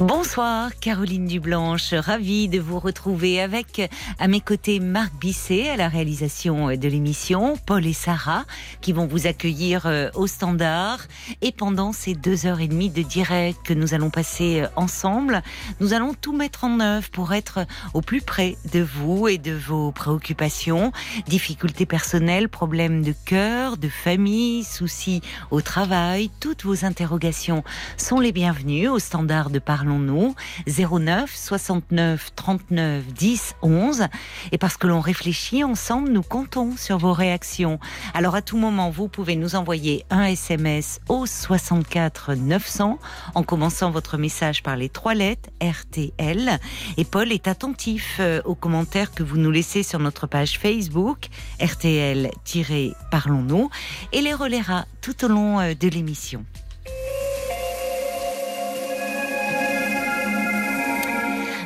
Bonsoir Caroline Dublanche, ravie de vous retrouver avec à mes côtés Marc Bisset à la réalisation de l'émission, Paul et Sarah qui vont vous accueillir euh, au standard. Et pendant ces deux heures et demie de direct que nous allons passer euh, ensemble, nous allons tout mettre en œuvre pour être au plus près de vous et de vos préoccupations, difficultés personnelles, problèmes de cœur, de famille, soucis au travail, toutes vos interrogations sont les bienvenues au standard de Parlons nous 09 69 39 10 11. Et parce que l'on réfléchit ensemble, nous comptons sur vos réactions. Alors à tout moment, vous pouvez nous envoyer un SMS au 64 900 en commençant votre message par les trois lettres RTL. Et Paul est attentif euh, aux commentaires que vous nous laissez sur notre page Facebook RTL-Parlons-nous et les relaiera tout au long euh, de l'émission.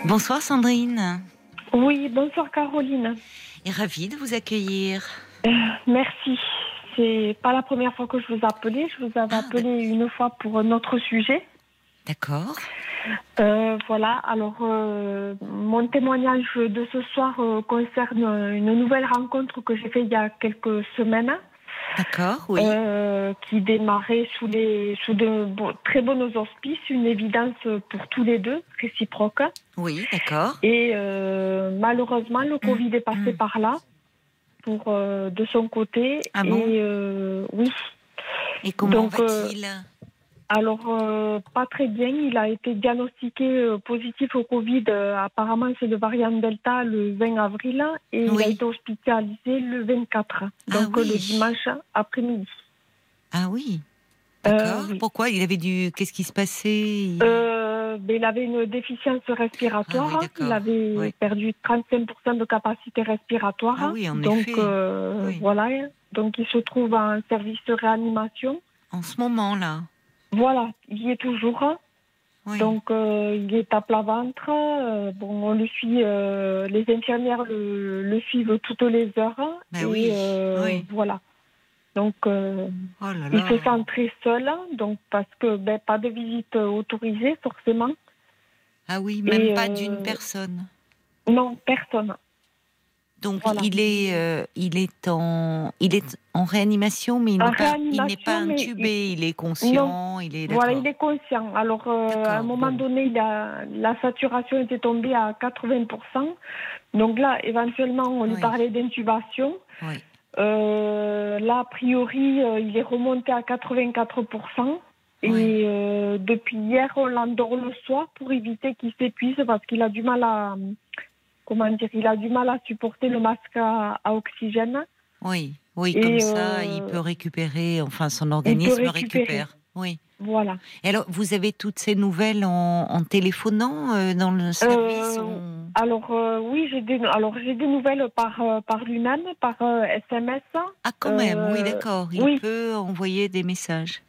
Bonsoir Sandrine. Oui, bonsoir Caroline. Et ravie de vous accueillir. Euh, merci. C'est pas la première fois que je vous appelais. Je vous avais ah, appelé une fois pour notre sujet. D'accord. Euh, voilà. Alors, euh, mon témoignage de ce soir concerne une nouvelle rencontre que j'ai faite il y a quelques semaines. D'accord, oui. Euh, qui démarrait sous, les, sous de très bons auspices, une évidence pour tous les deux, réciproque. Oui, d'accord. Et euh, malheureusement, le Covid est passé mm. par là, pour, euh, de son côté. Ah bon? Et, oui. Et comment va-t-il? Alors, euh, pas très bien. Il a été diagnostiqué euh, positif au Covid. Euh, apparemment, c'est le variant Delta le 20 avril et il a été hospitalisé le 24, ah donc le dimanche après-midi. Ah oui. D'accord. Pourquoi? Il avait du. Qu'est-ce qui se passait? Ben, il... avait une déficience respiratoire. Ah il avait perdu 35% de capacité respiratoire. Ah oui, en donc, voilà. Donc, il se trouve en service de réanimation. En ce moment-là voilà, il y est toujours. Donc, euh, il est à plat ventre. Euh, bon, on le suit, euh, les infirmières le, suivent toutes les heures. Ben oui. Voilà. Donc, oh il se sent très seul, donc parce que ben, pas de visite autorisée, forcément. Ah oui, même pas d'une personne. Non, personne. Donc il est, euh, il est en, il est en réanimation, mais il n'est pas, intubé. Il... est conscient. Il est. Voilà, il est conscient. Alors euh, à un moment donné, la saturation était tombée à 80% Donc là, éventuellement, on lui parlait d'intubation. Euh, là, a priori, il est remonté à 84 Et depuis hier, on l'endort le soir pour éviter qu'il s'épuise parce qu'il a du mal à comment dire, il a du mal à supporter le masque à, oxygène. Oui, oui, comme ça, il euh, peut récupérer, enfin, son organisme récupère. Oui. Voilà. Et alors, vous avez toutes ces nouvelles en, téléphonant euh, dans le service euh, Alors, oui, j'ai des, alors, j'ai des nouvelles par, par lui-même, par SMS. Ah, quand même, oui, d'accord. Il peut envoyer des messages.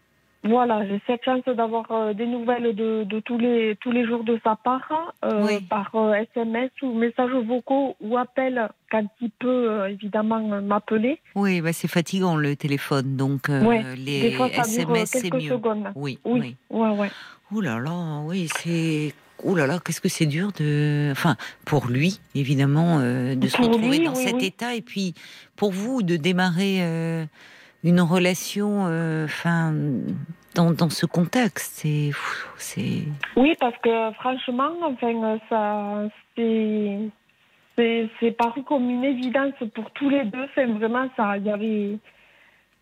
Voilà, j'ai cette chance d'avoir euh, des nouvelles de, de, tous, les, tous les jours de sa part, euh, par SMS euh, ou messages vocaux ou appels quand il peut évidemment m'appeler. Oui, bah c'est fatigant le téléphone, donc les SMS c'est mieux. Secondes. Oui, oui. Ouais, ouais. Ouh là là, oui, c'est. Ouh là là, qu'est-ce que c'est dur de. Enfin, pour lui, évidemment, de se retrouver dans cet état et puis pour vous de démarrer une relation, euh, enfin, dans, dans, ce contexte. C'est, c'est. Oui, parce que franchement, enfin, ça, c'est, c'est, paru comme une évidence pour tous les deux. C'est vraiment ça. Il y avait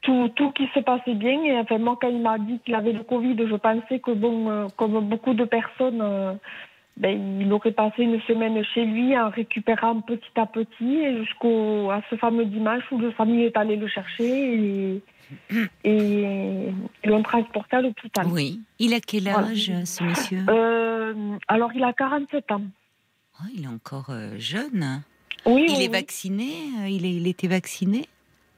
tout, tout qui se passait bien. Et enfin, moi, quand il m'a dit qu'il avait le Covid, je pensais que bon, euh, comme beaucoup de personnes. Euh, ben, il aurait passé une semaine chez lui en récupérant petit à petit jusqu'au à ce fameux dimanche où le famille est allé le chercher et, et, l'ont transporté à l'hôpital. Oui. Il a quel âge, ce monsieur? Euh, Alors, il a 47 ans. Oh, il est encore euh, jeune. Oui. Il est vacciné il, est, il était vacciné?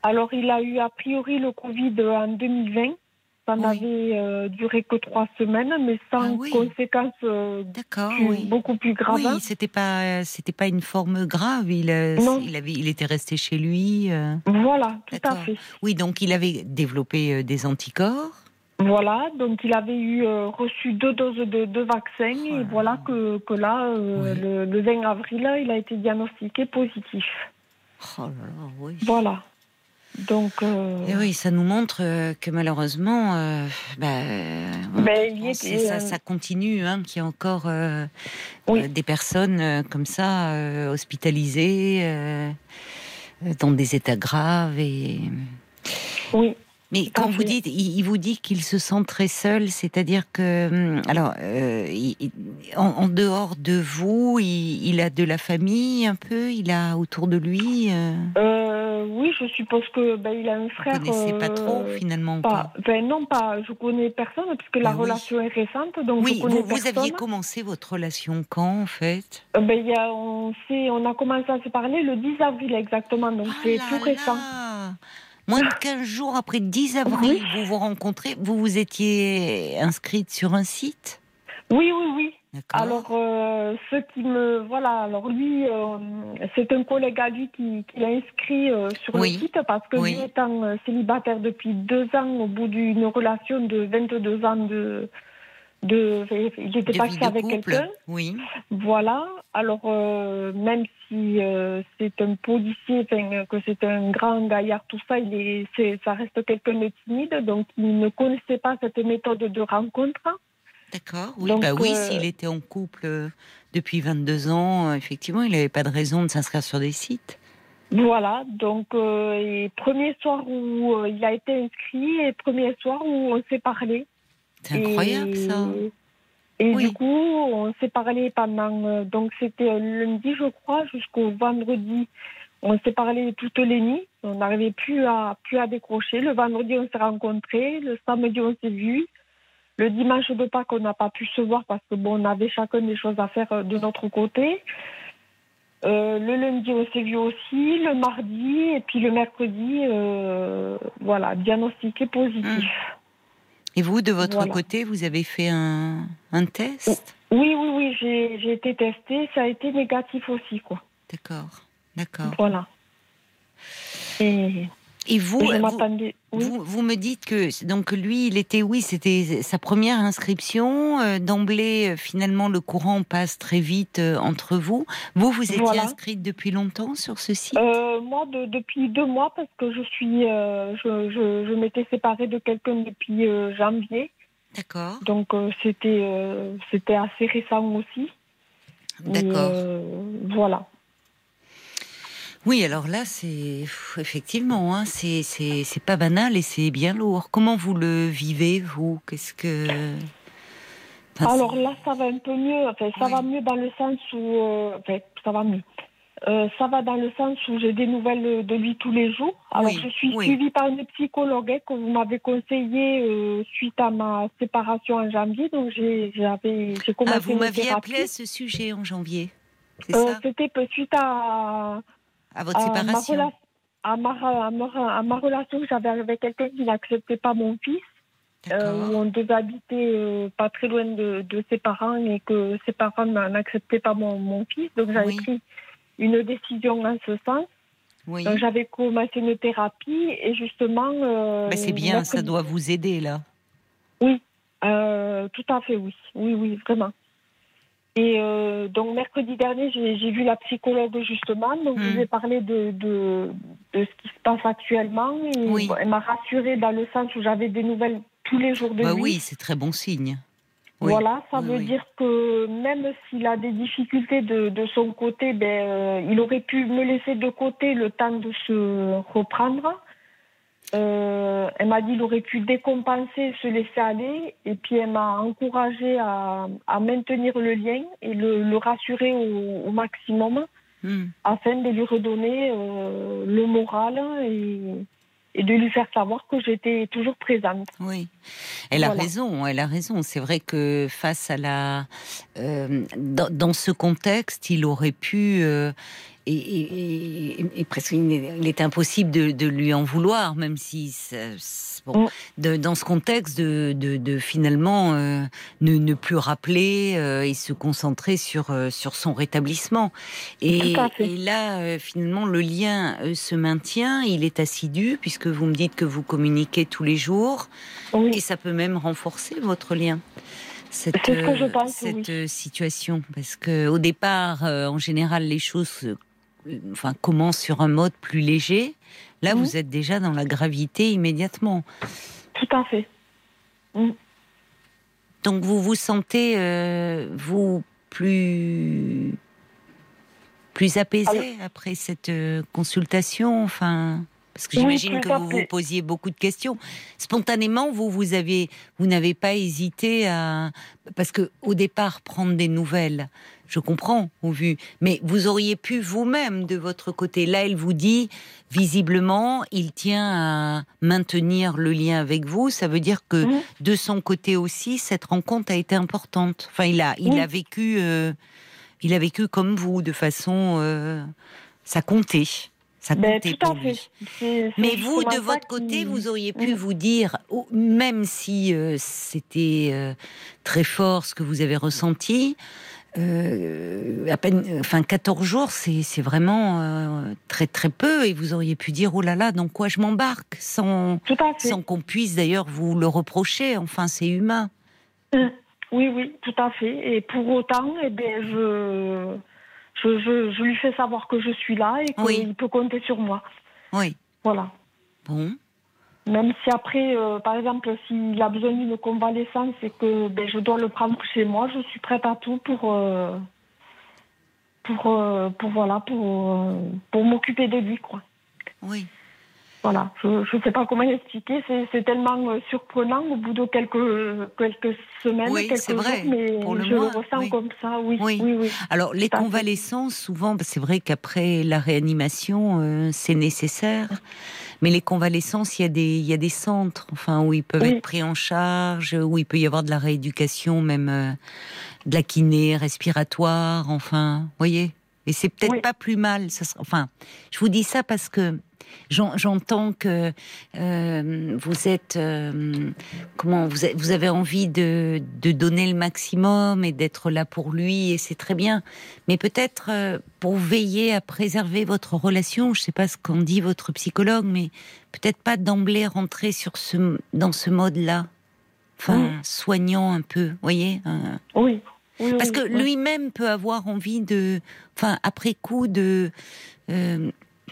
Alors, il a eu a priori le Covid en 2020. Ça Oui. n'avait euh, duré que trois semaines, mais sans Ah oui. conséquences euh, D'accord, plus- oui. beaucoup plus graves. Oui, c'était pas, c'était pas une forme grave. Il, euh, il avait, il était resté chez lui. euh. Voilà, tout à fait. Oui, donc il avait développé des anticorps. Voilà, donc il avait eu reçu deux doses de, de vaccin là et là. voilà que, que là, le, le 20 avril, il a été diagnostiqué positif. Oh là là, oui. Voilà. Donc, euh, Et oui, ça nous montre euh, que malheureusement, euh, bah, Ben, on sait, ça, euh, ça continue, hein, qu'il y a encore euh, Oui. euh, des personnes euh, comme ça euh, hospitalisées dans des états graves. Et... oui. Mais quand vous dites, il, vous dit qu'il se sent très seul, c'est-à-dire que, hum, alors, euh, il- en, en dehors de vous, il, il a de la famille un peu, il a autour de lui. euh, Euh, oui, je suppose que ben, il a un vous frère. connaissez pas trop finalement. pas- ben non, pas. Je connais personne puisque la Ben oui. relation est récente, donc Oui, je connais vous, vous aviez commencé votre relation quand en fait? Ben, il y a, on, on a commencé à se parler le 10 avril exactement, donc Ah c'est tout récent. là Moins de 15 jours après 10 avril, vous vous rencontrez, vous vous étiez inscrite sur un site? Oui, oui, oui. Alors, euh, ce qui me. Voilà, alors lui, euh, c'est un collègue à lui qui, qui l'a inscrit euh, sur Oui. le site parce que Oui. lui étant euh, célibataire depuis deux ans, au bout d'une relation de 22 ans de. de il De était vie passé de avec quelqu'un. Oui. Voilà. Alors, même si euh, c'est un policier, que c'est un grand gaillard, tout ça, il est, ça reste quelqu'un de timide, donc il ne connaissait pas cette méthode de rencontre. D'accord. Oui, Donc, bah oui, euh, s'il était en couple euh, depuis 22 ans, effectivement, il n'avait pas de raison de s'inscrire sur des sites. Voilà, donc euh, et premier soir où il a été inscrit et premier soir où on s'est parlé. C'est incroyable et, ça. Et Oui. du coup, on s'est parlé pendant euh, donc c'était un lundi je crois jusqu'au vendredi. On s'est parlé toutes les nuits. On n'arrivait plus à plus à décrocher. Le vendredi on s'est rencontrés, le samedi on s'est vus. Le dimanche de Pâques on n'a pas pu se voir parce que bon on avait chacun des choses à faire euh, de notre côté. Euh, le lundi, on s'est vu aussi, le mardi, et puis le mercredi, euh, voilà, diagnostiqué positif. Et vous, de votre Voilà. côté, vous avez fait un, un test? Oui, oui, oui, j'ai j'ai été testée, ça a été négatif aussi, quoi. D'accord. D'accord. Voilà. Et Et vous, vous, m'attendais. Oui. vous, vous me dites que donc lui, il était, oui, c'était sa première inscription. euh, D'emblée, euh, finalement, le courant passe très vite euh, entre vous. Vous, vous étiez Voilà. inscrite depuis longtemps sur ce site? Moi, de- depuis deux mois, parce que je suis, je, je, je m'étais séparée de quelqu'un depuis janvier, D'accord. donc c'était, c'était assez récent aussi. D'accord. voilà. Oui, alors là, c'est effectivement, hein, c'est pas banal et c'est bien lourd. Comment vous le vivez, vous? Qu'est-ce que Enfin, Alors là, ça va un peu mieux. Enfin, ça Oui. va mieux dans le sens où, euh, enfin, ça va mieux. Euh, ça va dans le sens où j'ai des nouvelles de lui tous les jours. Alors, Oui, je suis oui. suivie par une psychologue hein, que vous m'avez conseillé euh, suite à ma séparation en janvier. Donc, j'ai j'ai commencé ah, vous m'aviez appelé à ce sujet en janvier, Euh, C'était peu- suite à, À votre séparation? à, ma, à ma- à ma relation que j'avais avec quelqu'un qui n'acceptait pas mon fils. euh, où on devait habiter euh, pas très loin de, de ses parents et que ses parents n'a- n'acceptaient pas mon, mon fils. Donc j'avais Oui. pris une décision en ce sens. Oui. Donc j'avais commencé une thérapie et justement. euh, Bah, c'est bien, ça doit vous aider là. Euh, tout à fait, oui. Oui, oui, vraiment. Et euh, donc mercredi dernier, j'ai vu la psychologue justement. Donc je Hmm. lui ai parlé de, de, de ce qui se passe actuellement. Et Oui. elle m'a rassurée dans le sens où j'avais des nouvelles tous les jours de Bah lui. oui, c'est très bon signe. Oui. Voilà, ça Oui, veut dire que même s'il a des difficultés de, de son côté, ben, euh, il aurait pu me laisser de côté le temps de se reprendre. Euh, elle m'a dit qu'il aurait pu décompenser, se laisser aller, et puis elle m'a encouragé à, à maintenir le lien et le, le rassurer au, au maximum Hmm. afin de lui redonner euh, le moral et, et de lui faire savoir que j'étais toujours présente. Oui, elle a Voilà. raison, elle a raison. C'est vrai que face à la, euh, dans, dans ce contexte, il aurait pu, euh, et, presque il est impossible de, lui en vouloir, même si bon, mm. dans ce contexte de, finalement euh, ne, plus rappeler euh, et se concentrer sur euh, sur son rétablissement. Et, là, finalement, le lien se maintient, il est assidu puisque vous me dites que vous communiquez tous les jours, et ça peut même renforcer votre lien cette, cette situation. Parce que au départ, en général, les choses enfin, commence sur un mode plus léger, là, mhm. vous êtes déjà dans la gravité immédiatement. Tout à fait. Mhm. Donc, vous vous sentez, euh, vous, plus, plus apaisé après cette euh, consultation Enfin? Parce que j'imagine que vous vous posiez beaucoup de questions. Spontanément, vous, vous avez, vous n'avez pas hésité à, parce que au départ, prendre des nouvelles, je comprends au vu, mais vous auriez pu vous-même de votre côté. Là, elle vous dit, visiblement, il tient à maintenir le lien avec vous. Ça veut dire que de son côté aussi, cette rencontre a été importante. Enfin, il a, il a vécu, euh, il a vécu comme vous, de façon, euh, ça comptait. Ça ben, comptait pour. Mais vous, de votre côté, vous auriez pu vous dire, même si euh, c'était euh, très fort ce que vous avez ressenti, euh, à peine, enfin 14 jours, c'est vraiment très très peu, et vous auriez pu dire oh là là, dans quoi je m'embarque, sans sans qu'on puisse d'ailleurs vous le reprocher. Enfin, c'est humain. Mm. Oui, oui, tout à fait. Et pour autant, eh bien, je je, lui fais savoir que je suis là et qu'il peut compter sur moi. Oui. Voilà. Bon. Même si après, euh, par exemple, s'il a besoin d'une convalescence et que ben, je dois le prendre chez moi, je suis prête à tout pour, euh, pour, euh, pour, voilà, pour, pour m'occuper de lui, quoi. Oui. Voilà, je ne sais pas comment expliquer, c'est tellement surprenant au bout de quelques, quelques semaines, oui, quelques vrai. jours, mais je le ressens comme ça, oui. oui. oui, Alors les convalescences, souvent, c'est vrai qu'après la réanimation, euh, c'est nécessaire, mais les convalescences, il y, a des, il y a des centres enfin, où ils peuvent être pris en charge, où il peut y avoir de la rééducation, même euh, de la kiné respiratoire, enfin, voyez et c'est peut-être pas plus mal. Ça enfin, je vous dis ça parce que J'entends que euh, vous êtes euh, comment vous, vous, avez envie de, de, donner le maximum et d'être là pour lui et c'est très bien. Mais peut-être euh, pour veiller à préserver votre relation, je ne sais pas ce qu'en dit votre psychologue, mais peut-être pas d'emblée rentrer sur ce dans ce mode-là, enfin soignant un peu, voyez. Oui. Parce que lui-même peut avoir envie de, enfin après coup de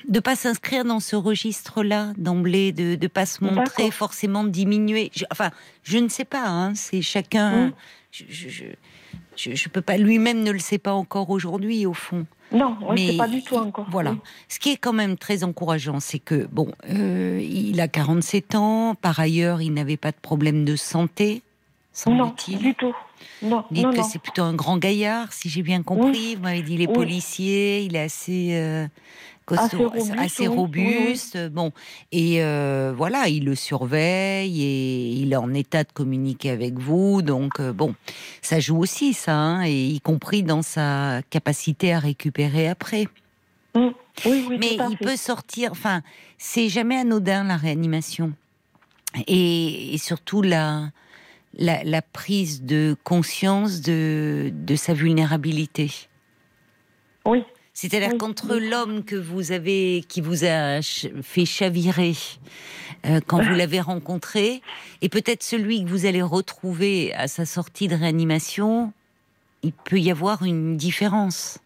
de pas s'inscrire dans ce registre-là d'emblée, de ne pas se montrer forcément diminué. enfin, je ne sais pas. Hein, c'est chacun. Mmh. Je, je, peux pas. Lui-même ne le sait pas encore aujourd'hui, au fond. Non, on ne sait pas du tout encore. Voilà. Ce qui est quand même très encourageant, c'est que bon, euh, il a 47 ans. Par ailleurs, il n'avait pas de problème de santé. Non, du tout. Non, Dites que c'est plutôt un grand gaillard, si j'ai bien compris. Vous m'avez dit les policiers, il est assez. Euh, assez robuste. Bon, et euh, voilà, il le surveille et il est en état de communiquer avec vous. Donc euh, bon, ça joue aussi ça, hein, et y compris dans sa capacité à récupérer après. Mmh. Oui, oui, Mais il peut sortir. Enfin, c'est jamais anodin la réanimation, et, surtout la, la, prise de conscience de, de sa vulnérabilité. Oui. C'est-à-dire qu'entre l'homme que vous avez, qui vous a fait chavirer euh, quand vous l'avez rencontré, et peut-être celui que vous allez retrouver à sa sortie de réanimation, il peut y avoir une différence.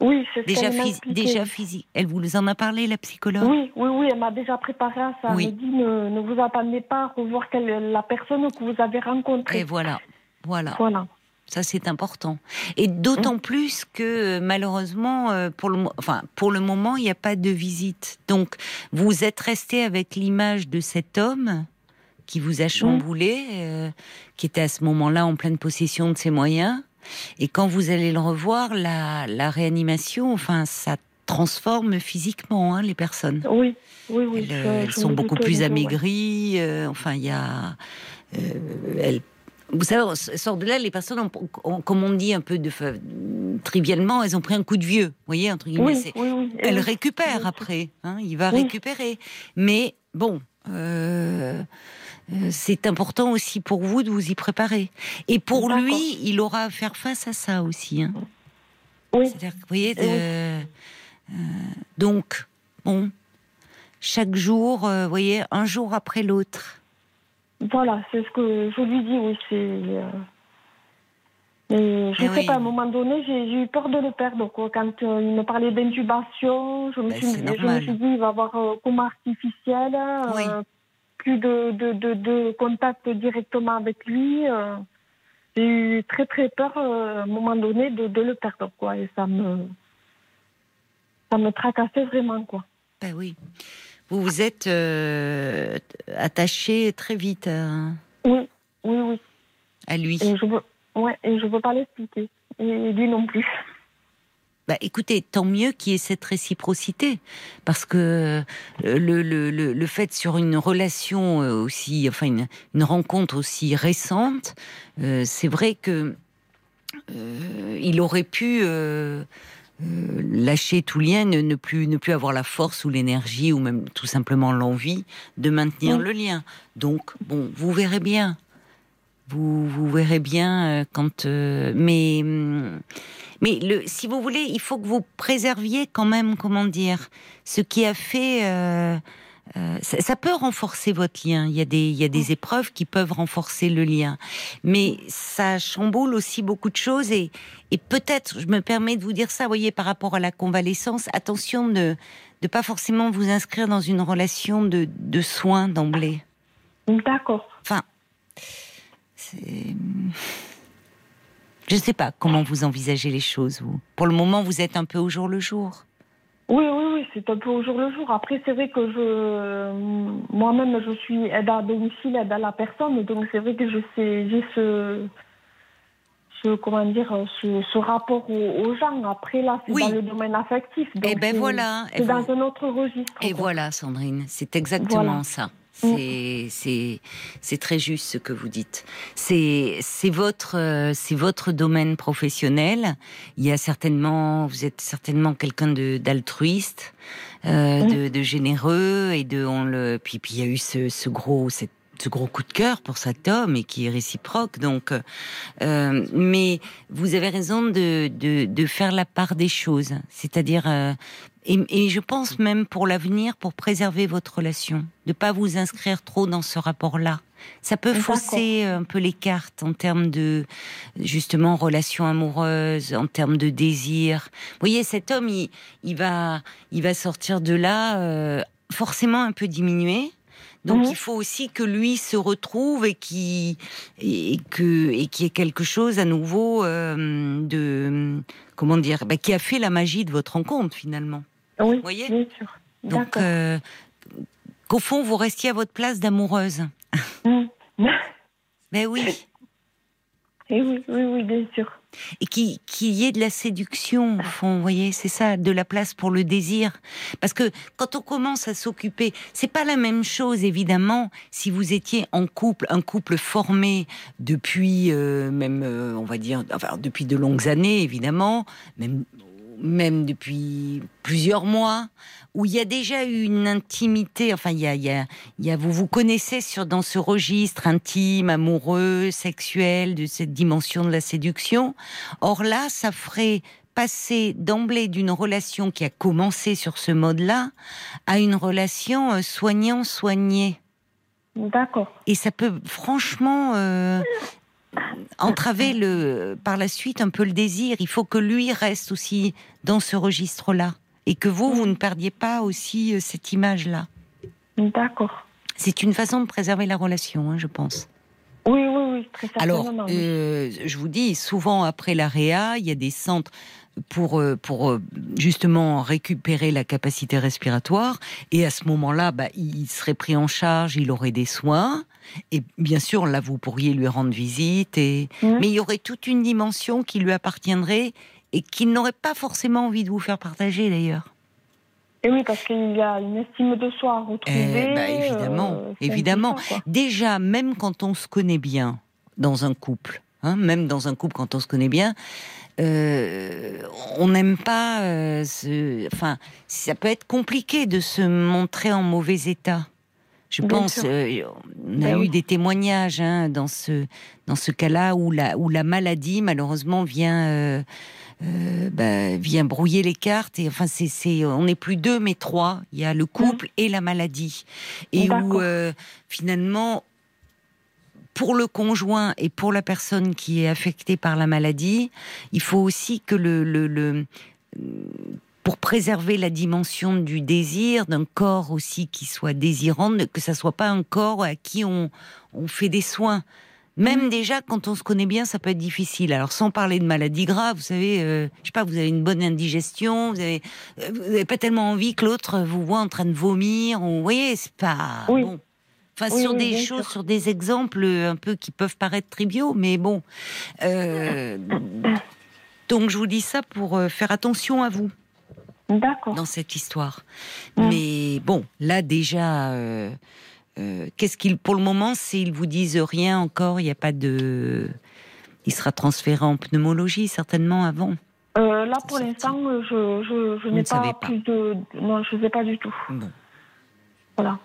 Oui, c'est déjà, déjà physique. Elle vous en a parlé, la psychologue? Oui, oui, oui, elle m'a déjà préparé à ça. Elle m'a dit ne, ne, vous attendez pas à revoir la personne que vous avez rencontrée. Et voilà, voilà. Voilà. Ça, c'est important. Et d'autant mmh. plus que malheureusement, euh, pour le, enfin, pour le moment, il n'y a pas de visite. Donc, vous êtes resté avec l'image de cet homme qui vous a mmh. chamboulé, euh, qui était à ce moment-là en pleine possession de ses moyens. Et quand vous allez le revoir, la, la réanimation, enfin, ça transforme physiquement hein, les personnes. Oui, oui, oui. Elles, sont beaucoup plus amaigries. Euh, enfin, il y a. elles vous savez, sort de là, les personnes ont, comme on dit, un peu de, trivialement, elles ont pris un coup de vieux. Vous voyez, entre guillemets. Oui, oui, oui. Et Elle oui, récupère bien sûr. après. hein, il va récupérer. Mais bon. Euh, euh, c'est important aussi pour vous de vous y préparer. Et pour lui, il aura à faire face à ça aussi. hein. Oui, C'est-à-dire que, vous voyez, de- Oui. euh, donc, bon, chaque jour, euh, vous voyez, un jour après l'autre. voilà, c'est ce que je lui dis, oui, c'est. euh, Mais je Eh sais oui. pas, à un moment donné, j'ai eu peur de le perdre. Quoi. Quand euh, il me parlait d'intubation, je, me Ben, suis- c'est je me normal. suis dit, il va avoir euh, coma artificiel, euh, Oui. Plus de, de, de, de contact directement avec lui. euh. j'ai eu très très peur euh, à un moment donné de, de le perdre. Quoi. Et ça me, ça me tracassait vraiment. Quoi. Ben oui. Vous vous êtes euh, attaché très vite à, Oui, oui, oui. à lui. Et je veux, ouais, et je pas l'expliquer. Et lui non plus. Bah, écoutez, tant mieux qu'il y ait cette réciprocité, parce que euh, le, le, le, le fait sur une relation euh, aussi, enfin une, une rencontre aussi récente, euh, c'est vrai que euh, il aurait pu euh, lâcher tout lien, ne, ne plus ne plus avoir la force ou l'énergie ou même tout simplement l'envie de maintenir Oui. le lien. Donc bon, vous verrez bien. Vous, vous verrez bien quand. mais hum, mais le, si vous voulez, il faut que vous préserviez quand même, comment dire, ce qui a fait. euh, euh, ça, ça peut renforcer votre lien. Il y a des, il y a des épreuves qui peuvent renforcer le lien, mais ça chamboule aussi beaucoup de choses et, et peut-être, je me permets de vous dire ça, vous voyez, par rapport à la convalescence, attention de ne pas forcément vous inscrire dans une relation de, de soins d'emblée. D'accord. Enfin, c'est. Je ne sais pas comment vous envisagez les choses, vous. Pour le moment, vous êtes un peu au jour le jour. Oui, oui, oui, c'est un peu au jour le jour. Après, c'est vrai que je, moi-même, je suis aide à domicile, aide à la personne, donc c'est vrai que je sais, j'ai ce, ce, comment dire, ce, ce rapport aux, aux gens. Après, là, c'est Oui. dans le domaine affectif. donc Eh ben c'est- voilà. Et C'est vous- dans un autre registre. Et quoi. voilà, Sandrine, c'est exactement Voilà. ça. C'est c'est très juste ce que vous dites. C'est votre euh, votre domaine professionnel. Il y a certainement vous êtes certainement quelqu'un d'altruiste, euh, Mm. de, de généreux et de on le puis puis il y a eu ce, ce gros cette ce gros coup de cœur pour cet homme et qui est réciproque. Donc, euh, mais vous avez raison de, de, de faire la part des choses, c'est-à-dire euh, et, et je pense même pour l'avenir, pour préserver votre relation, de pas vous inscrire trop dans ce rapport-là. Ça peut fausser un peu les cartes en termes de justement relation amoureuse, en termes de désir. Vous voyez, cet homme, il, il va, il va sortir de là euh, forcément un peu diminué. Donc Mhm. il faut aussi que lui se retrouve et qui et que et qu'il y ait quelque chose à nouveau euh, de comment dire bah, qui a fait la magie de votre rencontre finalement. Oui, voyez bien sûr. Donc euh, qu'au fond vous restiez à votre place d'amoureuse. Mm. Ben oui. Et oui, oui, oui, bien sûr. et qui- qu'il y ait de la séduction au fond, vous voyez, c'est ça, de la place pour le désir. Parce que quand on commence à s'occuper, c'est pas la même chose évidemment si vous étiez en couple, un couple formé depuis euh, même, euh, on va dire, enfin depuis de longues années évidemment, même même depuis plusieurs mois, où il y a déjà eu une intimité, enfin il y a, il y a, il y a vous vous connaissez sur dans ce registre intime, amoureux, sexuel, de cette dimension de la séduction. Or là, ça ferait passer d'emblée d'une relation qui a commencé sur ce mode-là à une relation euh, soignant-soigné. D'accord. Et ça peut franchement euh, entraver le, par la suite un peu le désir. Il faut que lui reste aussi dans ce registre-là. Et que vous, vous ne perdiez pas aussi euh, cette image-là. D'accord. C'est une façon de préserver la relation, hein, je pense. Oui, oui, oui, très Alors, certainement. oui. euh, je vous dis, souvent après la réa, il y a des centres pour, euh, pour euh, justement récupérer la capacité respiratoire. Et à ce moment-là, bah, il serait pris en charge, il aurait des soins. Et bien sûr, là, vous pourriez lui rendre visite. Et... Mais il y aurait toute une dimension qui lui appartiendrait et qu'il n'aurait pas forcément envie de vous faire partager d'ailleurs. Et oui, parce qu'il y a une estime de soi à retrouver. Eh ben, évidemment, euh, évidemment. Déjà, même quand on se connaît bien dans un couple, hein, même dans un couple quand on se connaît bien, euh, on n'aime pas. euh, ce- enfin, ça peut être compliqué de se montrer en mauvais état. Je Bien pense. euh, on a Ben eu oui. des témoignages hein, dans ce dans ce cas-là où la où la maladie malheureusement vient. bah, vient brouiller les cartes et enfin c'est c'est on n'est plus deux mais trois il y a le couple et la maladie et où finalement pour le conjoint et pour la personne qui est affectée par la maladie, il faut aussi que le, le, le- pour préserver la dimension du désir, d'un corps aussi qui soit désirant, que ça soit pas un corps à qui on, on fait des soins. Même déjà, quand on se connaît bien, ça peut être difficile. Alors, sans parler de maladies graves, vous savez, euh, je sais pas, vous avez une bonne indigestion, vous avez, euh, vous avez pas tellement envie que l'autre vous voit en train de vomir, ou, vous voyez, c'est pas Oui. bon. Enfin, Oui, sur oui, des choses, sûr. sur des exemples un peu qui peuvent paraître triviaux, mais bon. Euh, donc, je vous dis ça pour euh, faire attention à vous D'accord. dans cette histoire. Mm. Mais bon, là déjà, euh, euh, qu'est-ce qu'il, pour le moment, s'ils vous disent rien encore, il n'y a pas de, il sera transféré en pneumologie certainement avant. Euh, là, pour l'instant, euh, je, je, je n'ai pas, pas. plus de. Non, je ne sais pas du tout. Bon. Voilà.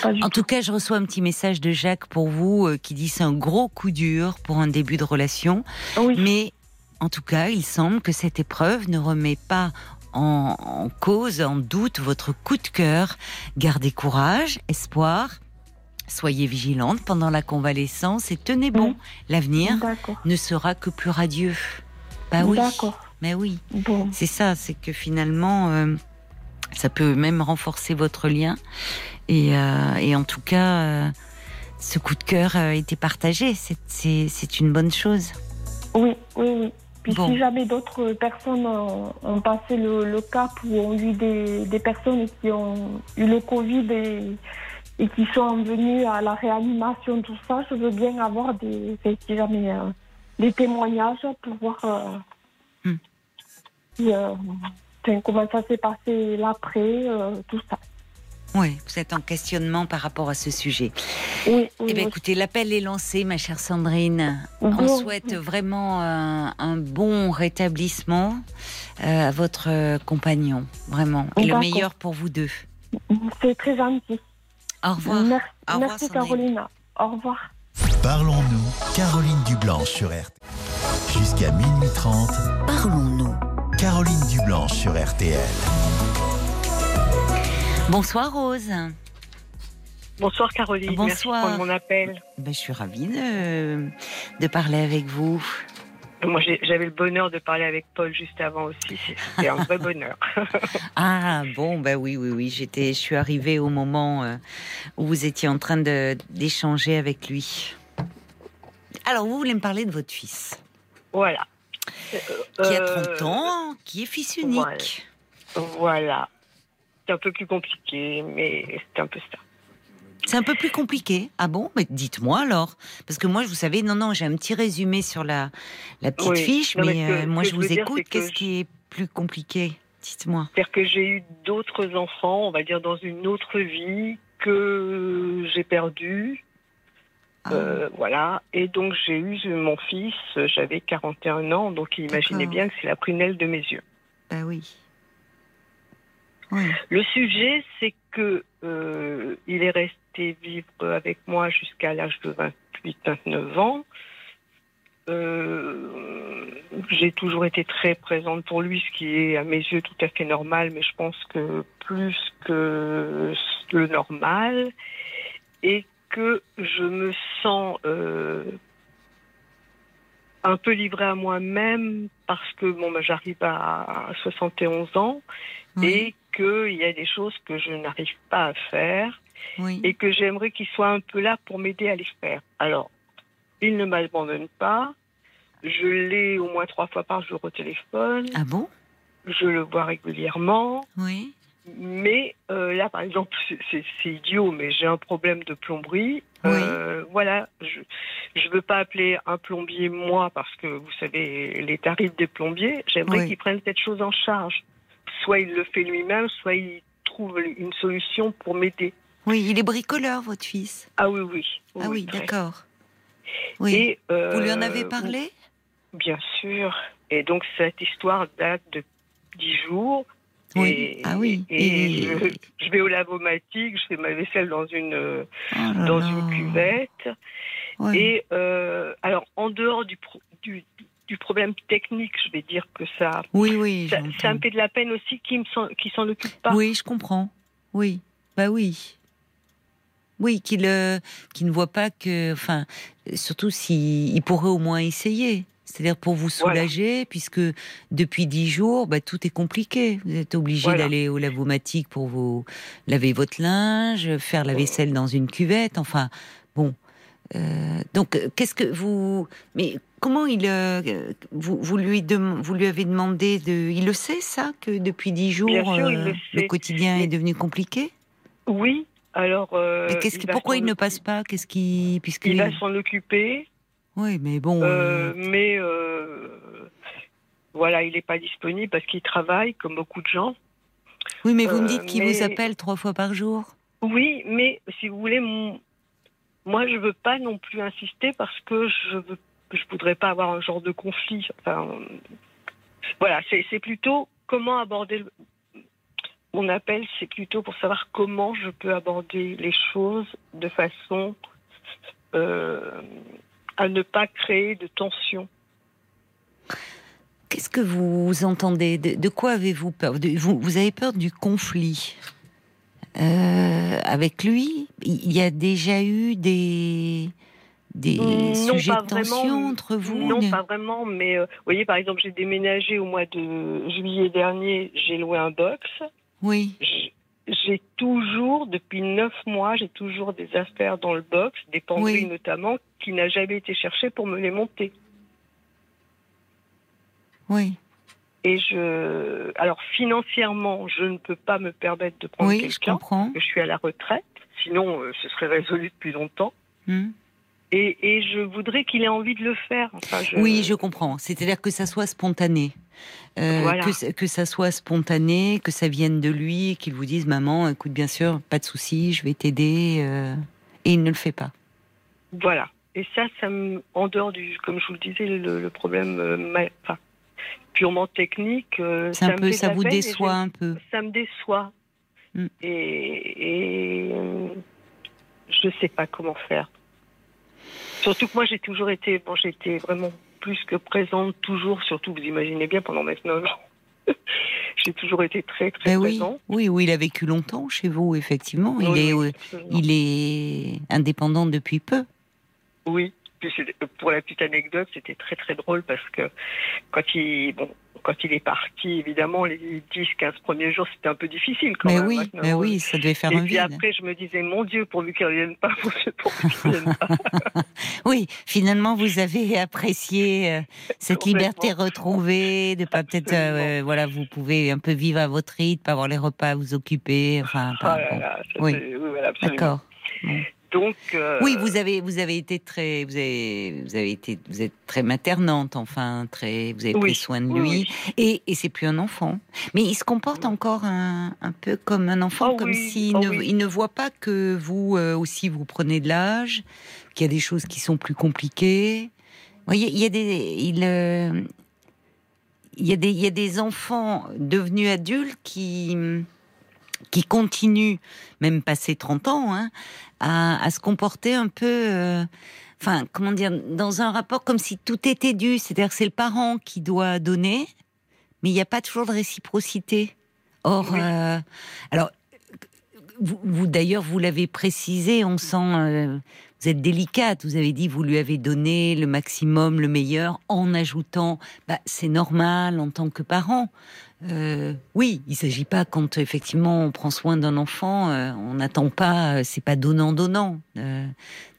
Pas du En tout. cas, je reçois un petit message de Jacques pour vous euh, qui dit c'est un gros coup dur pour un début de relation. Oui. Mais en tout cas, il semble que cette épreuve ne remet pas en, en cause, en doute votre coup de cœur. Gardez courage, espoir. Soyez vigilante pendant la convalescence et tenez bon. L'avenir ne sera que plus radieux. Bah oui. Mais oui. Bon. C'est ça, c'est que finalement, euh, ça peut même renforcer votre lien. Et, euh, et en tout cas, euh, ce coup de cœur a été partagé. C'est- une bonne chose. Oui, oui, oui. Puis Bon. si jamais d'autres personnes ont, ont passé le, le cap ou ont eu des, des personnes qui ont eu le Covid et, et qui sont venues à la réanimation, tout ça, je veux bien avoir des, si jamais, euh, des témoignages pour voir euh, Hmm. si, euh, comment ça s'est passé l'après, euh, tout ça. Oui, vous êtes en questionnement par rapport à ce sujet. Oui, oui. Eh bien, oui. écoutez, l'appel est lancé, ma chère Sandrine. On souhaite vraiment un, un bon rétablissement euh, à votre euh, compagnon, vraiment. Et le meilleur pour vous deux. C'est très gentil. Au revoir. Merci, Au revoir, merci Sandrine. Carolina. Au revoir. Parlons-nous, Caroline Dublanche sur RTL. Jusqu'à minuit 30, Parlons-nous. Caroline Dublanche sur RTL. Bonsoir, Rose. Bonsoir Caroline, Bonsoir. merci pour mon appel. Ben, je suis ravie de, de parler avec vous. Moi j'avais le bonheur de parler avec Paul juste avant aussi, c'était un vrai bonheur. Ah bon, ben oui, oui, oui. J'étais, je suis arrivée au moment euh, où vous étiez en train de d'échanger avec lui. Alors, vous voulez me parler de votre fils, voilà. Qui a Euh, 30 ans, qui est fils unique. Voilà. C'est un peu plus compliqué, mais c'est un peu ça. C'est un peu plus compliqué. Ah bon? Mais dites-moi alors. Parce que moi, vous savez, non, non, j'ai un petit résumé sur la, la petite Oui. fiche, Non, mais, mais ce que- euh, moi, je vous écoute. Qu'est-ce je- qui est plus compliqué? Dites-moi. C'est-à-dire que j'ai eu d'autres enfants, on va dire dans une autre vie, que j'ai perdu. Ah, Euh, voilà. Et donc j'ai eu mon fils, j'avais 41 ans, donc imaginez bien que c'est la prunelle de mes yeux. bah oui. Oui. Le sujet, c'est que euh, il est resté vivre avec moi jusqu'à l'âge de 28-29 ans. Euh, j'ai toujours été très présente pour lui, ce qui est à mes yeux tout à fait normal, mais je pense que plus que le normal, et que je me sens euh, un peu livrée à moi-même parce que bon, bah, j'arrive à 71 ans Oui. et qu'il y a des choses que je n'arrive pas à faire oui. et que j'aimerais qu'il soit un peu là pour m'aider à les faire. Alors, il ne m'abandonne pas. Je l'ai au moins trois fois par jour au téléphone. Ah bon? Je le vois régulièrement. Oui. Mais euh, là, par exemple, c'est- idiot, mais j'ai un problème de plomberie. Oui. Euh, voilà, je ne veux pas appeler un plombier moi parce que vous savez les tarifs des plombiers. J'aimerais Oui. qu'il prenne cette chose en charge. Soit il le fait lui-même, soit il trouve une solution pour m'aider. Oui, il est bricoleur, votre fils. Ah oui, oui. ah oui, d'accord. Oui. Et, euh, Vous lui en avez parlé? Bien sûr. Et donc cette histoire date de dix jours. Oui. Et, Ah oui. Et, Et- Je, je vais au lavomatique, je fais ma vaisselle dans une Oh là dans là. une cuvette. Ouais. Et euh, alors en dehors du, pro- du du problème technique, je vais dire que ça Oui, oui, ça, ça me fait de la peine aussi qu'il me s'en occupe pas. Oui, je comprends. Oui, bah oui. Oui, qu'il euh, ne voit pas que, enfin, surtout s'il il pourrait au moins essayer. C'est-à-dire pour vous Voilà. soulager, puisque depuis dix jours, bah, tout est compliqué. Vous êtes obligé Voilà. d'aller au lavomatique pour vous laver votre linge, faire la vaisselle dans une cuvette. Enfin, bon. Euh, donc, euh, qu'est-ce que vous Mais comment il euh, vous, vous lui vous lui avez demandé de Il le sait ça que depuis dix jours sûr, euh, le quotidien Mais- est devenu compliqué? Oui. Alors. Mais qu'est-ce qui, va pourquoi il ne passe pas? Qu'est-ce qui puisque Il va s'en occuper, oui, mais bon. euh, euh, mais euh, voilà, il n'est pas disponible parce qu'il travaille comme beaucoup de gens. oui, mais vous me dites qu'il mais- vous appelle trois fois par jour. Oui, mais si vous voulez, mon- moi je veux pas non plus insister parce que je veux, je voudrais pas avoir un genre de conflit. Enfin, voilà, c'est c'est plutôt comment aborder le- mon appel, c'est plutôt pour savoir comment je peux aborder les choses de façon euh, à ne pas créer de tension. Qu'est-ce que vous entendez de, de quoi avez-vous peur De- vous, vous avez peur du conflit Euh, avec lui? Il y a déjà eu des des Non, sujets de tension vraiment. entre vous? Non, Ne- pas vraiment, mais euh, vous voyez, par exemple, j'ai déménagé au mois de juillet dernier, j'ai loué un box. Oui, J'ai- toujours, depuis neuf mois, j'ai toujours des affaires dans le box, des pendules Oui. notamment, qui n'a jamais été cherché pour me les monter. oui, Et je, alors financièrement, je ne peux pas me permettre de prendre oui, je quelqu'un. comprends. Je suis à la retraite, sinon euh, ce serait résolu depuis longtemps. Hmm. Et, et je voudrais qu'il ait envie de le faire. Enfin, je- Oui, je comprends. C'est-à-dire que ça soit spontané. Euh, Voilà. que, ça- que ça soit spontané, que ça vienne de lui, qu'il vous dise Maman, écoute, bien sûr, pas de souci, je vais t'aider. euh, Et il ne le fait pas. Voilà. Et ça, ça me, en dehors du, comme je vous le disais, le, le problème euh, ma- enfin, purement technique, me fait ça vous déçoit un peu. Ça me déçoit. Mm. Et, et je sais pas comment faire. Surtout que moi, j'ai toujours été, bon, j'étais vraiment plus que présente, toujours, surtout, vous imaginez bien, pendant maintenant ans. j'ai toujours été très, très Ben oui, présente. oui, oui, il a vécu longtemps chez vous, effectivement. Il, Oui, est, oui, euh, il est indépendant depuis peu. Oui. Puis c'est- pour la petite anecdote, c'était très très drôle parce que quand il, bon, quand il est parti, évidemment, les 10-15 premiers jours, c'était un peu difficile quand Mais même. oui, hein, mais oui, ça devait faire Et un puis vide. après, je me disais, mon Dieu, pourvu qu'il ne revienne pas, pourvu qu'il ne revienne pas. Oui, finalement, vous avez apprécié euh, cette liberté retrouvée, de pas peut-être, euh, Absolument. voilà, vous pouvez un peu vivre à votre rythme, pas avoir les repas à vous occuper, enfin, Ah pas- là là, Oui. voilà, absolument. d'accord. Donc, euh, Oui, vous avez, vous avez été très, vous avez, vous avez été, vous êtes très maternante, enfin, très, vous avez pris soin de lui, oui. et, et c'est plus un enfant. Mais il se comporte encore un, un peu comme un enfant, Oh comme oui, s'il oh ne, il ne voit pas que vous euh, aussi vous prenez de l'âge, qu'il y a des choses qui sont plus compliquées. Vous voyez, il y a des, il, euh, il y a des, il y a des enfants devenus adultes qui qui continuent, même passé 30 ans, hein, à, à se comporter un peu, euh, enfin, comment dire, dans un rapport comme si tout était dû. C'est-à-dire que c'est le parent qui doit donner, mais il n'y a pas toujours de réciprocité. Or, Oui. euh, alors, vous, vous, d'ailleurs, vous l'avez précisé, on sent, euh, vous êtes délicate. Vous avez dit, vous lui avez donné le maximum, le meilleur, en ajoutant, bah, c'est normal en tant que parent. Euh, oui, il s'agit pas quand effectivement on prend soin d'un enfant, euh, on n'attend pas, euh, c'est pas donnant donnant euh,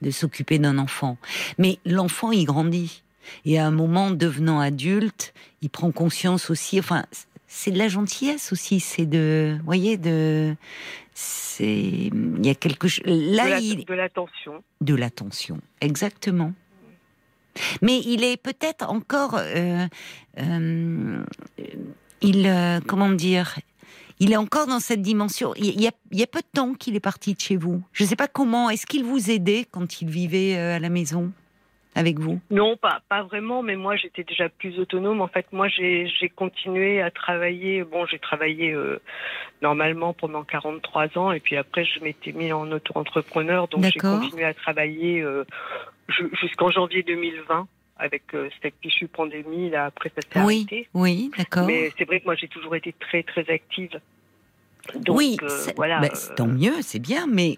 de s'occuper d'un enfant. Mais l'enfant il grandit et à un moment devenant adulte, il prend conscience aussi. Enfin, c'est de la gentillesse aussi, c'est de, vous voyez, de, c'est, il y a quelque chose. Là, de la- il, de l'attention. de l'attention, exactement. Mais il est peut-être encore, euh, euh, il, euh, comment dire, il est encore dans cette dimension. Il y a, il y a peu de temps qu'il est parti de chez vous. Je ne sais pas comment. Est-ce qu'il vous aidait quand il vivait euh, à la maison avec vous? Non, pas, pas vraiment, mais moi j'étais déjà plus autonome. En fait, moi j'ai continué à travailler. Bon, j'ai travaillé euh, normalement pendant 43 ans et puis après je m'étais mis en auto-entrepreneur. Donc j'ai continué à travailler euh, jusqu'en janvier 2020 avec euh, cette fichue pandémie. Là, après ça s'est oui, arrêté. Oui, d'accord. Mais c'est vrai que moi j'ai toujours été très très active. Donc, oui, voilà. Bah, tant mieux, c'est bien, mais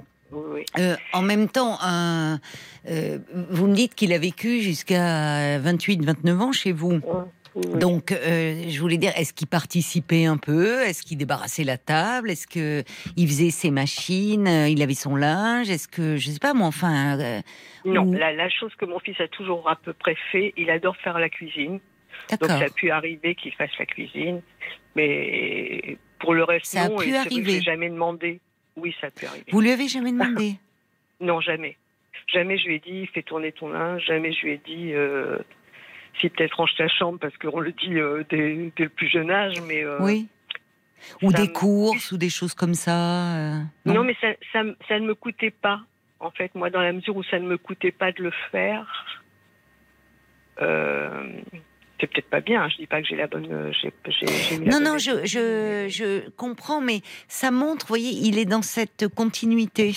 euh, en même temps, euh, vous me dites qu'il a vécu jusqu'à 28-29 ans chez vous. Donc, euh, je voulais dire, est-ce qu'il participait un peu? Est-ce qu'il débarrassait la table? Est-ce que il faisait ses machines? Il avait son linge? Est-ce que, je sais pas, moi, enfin. non, la, chose que mon fils a toujours à peu près fait, il adore faire la cuisine. Donc, ça a pu arriver qu'il fasse la cuisine, mais pour le reste, ça non. A pu arriver. jamais demandé. Oui, ça a pu arriver. Vous lui avez jamais demandé? Non, jamais. Jamais je lui ai dit fais tourner ton linge. Jamais je lui ai dit euh, si peut-être range ta chambre parce qu'on le dit euh, dès, le plus jeune âge, mais euh, oui. Ou des courses ou des choses comme ça. non, mais ça, ça, ça, ne me coûtait pas. En fait, moi, dans la mesure où ça ne me coûtait pas de le faire, c'est peut-être pas bien. Hein. Je dis pas que j'ai la bonne. Euh, non, non, je, je, je, comprends, mais ça montre, vous voyez, il est dans cette continuité.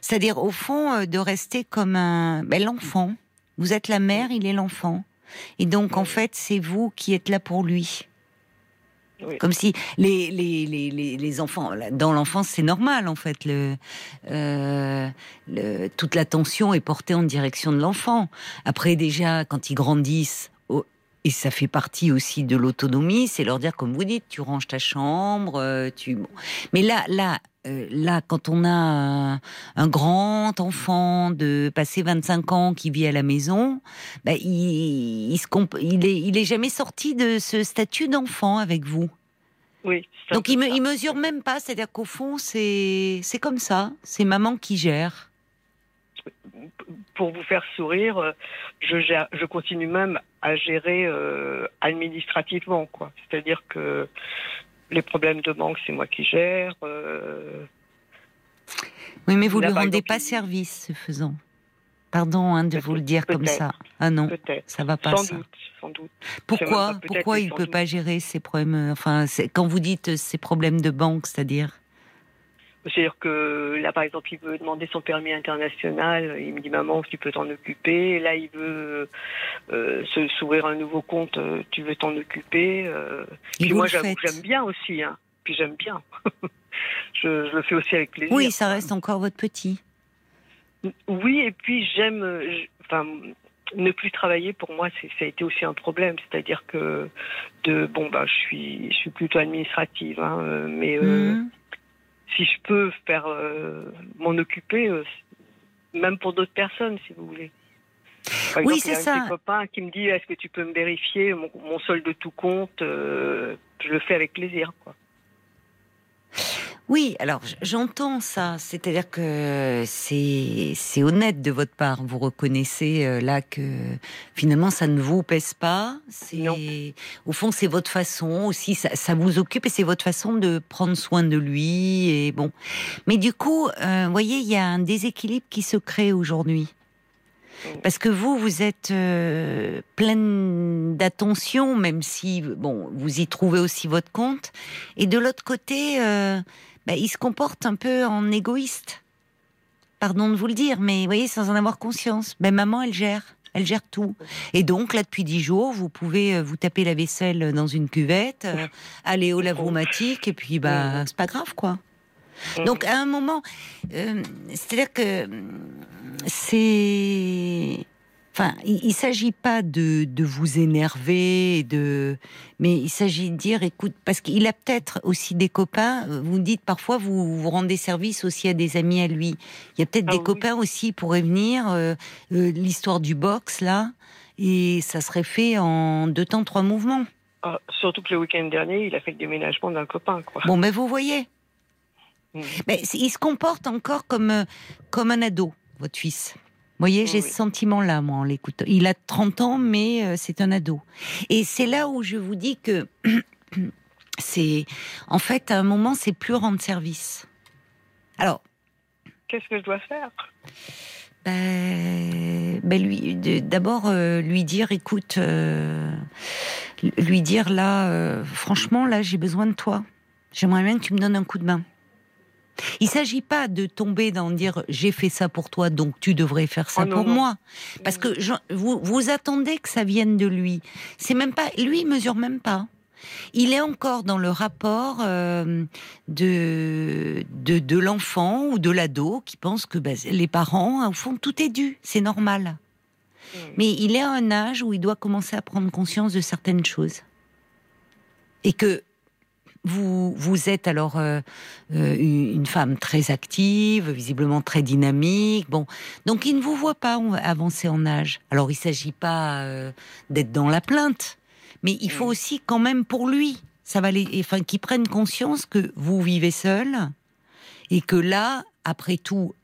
C'est-à-dire, au fond, euh, de rester comme un. Ben, l'enfant. Vous êtes la mère, il est l'enfant. Et donc, en fait, c'est vous qui êtes là pour lui. Comme si les, les, les, les, enfants, dans l'enfance, c'est normal en fait. Le, euh, le, toute l'attention est portée en direction de l'enfant. Après, déjà, quand ils grandissent, et ça fait partie aussi de l'autonomie, c'est leur dire, comme vous dites, tu ranges ta chambre, euh, tu. Mais là, là, euh, là, quand on a un, grand enfant de passer 25 ans qui vit à la maison, bah, il, il, se il, est, il est jamais sorti de ce statut d'enfant avec vous. Oui. Donc il, me, il mesure même pas, c'est-à-dire qu'au fond, c'est c'est comme ça, c'est maman qui gère pour vous faire sourire, euh, je, gère, je continue même à gérer euh, administrativement, quoi. C'est-à-dire que les problèmes de banque, c'est moi qui gère. Euh, oui, mais vous ne lui rendez pas service, ce faisant. Pardon hein, de vous le dire comme ça. Ah non, ça va pas. Sans doute, sans doute. Pourquoi Pourquoi il ne peut pas gérer ces problèmes Enfin, quand vous dites ces problèmes de banque, c'est-à-dire c'est-à-dire que là, par exemple, il veut demander son permis international. Il me dit maman, tu peux t'en occuper. Là, il veut euh, se s'ouvrir un nouveau compte. Euh, tu veux t'en occuper. Euh. Puis moi, j'aime bien aussi. Hein. Puis j'aime bien. je, le fais aussi avec plaisir. Oui, ça reste encore votre petit. Oui, et puis j'aime. Enfin, ne plus travailler pour moi, ça a été aussi un problème. C'est-à-dire que de bon bah, je suis, je suis plutôt administrative, hein, mais. Mmh si je peux faire euh, m'en occuper, euh, même pour d'autres personnes, si vous voulez. oui, c'est ça. Un copain qui me dit est-ce que tu peux me vérifier mon, solde de tout compte euh, Je le fais avec plaisir. Quoi. Oui, alors j'entends ça, c'est-à-dire que c'est honnête de votre part. Vous reconnaissez euh, là que finalement ça ne vous pèse pas. Au fond c'est votre façon aussi, ça, vous occupe et c'est votre façon de prendre soin de lui et bon. Mais du coup, euh, vous voyez, il y a un déséquilibre qui se crée aujourd'hui. Parce que vous, vous êtes euh, pleine d'attention, même si bon, vous y trouvez aussi votre compte. Et de l'autre côté, bah, il se comporte un peu en égoïste. Pardon de vous le dire, mais vous voyez, sans en avoir conscience. Ben, maman, elle gère. Elle gère tout. Et donc, là, depuis dix jours, vous pouvez euh, vous taper la vaisselle dans une cuvette, euh, aller au lavomatique, et puis, bah, c'est pas grave, quoi. Donc, à un moment, euh, c'est-à-dire que c'est Enfin, il, ne s'agit pas de, vous énerver, de, mais il s'agit de dire, écoute, parce qu'il a peut-être aussi des copains. Vous dites parfois, vous, vous rendez service aussi à des amis à lui. Il y a peut-être ah des copains aussi pourraient venir. Euh, euh, l'histoire du box là, et ça serait fait en deux temps, trois mouvements. Ah, surtout que le week-end dernier, il a fait le déménagement d'un copain. Quoi. Bon, mais vous voyez. Mmh. Mais il se comporte encore comme, euh, comme un ado, votre fils voyez, j'ai ce sentiment-là, moi, en l'écoutant. Il a 30 ans, mais euh, c'est un ado. Et c'est là où je vous dis que c'est, en fait, à un moment, c'est plus rendre service. Alors. Qu'est-ce que je dois faire? Ben, ben lui, d'abord lui dire, écoute, lui dire là, franchement, là, j'ai besoin de toi. J'aimerais bien que tu me donnes un coup de main. Il s'agit pas de tomber dans dire j'ai fait ça pour toi, donc tu devrais faire ça oh pour moi, parce que vous, vous attendez que ça vienne de lui. C'est même pas lui, il mesure même pas. Il est encore dans le rapport euh, de, de, l'enfant ou de l'ado qui pense que bah, les parents, au fond, tout est dû, c'est normal. Hmm. Mais il est à un âge où il doit commencer à prendre conscience de certaines choses. Et que vous, vous êtes alors euh, euh, une femme très active, visiblement très dynamique. Bon, donc il ne vous voit pas avancer en âge. Alors il ne s'agit pas euh, d'être dans la plainte, mais il faut aussi quand même pour lui, ça va les, enfin, qu'il prenne conscience que vous vivez seul et que là, après tout,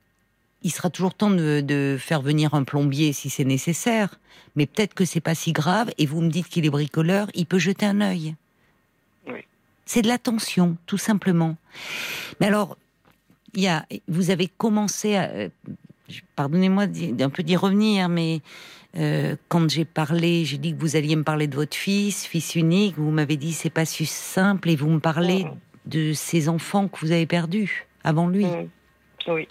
il sera toujours temps de, de faire venir un plombier si c'est nécessaire. Mais peut-être que c'est pas si grave. Et vous me dites qu'il est bricoleur, il peut jeter un œil. C'est de l'attention, tout simplement. Mais alors, il y a, vous avez commencé à, euh, pardonnez-moi d'un peu d'y revenir, mais euh, quand j'ai parlé, j'ai dit que vous alliez me parler de votre fils, fils unique, vous m'avez dit c'est pas si simple et vous me parlez de ces enfants que vous avez perdus avant lui. Mmh. Oui.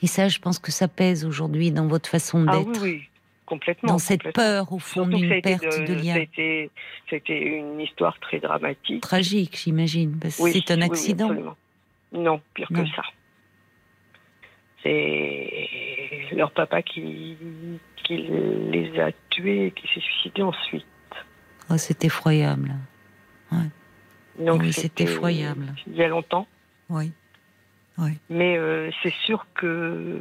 Et ça, je pense que ça pèse aujourd'hui dans votre façon ah d'être. oui, oui. Complètement. Dans cette peur, au fond, d'une perte de, lien. C'était une histoire très dramatique. Tragique, j'imagine. c'est un accident. non, pire que ça. C'est leur papa qui, qui les a tués et qui s'est suicidé ensuite. Oh, c'est effroyable. oui, c'est effroyable. Il y a longtemps. Oui. oui. Mais euh, c'est sûr que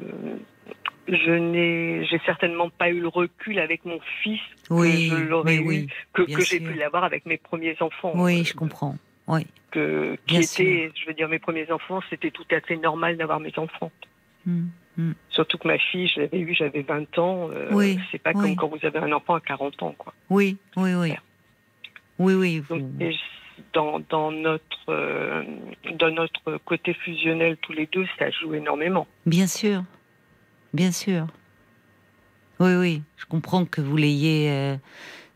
je n'ai, j'ai certainement pas eu le recul avec mon fils oui, que je l'aurais eu, que, que j'ai pu l'avoir avec mes premiers enfants. Oui, je comprends. Oui. Que, qui étaient, je veux dire, mes premiers enfants, c'était tout à fait normal d'avoir mes enfants. Hum, hum. Surtout que ma fille, je l'avais eue, j'avais 20 ans. Euh, oui, c'est pas comme quand vous avez un enfant à 40 ans, quoi. Oui, oui, oui. Oui, oui. dans, dans, notre, euh, dans notre côté fusionnel, tous les deux, ça joue énormément. Bien sûr, bien sûr. Oui, oui, je comprends que vous l'ayez euh,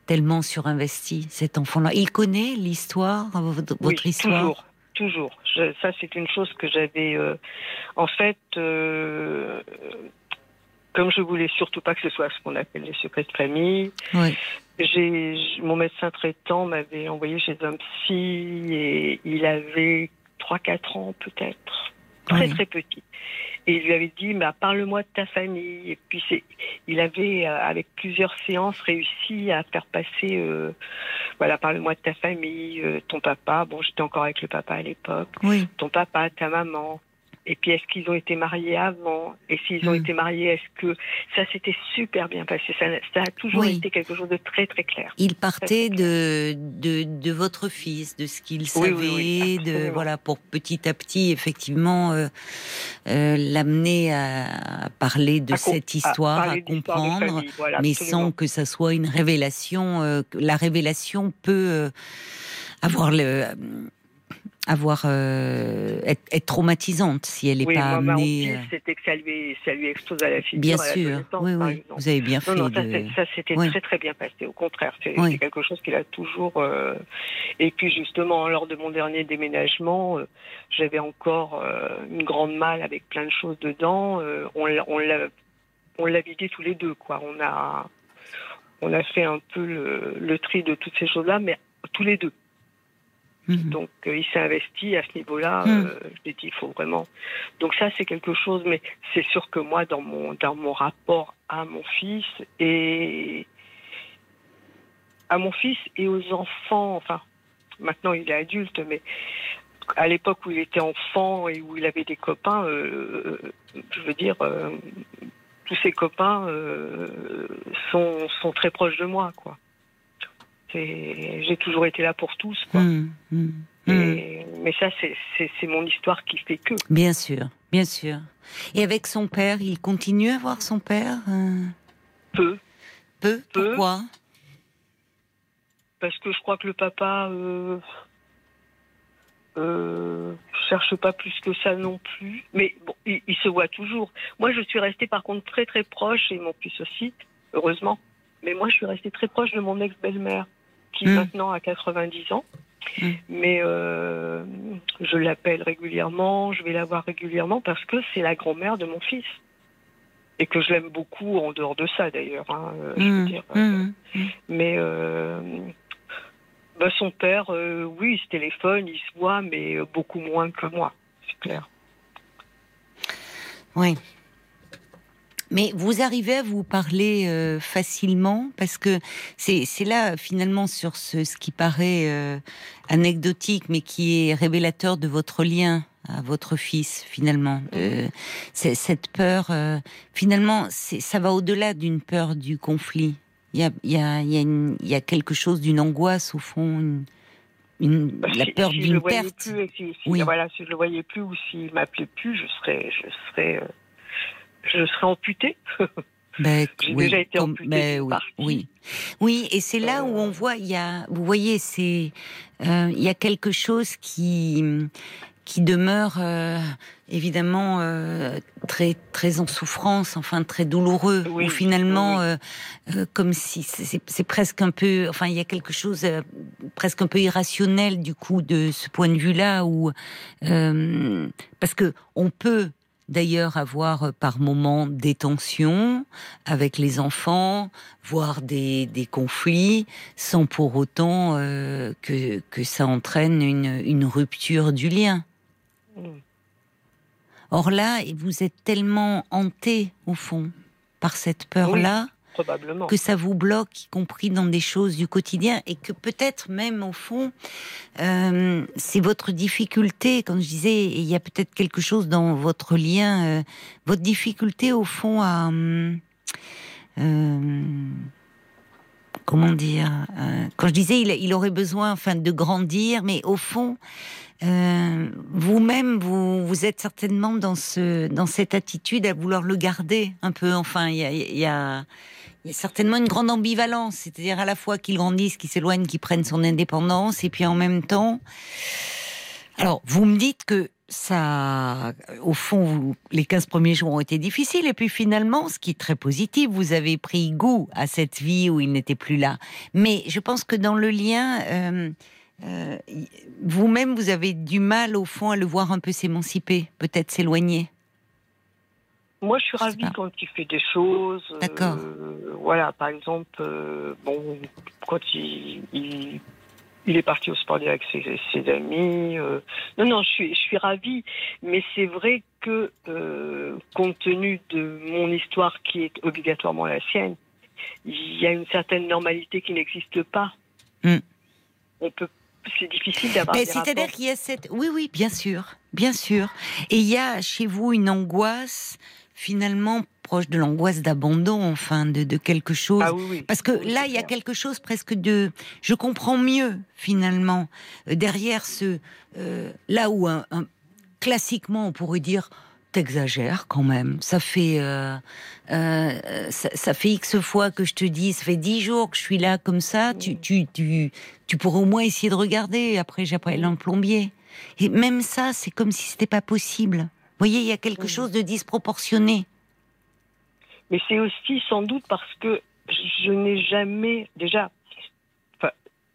tellement surinvesti, cet enfant-là. Il connaît l'histoire, votre, oui, histoire? Toujours, toujours. ça, c'est une chose que j'avais. Euh, en fait, euh, comme je voulais surtout pas que ce soit ce qu'on appelle les secrets de famille, j'ai mon médecin traitant m'avait envoyé chez un psy et il avait 3-4 ans peut-être, très très petit et il lui avait dit bah, parle-moi de ta famille. Et puis c'est, il avait euh, avec plusieurs séances réussi à faire passer euh, voilà parle-moi de ta famille, euh, ton papa. Bon, j'étais encore avec le papa à l'époque. Oui. Ton papa, ta maman. Et puis, est-ce qu'ils ont été mariés avant? Et s'ils ont hmm. été mariés, est-ce que ça s'était super bien passé? Ça, ça, a toujours été quelque chose de très très clair. Il partait de, de, de votre fils, de ce qu'il savait, de voilà pour petit à petit effectivement euh, euh, l'amener à parler de cette histoire, à, comprendre, mais sans que ça soit une révélation. Euh, la révélation peut avoir le avoir euh, être, traumatisante si elle n'est pas amenée. Euh. C'était que ça lui, ça lui explose à la figure. Bien sûr, oui, oui. Vous avez bien fait. Non, ça, s'était très très bien passé. Au contraire, c'est quelque chose qu'il a toujours. Euh, et puis justement, lors de mon dernier déménagement, j'avais encore une grande malle avec plein de choses dedans. on l'a, on l'a vidé tous les deux, quoi. On a, on a fait un peu le, le tri de toutes ces choses-là, mais tous les deux. Mhm. Donc euh, il s'est investi à ce niveau-là. Mhm. Euh, je l'ai dit, il faut vraiment. Donc ça c'est quelque chose, mais c'est sûr que moi dans mon dans mon rapport à mon fils et à mon fils et aux enfants, enfin maintenant il est adulte, mais à l'époque où il était enfant et où il avait des copains, euh, je veux dire, tous ses copains sont, sont très proches de moi, quoi j'ai toujours été là pour tous. Quoi. Mmh, mmh, mmh. mais ça, c'est mon histoire qui fait que. Bien sûr, bien sûr. Et avec son père, il continue à voir son père euh? Peu? Peu, Pourquoi? Parce que je crois que le papa, euh, euh, cherche pas plus que ça non plus. Mais bon, il, il, se voit toujours. Moi, je suis restée par contre très très proche, et mon fils aussi, heureusement. Mais moi, je suis restée très proche de mon ex-belle-mère, qui Mm. maintenant a 90 ans. Mm. Mais euh, je l'appelle régulièrement, je vais la voir régulièrement parce que c'est la grand-mère de mon fils. Et que je l'aime beaucoup en dehors de ça d'ailleurs. hein, je veux dire, mais bah, son père, euh, oui, il se téléphone, il se voit, mais euh, beaucoup moins que moi, c'est clair. Oui. Mais vous arrivez à vous parler euh, facilement? Parce que c'est là finalement sur ce, ce qui paraît euh, anecdotique mais qui est révélateur de votre lien à votre fils finalement. Euh, c'est cette peur euh, finalement ça va au-delà d'une peur du conflit. Il y a y a y a, y a quelque chose d'une angoisse au fond, une, une- Bah, la si- peur si d'une perte. plus, si- Oui. voilà, si je le voyais plus ou s'il m'appelait plus, je serais, je serais, euh, je serais amputée. Ben, J'ai déjà été comme- amputée ben oui, oui, oui, et c'est là où Euh. on voit, il y a, vous voyez, c'est, euh, il y a quelque chose qui qui demeure euh, évidemment euh, très très en souffrance, enfin très douloureux, Oui, où finalement, oui, comme si c'est- presque un peu, enfin il y a quelque chose euh, presque un peu irrationnel du coup de ce point de vue-là, où euh, parce que on peut d'ailleurs avoir euh, par moments des tensions avec les enfants, voire des, des conflits, sans pour autant euh, que, que ça entraîne une, une rupture du lien. Mm. Or là, vous êtes tellement hanté, au fond, par cette peur-là, Que ça vous bloque, y compris dans des choses du quotidien, et que peut-être même au fond, euh, c'est votre difficulté. Quand je disais, il y a peut-être quelque chose dans votre lien, euh, votre difficulté au fond à euh, comment dire Quand je disais, il, il aurait besoin, enfin, de grandir, mais au fond. Euh, vous-même, vous, vous êtes certainement dans ce, dans cette attitude à vouloir le garder un peu. Enfin, il y a, y a, y a certainement une grande ambivalence, c'est-à-dire à la fois qu'il grandisse, qu'il s'éloigne, qu'il prenne son indépendance, et puis en même temps. Alors, vous me dites que ça, au fond, les 15 premiers jours ont été difficiles, et puis finalement, ce qui est très positif, vous avez pris goût à cette vie où il n'était plus là. Mais je pense que dans le lien, euh, euh, vous-même, vous avez du mal, au fond, à le voir un peu s'émanciper, peut-être s'éloigner. Moi, je suis Je ravie quand il fait des choses. euh, D'accord. voilà, par exemple, euh, bon, quand il, il, il est parti au sport avec ses, ses amis. non, non, je suis, je suis ravie. Mais c'est vrai que, compte tenu de mon histoire qui est obligatoirement la sienne, il y a une certaine normalité qui n'existe pas. Hmm. On peut, c'est difficile d'avoir C'est-à-dire qu'il y a cette... Oui, oui, bien sûr, bien sûr. Et il y a chez vous une angoisse, finalement, proche de l'angoisse d'abandon, enfin, de, de quelque chose. Ah oui, oui. Parce que là, il y a quelque chose presque de... Je comprends mieux, finalement, euh, derrière ce... euh, là où, un, un- classiquement, on pourrait dire... T'exagères quand même. Ça fait euh, euh, ça, ça fait x fois que je te dis. Ça fait dix jours que je suis là comme ça. Tu tu tu tu pourrais au moins essayer de regarder. Après j'appelle un plombier. Et même ça, c'est comme si c'était pas possible. Vous voyez, il y a quelque chose de disproportionné. Mais c'est aussi sans doute parce que je n'ai jamais, déjà,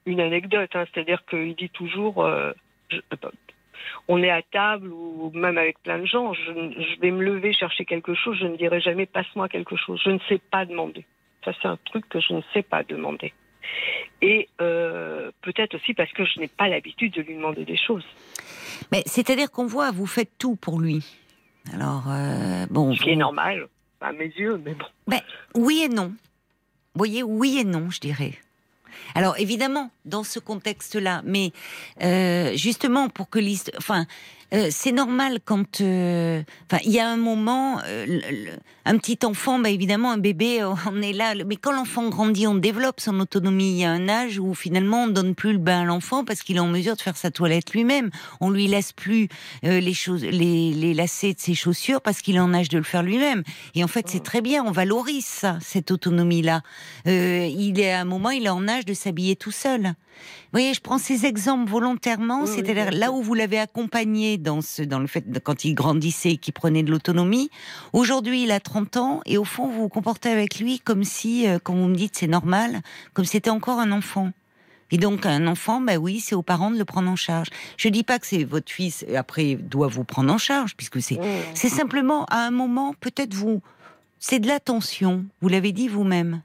une anecdote, hein, c'est-à-dire qu'il dit toujours, euh, je- euh, on est à table ou même avec plein de gens, je, je vais me lever chercher quelque chose, je ne dirai jamais passe-moi quelque chose, je ne sais pas demander. Ça, c'est un truc que je ne sais pas demander. Et euh, peut-être aussi parce que je n'ai pas l'habitude de lui demander des choses. Mais c'est-à-dire qu'on voit, vous faites tout pour lui. Alors euh, bon. Ce qui est normal, à mes yeux, mais bon. Ben, oui et non. Vous voyez, oui et non, je dirais. Alors évidemment, dans ce contexte-là, mais euh, justement pour que l'histoire, enfin, euh, c'est normal quand, euh, enfin, il y a un moment, euh, le- le- un petit enfant, bah évidemment, un bébé, on est là, mais quand l'enfant grandit, on développe son autonomie. Il y a un âge où finalement on donne plus le bain à l'enfant parce qu'il est en mesure de faire sa toilette lui-même. On lui laisse plus les choses, les, les lacets de ses chaussures parce qu'il est en âge de le faire lui-même. Et en fait, c'est très bien, on valorise ça, cette autonomie-là. Il est à un moment, il est en âge de s'habiller tout seul. Vous voyez, je prends ces exemples volontairement, Oui, c'est-à-dire là où vous l'avez accompagné dans ce, dans le fait quand il grandissait, qu'il prenait de l'autonomie. Aujourd'hui, il a 30 ans et au fond, vous vous comportez avec lui comme si, euh, quand vous me dites c'est normal, comme si c'était encore un enfant. Et donc, un enfant, ben oui, c'est aux parents de le prendre en charge. Je dis pas que c'est votre fils, après, doit vous prendre en charge, puisque c'est, c'est simplement, à un moment, peut-être vous, c'est de l'attention. Vous l'avez dit vous-même.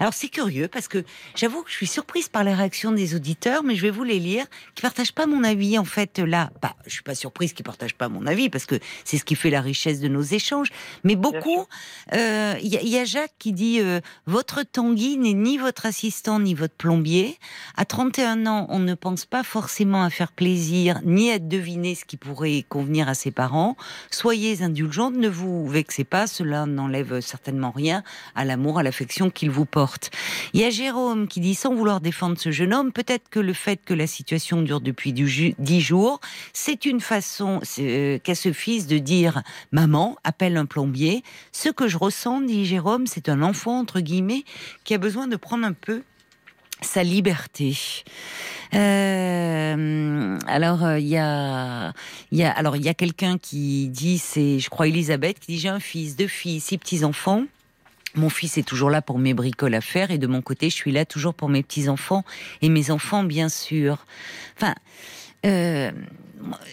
Alors c'est curieux parce que j'avoue que je suis surprise par les réactions des auditeurs, mais je vais vous les lire, qui partagent pas mon avis en fait là. Bah, je suis pas surprise qu'ils partagent pas mon avis parce que c'est ce qui fait la richesse de nos échanges. Mais beaucoup, euh, il y, a- il y a Jacques qui dit euh, votre Tanguy n'est ni votre assistant ni votre plombier. À 31 ans, on ne pense pas forcément à faire plaisir ni à deviner ce qui pourrait convenir à ses parents. Soyez indulgente, ne vous vexez pas, cela n'enlève certainement rien à l'amour, à l'affection qu'il vous Il y a Jérôme qui dit, sans vouloir défendre ce jeune homme, peut-être que le fait que la situation dure depuis dix jours, c'est une façon euh, qu'a ce fils de dire « Maman, appelle un plombier ». Ce que je ressens, dit Jérôme, c'est un enfant, entre guillemets, qui a besoin de prendre un peu sa liberté. Euh, alors euh, il y a, y a, alors il y a quelqu'un qui dit, c'est, je crois Elisabeth, qui dit j'ai un fils, deux filles, six petits enfants. Mon fils est toujours là pour mes bricoles à faire et de mon côté, je suis là toujours pour mes petits enfants et mes enfants, bien sûr. Enfin, euh,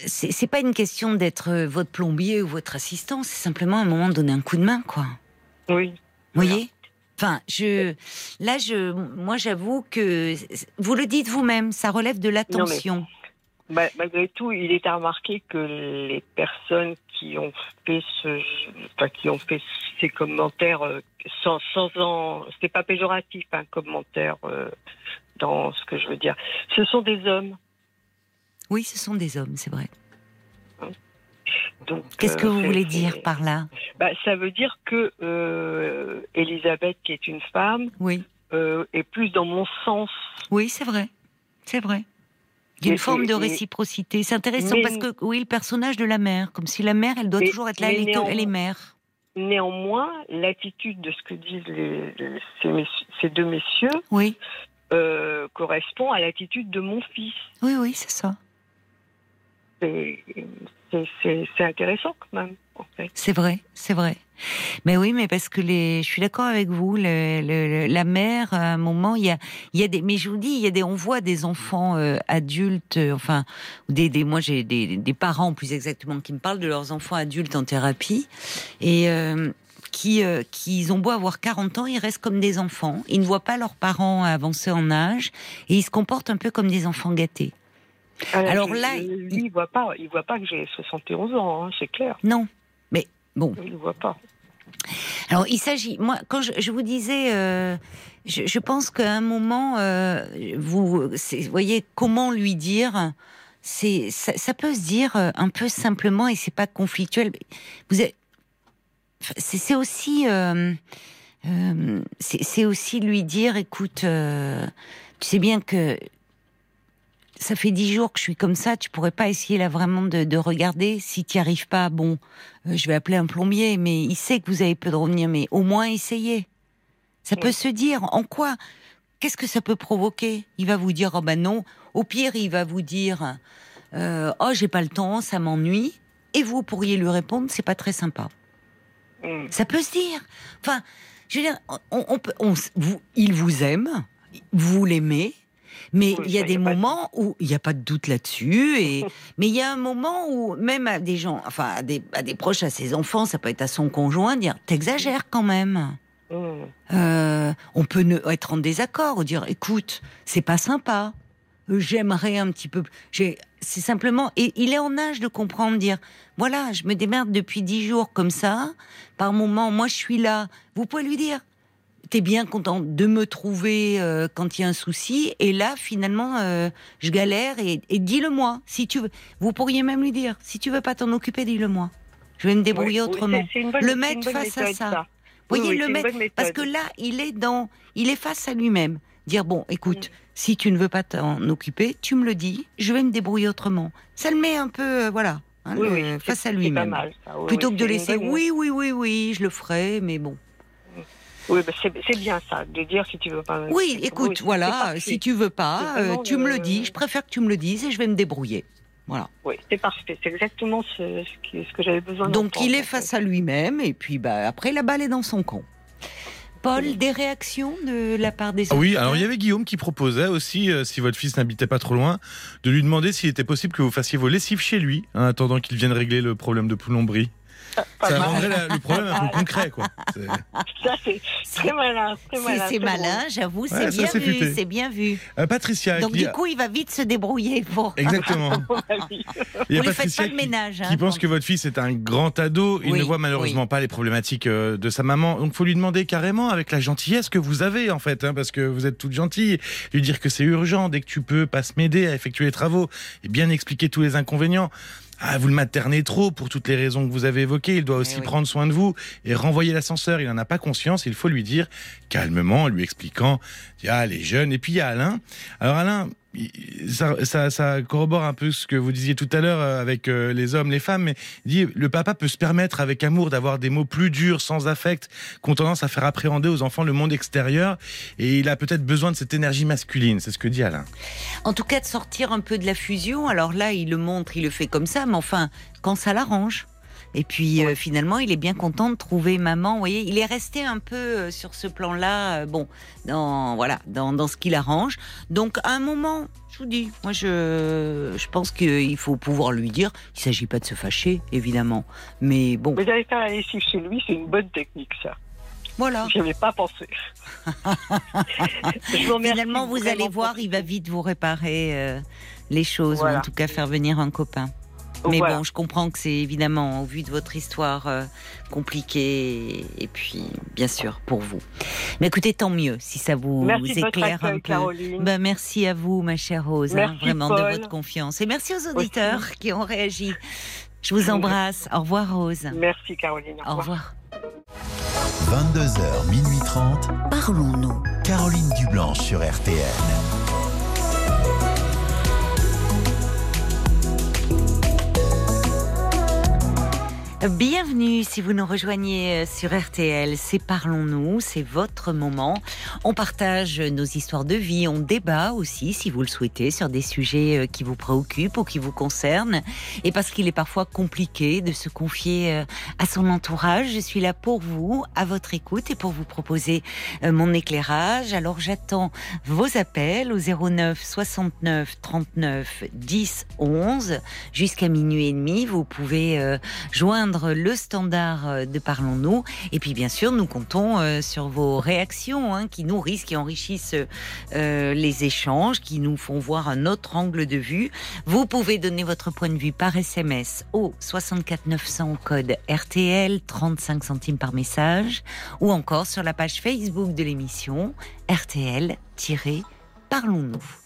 c'est pas une question d'être votre plombier ou votre assistant, c'est simplement à un moment de donner un coup de main, quoi. Oui. Vous voyez? Enfin, je, là, je, moi, j'avoue que vous le dites vous-même, ça relève de l'attention. Bah, malgré tout, il est à remarquer que les personnes qui ont fait ce, enfin, qui ont fait ces commentaires euh, sans, sans en, c'est pas péjoratif un commentaire euh, dans ce que je veux dire. Ce sont des hommes. Oui, ce sont des hommes, c'est vrai. Donc, Qu'est-ce que euh, vous voulez dire par là? Bah, Ça veut dire que euh, Elisabeth, qui est une femme, Oui, euh, est plus dans mon sens. oui, c'est vrai, c'est vrai. Il y a une forme de réciprocité. C'est intéressant mais- parce que oui, le personnage de la mère, comme si la mère, elle doit Mais- toujours être là, elle néanmoins- elle est mère. Néanmoins, l'attitude de ce que disent les, les- ces, messieurs- ces deux messieurs Oui, euh, correspond à l'attitude de mon fils. oui, oui, c'est ça. C'est intéressant quand même, en fait. C'est vrai, c'est vrai. Mais oui, mais parce que les, je suis d'accord avec vous. le- le- la mère, à un moment, il y a, il y a des, mais je vous dis, il y a des, on voit des enfants euh, adultes, euh, enfin, des, des, moi j'ai des, des parents plus exactement qui me parlent de leurs enfants adultes en thérapie et euh, qui, euh, qui ils ont beau avoir 40 ans, ils restent comme des enfants. Ils ne voient pas leurs parents avancer en âge et ils se comportent un peu comme des enfants gâtés. Alors je- là, il- lui, il voit pas, il voit pas que j'ai 71 ans, hein, c'est clair. Non, bon. Il ne voit pas. Alors, il s'agit, moi, quand je, je vous disais, euh, je, je pense qu'à un moment, euh, vous, voyez, comment lui dire, c'est, ça, ça peut se dire euh, un peu simplement et c'est pas conflictuel. Vous êtes, c'est, c'est aussi, euh, c'est, c'est aussi lui dire, écoute, tu sais bien que ça fait dix jours que je suis comme ça, tu pourrais pas essayer là vraiment de, de regarder. Si tu n'y arrives pas, bon, euh, je vais appeler un plombier, mais il sait que vous avez peu de revenir, mais au moins essayez. Ça peut se dire. En quoi? Qu'est-ce que ça peut provoquer? Il va vous dire, oh ben non. Au pire, il va vous dire, euh, oh j'ai pas le temps, ça m'ennuie. Et vous pourriez lui répondre, c'est pas très sympa. Hmm. Ça peut se dire. Enfin, je veux dire, on, on peut, on vous, il vous aime, vous l'aimez, mais Oui, il y a ça, des y a pas de moments où il n'y a pas de doute là-dessus. Et mais il y a un moment où même à des gens, enfin à des, à des proches, à ses enfants, ça peut être à son conjoint, dire t'exagères quand même. Hmm. Euh, on peut ne, être en désaccord, ou dire écoute, c'est pas sympa. J'aimerais un petit peu. C'est simplement. Et il est en âge de comprendre, dire voilà, je me démerde depuis dix jours comme ça. Par moment, moi je suis là. Vous pouvez lui dire t'es bien content de me trouver euh, quand il y a un souci. Et là, finalement, euh, je galère et, et dis-le-moi si tu veux. Vous pourriez même lui dire si tu veux pas t'en occuper, dis-le-moi. Je vais me débrouiller Oui, oui, autrement. bonne- Le mettre face à ça. Oui, Voyez oui, le mettre parce que là, il est dans, il est face à lui-même. Dire bon, écoute, si tu ne veux pas t'en occuper, tu me le dis, je vais me débrouiller autrement. Ça le met un peu, euh, voilà, hein, le- face à lui-même. Plutôt que de laisser, oui, oui, oui, oui, je le ferai, mais bon. Oui, bah, c'est bien ça, de dire si tu veux pas. Oui, écoute, voilà, si tu veux pas, euh, tu me le dis. Je préfère que tu me le dises et je vais me débrouiller. Voilà. Oui, c'est parfait. C'est exactement ce, ce, que j'avais besoin Donc il est face à lui-même et puis bah, après la balle est dans son camp. Paul, des réactions de la part des ah Oui, alors il y avait Guillaume qui proposait aussi, euh, si votre fils n'habitait pas trop loin, de lui demander s'il était possible que vous fassiez vos lessives chez lui, en attendant qu'il vienne régler le problème de plomberie. Ça rendrait le problème un peu concret, quoi. Ça, c'est très malin. C'est malin, j'avoue, c'est bien, vu. C'est bien vu. Euh, Patricia. Donc, du coup, il va vite se débrouiller pour. Exactement. il y a Patricia pas de ménage. Qui, hein, pense que votre fils est un grand ado. Il ne voit malheureusement pas les problématiques euh, de sa maman. Donc, il faut lui demander carrément, avec la gentillesse que vous avez, en fait, hein, parce que vous êtes toute gentille, lui dire que c'est urgent, dès que tu peux, passe m'aider à effectuer les travaux et bien expliquer tous les inconvénients. Ah, vous le maternez trop pour toutes les raisons que vous avez évoquées. Il doit aussi eh prendre soin de vous et renvoyer l'ascenseur. Il n'en a pas conscience. Il faut lui dire calmement, lui expliquant, il y a les jeunes. Et puis il y a Alain. Alors Alain, ça, corrobore un peu ce que vous disiez tout à l'heure euh, avec euh, les hommes, les femmes, mais dit le papa peut se permettre avec amour d'avoir des mots plus durs, sans affect, qui ont tendance à faire appréhender aux enfants le monde extérieur, et il a peut-être besoin de cette énergie masculine, c'est ce que dit Alain. En tout cas, de sortir un peu de la fusion, alors là, il le montre, il le fait comme ça, mais enfin, quand ça l'arrange. Et puis euh, finalement, il est bien content de trouver maman. Vous voyez, il est resté un peu euh, sur ce plan-là, euh, bon, dans voilà, dans, dans ce qu'il arrange. Donc à un moment, je vous dis, moi je, je pense qu'il faut pouvoir lui dire. Il s'agit pas de se fâcher, évidemment, mais bon. Mais d'aller faire la lessive chez lui, c'est une bonne technique, ça. Voilà. Je n'avais pas pensé. Finalement, vous allez voir, il va vite vous réparer les choses, ou en tout cas faire venir un copain. Mais bon, je comprends que c'est évidemment, au vu de votre histoire, euh, compliqué. Et puis, bien sûr, pour vous. Mais écoutez, tant mieux si ça vous, éclaire un peu. Ben, merci à vous, ma chère Rose, hein, vraiment de votre confiance. Et merci aux auditeurs qui ont réagi. Je vous embrasse. Au revoir, Rose. Merci, Caroline. Au revoir. 22h, minuit 30. Parlons-nous. Caroline Dublanche sur RTN. Bienvenue si vous nous rejoignez euh, sur RTL, c'est Parlons-nous, c'est votre moment. On partage nos histoires de vie, on débat aussi si vous le souhaitez sur des sujets euh, qui vous préoccupent ou qui vous concernent. Et parce qu'il est parfois compliqué de se confier euh, à son entourage, je suis là pour vous, à votre écoute et pour vous proposer mon éclairage. Alors j'attends vos appels au 09 69 39 10 11 jusqu'à minuit et demi. Vous pouvez joindre le standard euh, de Parlons-nous. Et puis bien sûr, nous comptons euh, sur vos réactions hein, qui nourrissent, qui enrichissent euh, les échanges, qui nous font voir un autre angle de vue. Vous pouvez donner votre point de vue par SMS au 64 900 au code RTL, 35 centimes par message, ou encore sur la page Facebook de l'émission RTL-Parlons-nous.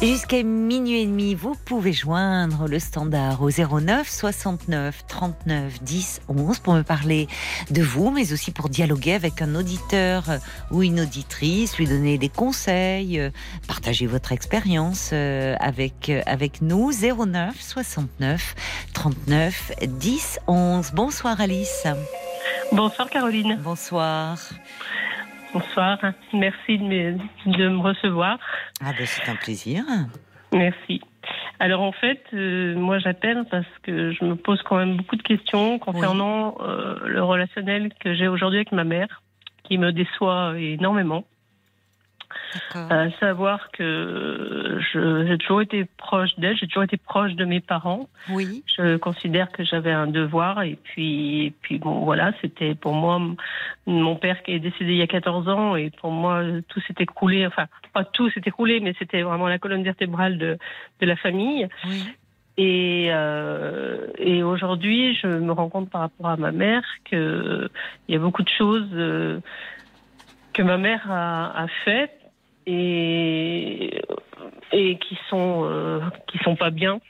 Jusqu'à minuit et demi, vous pouvez joindre le standard au 09 69 39 10 11 pour me parler de vous, mais aussi pour dialoguer avec un auditeur ou une auditrice, lui donner des conseils, euh, partager votre expérience euh, avec, euh, avec nous. 09 69 39 10 11. Bonsoir Alice. Bonsoir Caroline. Bonsoir. Bonsoir. Merci de me, de me recevoir. Ah ben c'est un plaisir. Merci. Alors en fait, euh, moi j'appelle parce que je me pose quand même beaucoup de questions concernant euh, le relationnel que j'ai aujourd'hui avec ma mère, qui me déçoit énormément. À savoir que j'ai toujours été proche d'elle, j'ai toujours été proche de mes parents. Oui. Je considère que j'avais un devoir et puis, puis bon, voilà, c'était pour moi mon père qui est décédé il y a 14 ans et pour moi tout s'est écroulé, enfin pas tout s'est écroulé, mais c'était vraiment la colonne vertébrale de, de la famille. Oui. Et, euh, et aujourd'hui, je me rends compte par rapport à ma mère qu'il y a beaucoup de choses euh, que ma mère a, a faites et, et qui sont euh, qui sont pas bien.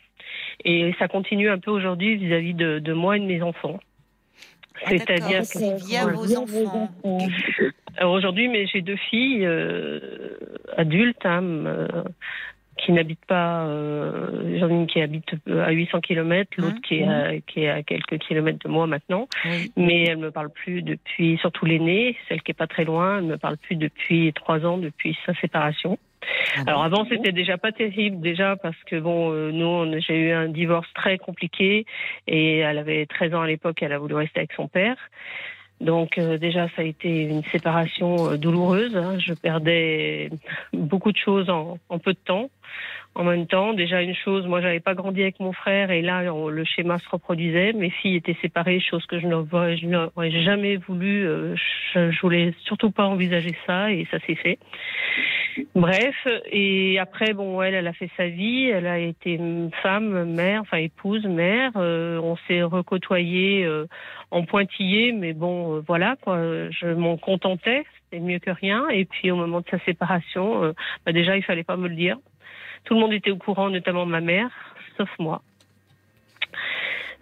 Et ça continue un peu aujourd'hui vis-à-vis de, de, moi et de mes enfants. Ah, C'est-à-dire que via vos enfants. Alors aujourd'hui, mais j'ai deux filles euh, adultes hein, euh, qui n'habitent pas. Euh, J'en ai une qui habite à 800 km, l'autre qui, est à, qui est à quelques kilomètres de moi maintenant. Mais elle me parle plus depuis, surtout l'aînée, celle qui est pas très loin, elle me parle plus depuis trois ans, depuis sa séparation. Ah Alors avant c'était déjà pas terrible déjà parce que bon euh, nous j'ai eu un divorce très compliqué et elle avait 13 ans à l'époque elle a voulu rester avec son père donc euh, déjà, ça a été une séparation euh, douloureuse. Hein. Je perdais beaucoup de choses en, en, peu de temps. En même temps, déjà une chose, moi, j'avais pas grandi avec mon frère et là, le schéma se reproduisait. Mes filles étaient séparées, chose que je n'aurais jamais voulu. Euh, je, je voulais surtout pas envisager ça et ça s'est fait. Bref, et après, bon, elle, elle a fait sa vie. Elle a été femme, mère, enfin épouse, mère. on s'est recotoyé en pointillé, mais bon, euh, voilà, quoi. Je m'en contentais, c'était mieux que rien. Et puis au moment de sa séparation, euh, bah, déjà, il fallait pas me le dire. Tout le monde était au courant, notamment ma mère, sauf moi.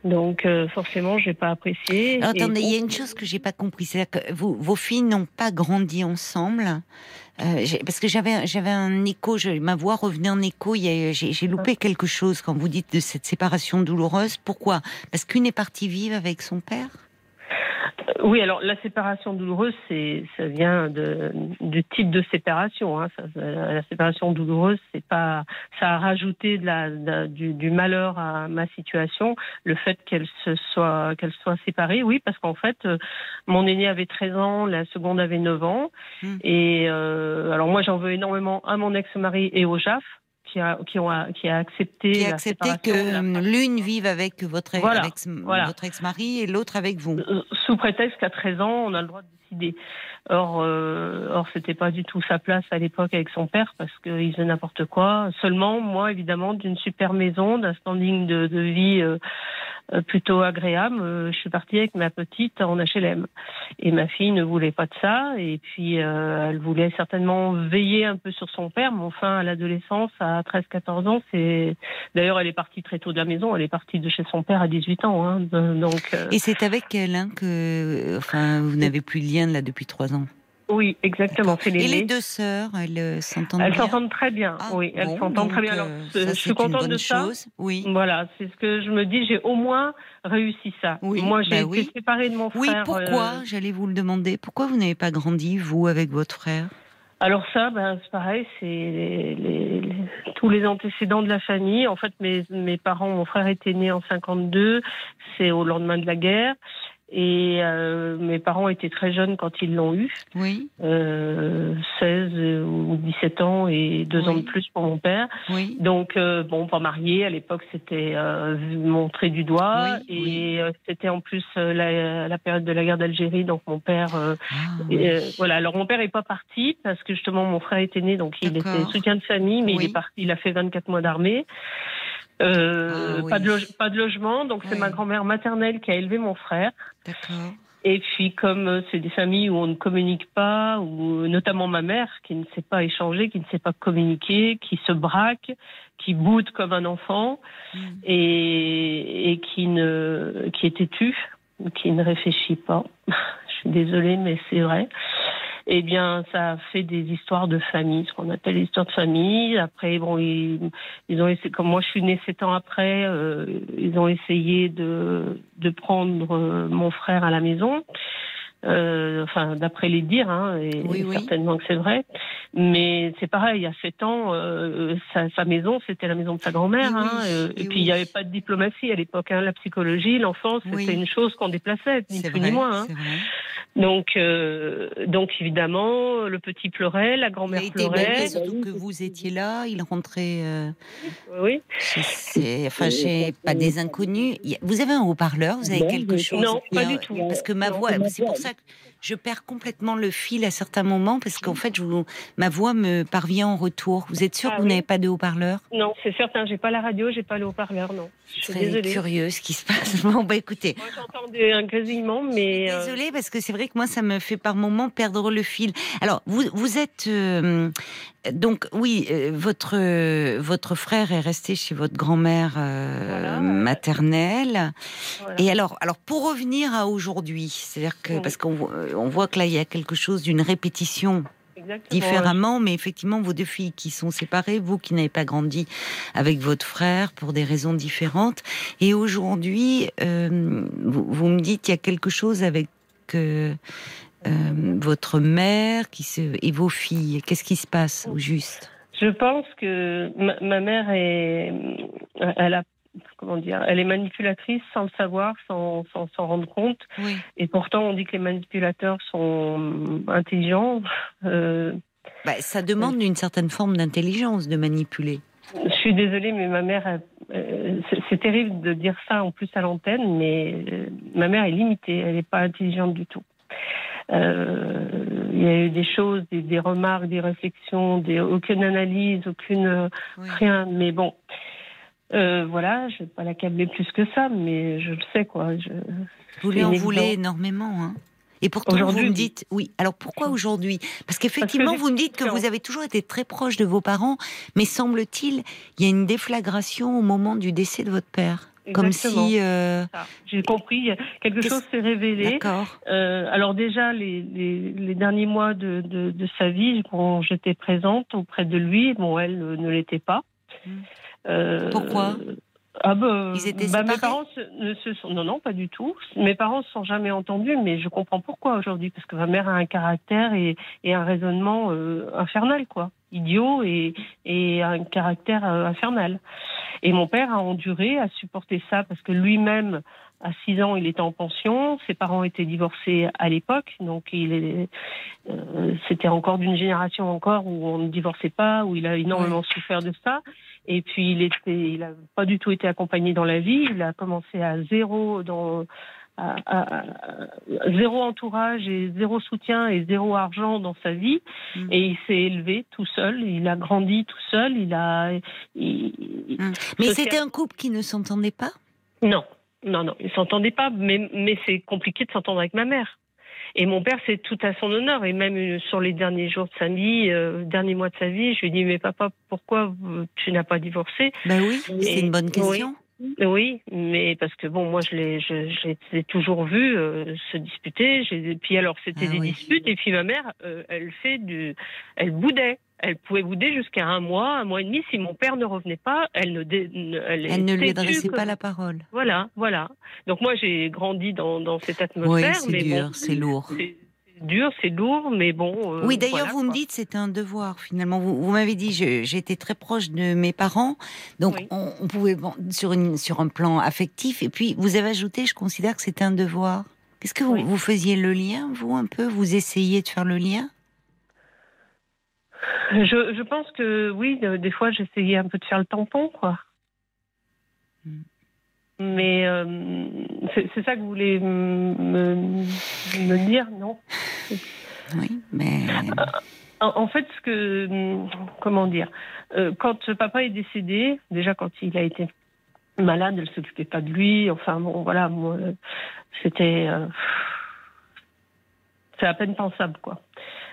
Donc euh, forcément, j'ai pas apprécié. attendez, il y a une chose que j'ai pas compris, c'est que vous, vos filles n'ont pas grandi ensemble. parce que j'avais j'avais un écho, ma voix revenait en écho. J'ai loupé quelque chose quand vous dites de cette séparation douloureuse. Pourquoi? Parce qu'une est partie vivre avec son père? Oui, alors la séparation douloureuse, c'est ça vient de, du type de séparation. Hein. la séparation douloureuse, c'est pas ça a rajouté de la, du, malheur à ma situation. Le fait qu'elle se soit qu'elle soit séparée, oui, parce qu'en fait, euh, mon aîné avait 13 ans, la seconde avait 9 ans, hmm. et euh, alors moi j'en veux énormément à mon ex-mari et au JAF qui a, qui, ont, qui a accepté, qui a accepté que l'une vive avec votre, votre ex-mari et l'autre avec vous. Euh, sous prétexte qu'à 13 ans, on a le droit de décider. Or, euh, or c'était pas du tout sa place à l'époque avec son père parce qu'il faisait n'importe quoi. Seulement, moi, évidemment, d'une super maison, d'un standing de, vie euh, euh, plutôt agréable. Euh, je suis partie avec ma petite en HLM. Et ma fille ne voulait pas de ça. Et puis, elle voulait certainement veiller un peu sur son père. Mais enfin, à l'adolescence, à 13-14 ans, c'est. D'ailleurs, elle est partie très tôt de la maison. Elle est partie de chez son père à 18 ans. Hein. Et c'est avec elle hein, que, vous n'avez plus de lien là depuis trois ans. Oui, exactement. Et les deux sœurs, elles euh, s'entendent Elles s'entendent très bien. Ah, oui, elles s'entendent très bien. Alors, euh, je suis contente de ça. Chose. Oui. Voilà, c'est ce que je me dis. J'ai au moins réussi ça. Oui, Moi, j'ai bah été séparée de mon frère. Oui, pourquoi euh, J'allais vous le demander. Pourquoi vous n'avez pas grandi vous avec votre frère? Alors ça, ben, c'est pareil, c'est les, tous les antécédents de la famille. En fait, mes, mes parents, mon frère était né en 52, c'est au lendemain de la guerre. Et euh, mes parents étaient très jeunes quand ils l'ont eu. Oui. Euh, 16 ou 17 ans et deux ans de plus pour mon père. Oui. Donc, euh, bon, pas marié. À l'époque, c'était euh, montré du doigt. et euh, c'était en plus euh, la, la, période de la guerre d'Algérie. Donc, mon père. Ah. voilà. Alors, mon père n'est pas parti parce que justement, mon frère était né. Donc, il était soutien de famille, mais il est parti. Il a fait 24 mois d'armée. Euh, ah pas, de pas de logement, donc c'est ma grand-mère maternelle qui a élevé mon frère. D'accord. Et puis comme euh, c'est des familles où on ne communique pas, ou notamment ma mère qui ne sait pas échanger, qui ne sait pas communiquer, qui se braque, qui boude comme un enfant hmm. et, et qui ne qui est têtu, qui ne réfléchit pas. Désolée, mais c'est vrai eh bien, ça fait des histoires de famille, ce qu'on appelle les histoires de famille. Après, bon, ils, ont essayé, comme moi je suis née sept ans après, euh, ils ont essayé de, de prendre euh, mon frère à la maison. Euh, enfin, d'après les dires, hein, et certainement que c'est vrai. Mais c'est pareil, il y a sept ans, euh, sa, sa, maison, c'était la maison de sa grand-mère. hein, euh, et, puis il n'y avait pas de diplomatie à l'époque. Hein, la psychologie, l'enfance, c'était une chose qu'on déplaçait, ni plus ni moins. Donc, euh, donc évidemment, le petit pleurait, la grand-mère pleurait. surtout que vous étiez là, il rentrait. Euh, oui. enfin, chez pas des inconnus. Vous avez un haut-parleur, vous avez quelque chose Non, pas du tout. Parce que ma voix, c'est pour ça que je perds complètement le fil à certains moments parce qu'en fait, je ma voix me parvient en retour. Vous êtes sûr ah que vous n'avez pas de haut-parleur? Non, c'est certain. J'ai pas la radio, j'ai pas le haut-parleur, non. Je suis très curieuse ce qui se passe. Bon, bah écoutez. Moi, j'entends un grésillement, mais. Euh, Désolée, parce que c'est vrai que moi, ça me fait par moments perdre le fil. Alors, vous, vous êtes. Euh, donc, oui, euh, votre, votre frère est resté chez votre grand-mère maternelle. Et alors, alors, pour revenir à aujourd'hui, c'est-à-dire que. Parce qu'on on voit que là, il y a quelque chose d'une répétition différemment, mais effectivement, vos deux filles qui sont séparées, vous qui n'avez pas grandi avec votre frère pour des raisons différentes. Et aujourd'hui, euh, vous, me dites qu'il y a quelque chose avec euh, euh, votre mère qui se, et vos filles. Qu'est-ce qui se passe au juste? Je pense que ma, mère est, elle a comment dire, elle est manipulatrice sans le savoir, sans s'en rendre compte. Et pourtant, on dit que les manipulateurs sont intelligents. Euh, bah, ça demande une certaine forme d'intelligence de manipuler. Je suis désolée, mais ma mère, euh, c'est terrible de dire ça en plus à l'antenne, mais euh, ma mère est limitée, elle n'est pas intelligente du tout. il y a eu des choses, des, remarques, des réflexions, des, aucune analyse, aucune rien. Mais bon, euh, voilà, je ne vais pas l'accabler plus que ça, mais je le sais, quoi. Je, vous lui en voulez énormément, hein et pourtant, vous me dites, oui, alors pourquoi aujourd'hui? Parce qu'effectivement, vous me dites que vous avez toujours été très proche de vos parents, mais semble-t-il, il y a une déflagration au moment du décès de votre père. Comme si. Euh... J'ai compris, quelque chose s'est révélé. D'accord. Euh, alors, déjà, les, les, les, derniers mois de, de, de sa vie, quand j'étais présente auprès de lui, bon, elle ne l'était pas. Hmm. Euh, Pourquoi? Ah bah, Ils étaient bah, mes parents ne se sont non non pas du tout. Mes parents se sont jamais entendus, mais je comprends pourquoi aujourd'hui parce que ma mère a un caractère et, et un raisonnement euh, infernal quoi, idiot et, et un caractère euh, infernal. Et mon père a enduré, a supporté ça parce que lui-même à 6 ans, il était en pension. Ses parents étaient divorcés à l'époque, donc il est, euh, c'était encore d'une génération encore où on ne divorçait pas, où il a énormément souffert de ça. Et puis il était, il n'a pas du tout été accompagné dans la vie. Il a commencé à zéro dans à, zéro entourage et zéro soutien et zéro argent dans sa vie. Mm. et il s'est élevé tout seul. Il a grandi tout seul. Il a mm. mais c'était un couple qui ne s'entendait pas? Non. Non non. Il s'entendait pas mais mais c'est compliqué de s'entendre avec ma mère et mon père, c'est tout à son honneur. Et même euh, sur les derniers jours de sa vie, euh, derniers mois de sa vie, je lui dis, mais papa, pourquoi tu n'as pas divorcé? Ben oui, c'est une bonne question. Oui. mais parce que bon, moi je l'ai, je, toujours vu euh, se disputer. Puis alors c'était ah des disputes et puis ma mère, elle fait du, elle boudait elle pouvait bouder jusqu'à un mois, un mois et demi. Si mon père ne revenait pas, elle ne, elle, ne lui adressait pas la parole. Voilà, voilà. Donc moi, j'ai grandi dans, dans, cette atmosphère. Oui, c'est dur, c'est lourd. C'est dur, c'est lourd, mais bon. Euh, oui, d'ailleurs, vous me dites c'est un devoir finalement. Vous, vous m'avez dit j'étais très proche de mes parents, donc on, pouvait sur une sur un plan affectif. Et puis vous avez ajouté, je considère que c'était un devoir. Est-ce que vous, vous faisiez le lien, vous un peu? Vous essayez de faire le lien? Je, je, pense que oui, des fois j'essayais un peu de faire le tampon, quoi. Mais euh, c'est ça que vous voulez me, me dire, non? Oui, mais. Euh, en, fait, ce que. Comment dire euh, Quand papa est décédé, déjà quand il a été malade, elle ne s'occupait pas de lui. Enfin, bon, voilà, c'était. c'est à peine pensable, quoi.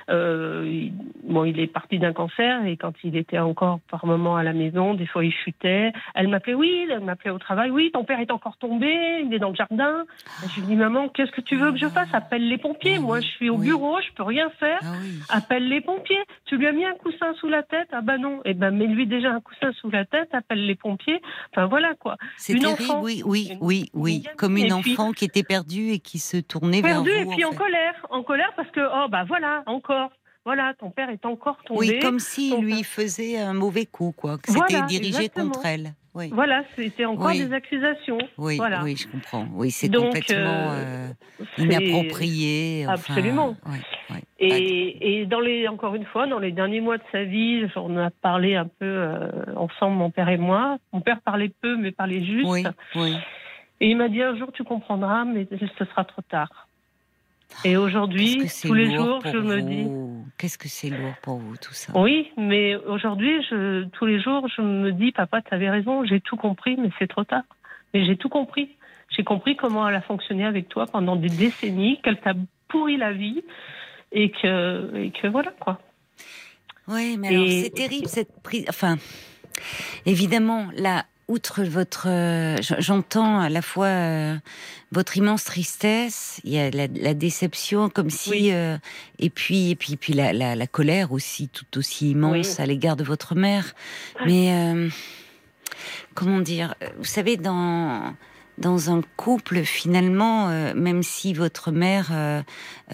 Euh, bon, il est parti d'un cancer et quand il était encore par moment à la maison, des fois il chutait. Elle m'appelait, oui, elle m'appelait au travail, oui, ton père est encore tombé, il est dans le jardin. je lui dis, maman, qu'est-ce que tu veux que je fasse? Appelle les pompiers. Moi, je suis au bureau, je peux rien faire. Ah appelle les pompiers. Tu lui as mis un coussin sous la tête? Ah ben non. Eh ben, mets-lui déjà un coussin sous la tête, appelle les pompiers. Enfin voilà quoi. C'est terrible, enfant, oui, oui, oui, oui. Comme une enfant qui était perdue et qui se tournait vers vous. Perdue et puis en, colère, en colère parce que oh bah voilà encore voilà, ton père est encore tombé. Oui, comme s'il lui faisait un mauvais coup, quoi. Que c'était dirigé contre elle. Oui. Voilà, c'était encore des accusations. Oui, voilà. oui, je comprends. Oui, c'est complètement euh, euh, inapproprié. Absolument. et, et, dans les, encore une fois, dans les derniers mois de sa vie, on a parlé un peu euh, ensemble, mon père et moi. Mon père parlait peu, mais parlait juste. Oui, oui. Et il m'a dit un jour, tu comprendras, mais ce sera trop tard. Et aujourd'hui, tous les jours, je me dis. Qu'est-ce que c'est lourd pour vous tout ça Oui, mais aujourd'hui, je, tous les jours, je me dis, papa, tu avais raison, j'ai tout compris, mais c'est trop tard. Mais j'ai tout compris. J'ai compris comment elle a fonctionné avec toi pendant des décennies, qu'elle t'a pourri la vie et que, et que voilà quoi. Oui, mais alors c'est terrible cette prise. Enfin, évidemment, là, outre votre, j'entends à la fois votre immense tristesse, il y a la, déception, comme si, et puis et puis puis la, la, colère aussi, tout aussi immense à l'égard de votre mère. Mais comment dire, vous savez dans dans un couple, finalement, euh, même si votre mère euh,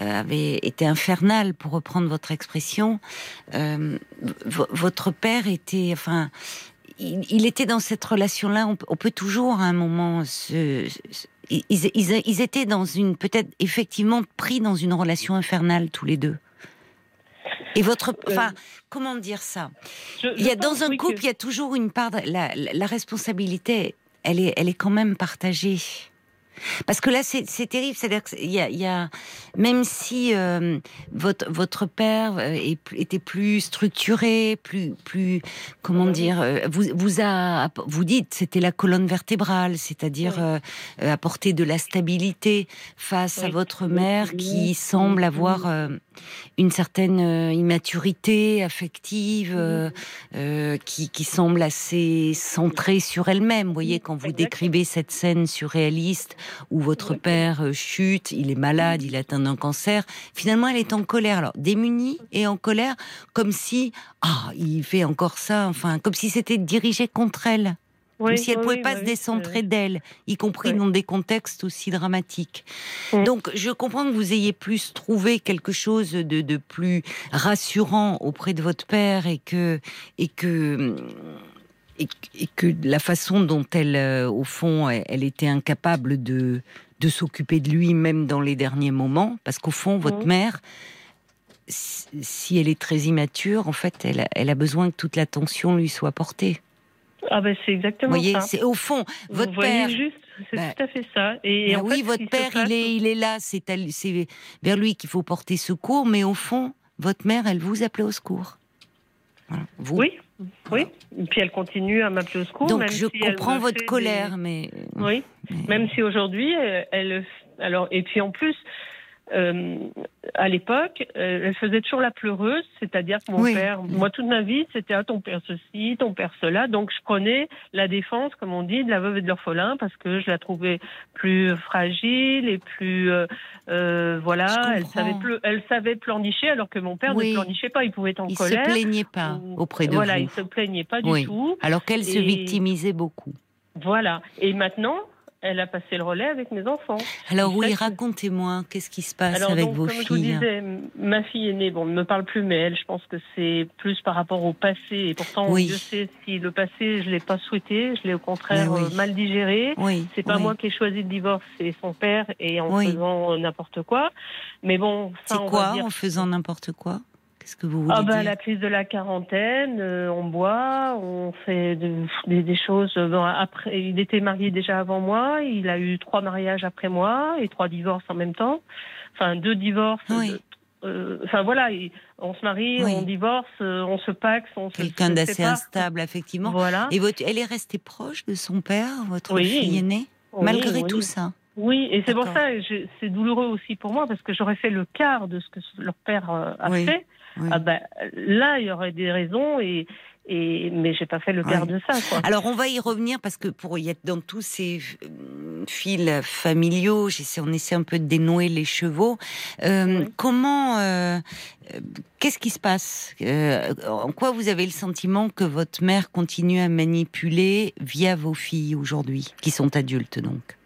euh, avait été infernale, pour reprendre votre expression, votre père était, enfin, il, était dans cette relation-là. On, peut toujours, à un moment, se, ils, ils, étaient dans une, peut-être effectivement pris dans une relation infernale tous les deux. Et votre, enfin, comment dire ça? Il y a dans un couple, il y a toujours une part, la, la responsabilité elle est, elle est quand même partagée. Parce que là, c'est terrible. C'est-à-dire qu'il y a, y a, même si euh, votre votre père euh, était plus structuré, plus plus comment dire, euh, vous vous a vous dites c'était la colonne vertébrale, c'est-à-dire apporter de la stabilité face à votre mère qui semble avoir une certaine immaturité affective, qui qui semble assez centrée sur elle-même. Vous voyez quand vous décrivez cette scène surréaliste où votre père euh, chute, il est malade, il atteint d'un cancer. Finalement, elle est en colère. Alors, démunie et en colère, comme si, ah, il fait encore ça, enfin, comme si c'était dirigé contre elle. Comme si elle ne pouvait pas se décentrer d'elle, y compris dans des contextes aussi dramatiques. Donc, je comprends que vous ayez plus trouvé quelque chose de, de plus rassurant auprès de votre père et que, et que et, que la façon dont elle, euh, au fond, elle, était incapable de, de s'occuper de lui, même dans les derniers moments, parce qu'au fond, votre mère, si elle est très immature, en fait, elle, elle a besoin que toute l'attention lui soit portée. Ah ben c'est exactement Vous voyez, c'est au fond votre Vous père. juste, c'est bah, tout à fait ça. Et, bah oui, votre père, il est, il est là, c'est vers lui qu'il faut porter secours, mais au fond, votre mère, elle vous appelait au secour. Vous. Oui, oui, et puis elle continue à m'appeler au secours. Donc je comprends votre colère, mais oui, même si aujourd'hui elle, alors et puis en plus euh, à l'époque, euh, elle faisait toujours la pleureuse, c'est-à-dire que mon père, moi toute ma vie, c'était ah, ton père ceci, ton père cela, donc je prenais la défense, comme on dit, de la veuve et de l'orphelin parce que je la trouvais plus fragile et plus, euh, voilà, elle savait, elle savait pleurnicher alors que mon père ne pleurnichait pas, il pouvait être en colère. Il se plaignait pas auprès de voilà, vous. il se plaignait pas du tout. Alors qu'elle se victimisait beaucoup. Voilà. Et maintenant, elle a passé le relais avec mes enfants. Alors oui, racontez-moi, qu'est-ce qui se passe avec vos comme filles je vous disais, ma fille aînée, bon, ne me parle plus, mais elle, je pense que c'est plus par rapport au passé. Et pourtant, je sais si le passé, je l'ai pas souhaité, je l'ai au contraire euh, mal digéré. Oui. C'est pas moi qui ai choisi le divorce, c'est son père et en faisant n'importe quoi. Mais bon, ça. C'est quoi en faisant n'importe quoi? Qu'est-ce que vous voulez ah ben, La crise de la quarantaine, euh, on boit, on fait des, choses. après, il était marié déjà avant moi, il a eu trois mariages après moi et trois divorces en même temps. Enfin, deux divorces. Euh, enfin voilà, on se marie, on divorce, euh, on se paxe, on se Quelqu'un d'assez instable, effectivement. Voilà. Et votre, elle est restée proche de son père, votre fille aînée, malgré tout ça oui, et c'est pour ça, c'est douloureux aussi pour moi parce que j'aurais fait le quart de ce que leur père a fait. Ah ben, là, il y aurait des raisons et, et, mais j'ai pas fait le quart de ça. Quoi. Alors on va y revenir parce que pour y être dans tous ces euh, fils familiaux, on essaie un peu de dénouer les chevaux. Euh, comment, euh, qu'est-ce qui se passe? En quoi vous avez le sentiment que votre mère continue à manipuler via vos filles aujourd'hui, qui sont adultes donc?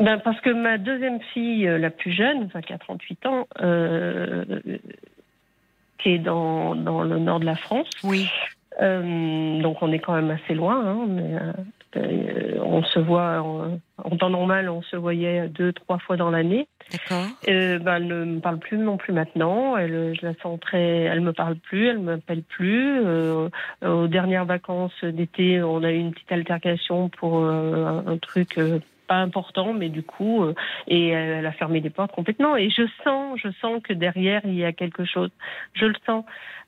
Ben parce que ma deuxième fille, la plus jeune, enfin qui a 38 ans, qui est dans, dans le nord de la France. Oui. Euh, donc on est quand même assez loin, hein, mais euh, euh, on se voit en, temps normal, on se voyait deux, trois fois dans l'année. D'accord. Ben, elle ne me parle plus non plus maintenant. Elle, je la sens très, elle me parle plus, elle m'appelle plus. aux dernières vacances d'été, on a eu une petite altercation pour un, un truc important, mais du coup, euh, et elle a fermé les portes complètement. Et je sens, je sens que derrière il y a quelque chose. Je le sens.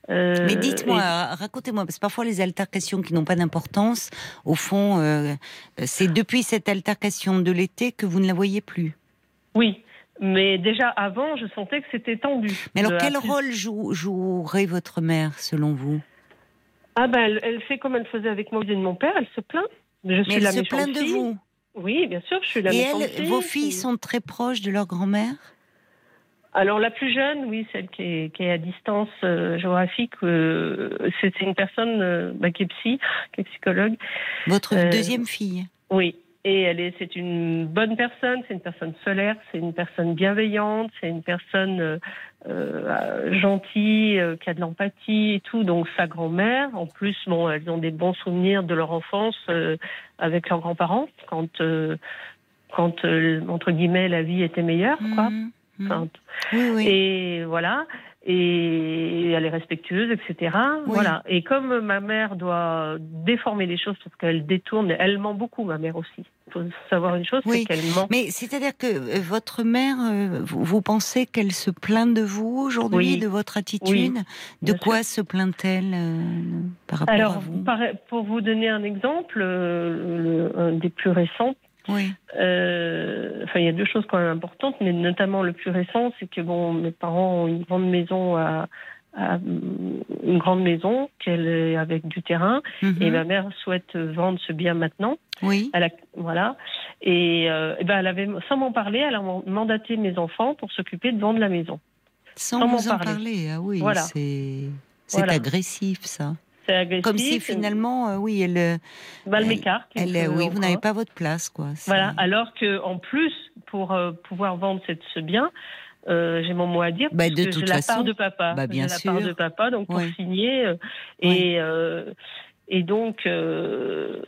Euh, mais dites-moi, racontez-moi, parce que parfois les altercations qui n'ont pas d'importance, au fond, euh, c'est depuis cette altercation de l'été que vous ne la voyez plus. Oui, mais déjà avant, je sentais que c'était tendu. Mais alors, quel rôle jouerait votre mère, selon vous? Ah ben, elle, fait comme elle faisait avec moi et mon père, elle se plaint. Je suis Mais la elle se plaint de vous. Oui, bien sûr, je suis la Et méchante elle, fille. vos filles sont très proches de leur grand-mère? Alors la plus jeune, oui, celle qui est, qui est à distance euh, géographique, euh, c'est une personne euh, bah, qui est psy, qui est psychologue. Votre deuxième fille? Oui, et elle est, c'est une bonne personne, c'est une personne solaire, c'est une personne bienveillante, c'est une personne euh, gentille, euh, qui a de l'empathie et tout. Donc sa grand-mère, en plus, bon, elles ont des bons souvenirs de leur enfance euh, avec leurs grands-parents quand, euh, quand euh, entre guillemets la vie était meilleure, quoi. Mhm, Oui, oui. et voilà. Et elle est respectueuse, etc. Oui. Voilà. Et comme ma mère doit déformer les choses parce qu'elle détourne, elle ment beaucoup, ma mère aussi. Il faut savoir une chose, c'est qu'elle ment. Mais c'est-à-dire que euh, votre mère, euh, vous, pensez qu'elle se plaint de vous aujourd'hui, de votre attitude De quoi se plaint-elle euh, par rapport à Alors, vous? par- pour vous donner un exemple, euh, le- un des plus récents, Oui. euh, enfin, il y a deux choses quand même importantes, mais notamment le plus récent, c'est que bon, mes parents ont une grande maison à, à- une grande maison qu'elle est avec du terrain, Mhm. et ma mère souhaite vendre ce bien maintenant. Oui. Elle a, voilà. Et, euh, eh ben, elle avait, sans m'en parler, elle a mandaté mes enfants pour s'occuper de vendre la maison. Sans, sans m'en parler. parler. Ah oui, Voilà. c'est c'est Voilà. agressif ça. C'est agressif. Comme si finalement, euh, oui, elle, Bah, elle elle- oui, vous n'avez pas votre place, quoi. Voilà. Alors que en plus, pour euh, pouvoir vendre cette, ce bien, euh, j'ai mon mot à dire. Bah, parce de que toute la façon. part de papa. Bah, bien la part sûr. de papa, donc pour signer. euh, et euh, et donc euh,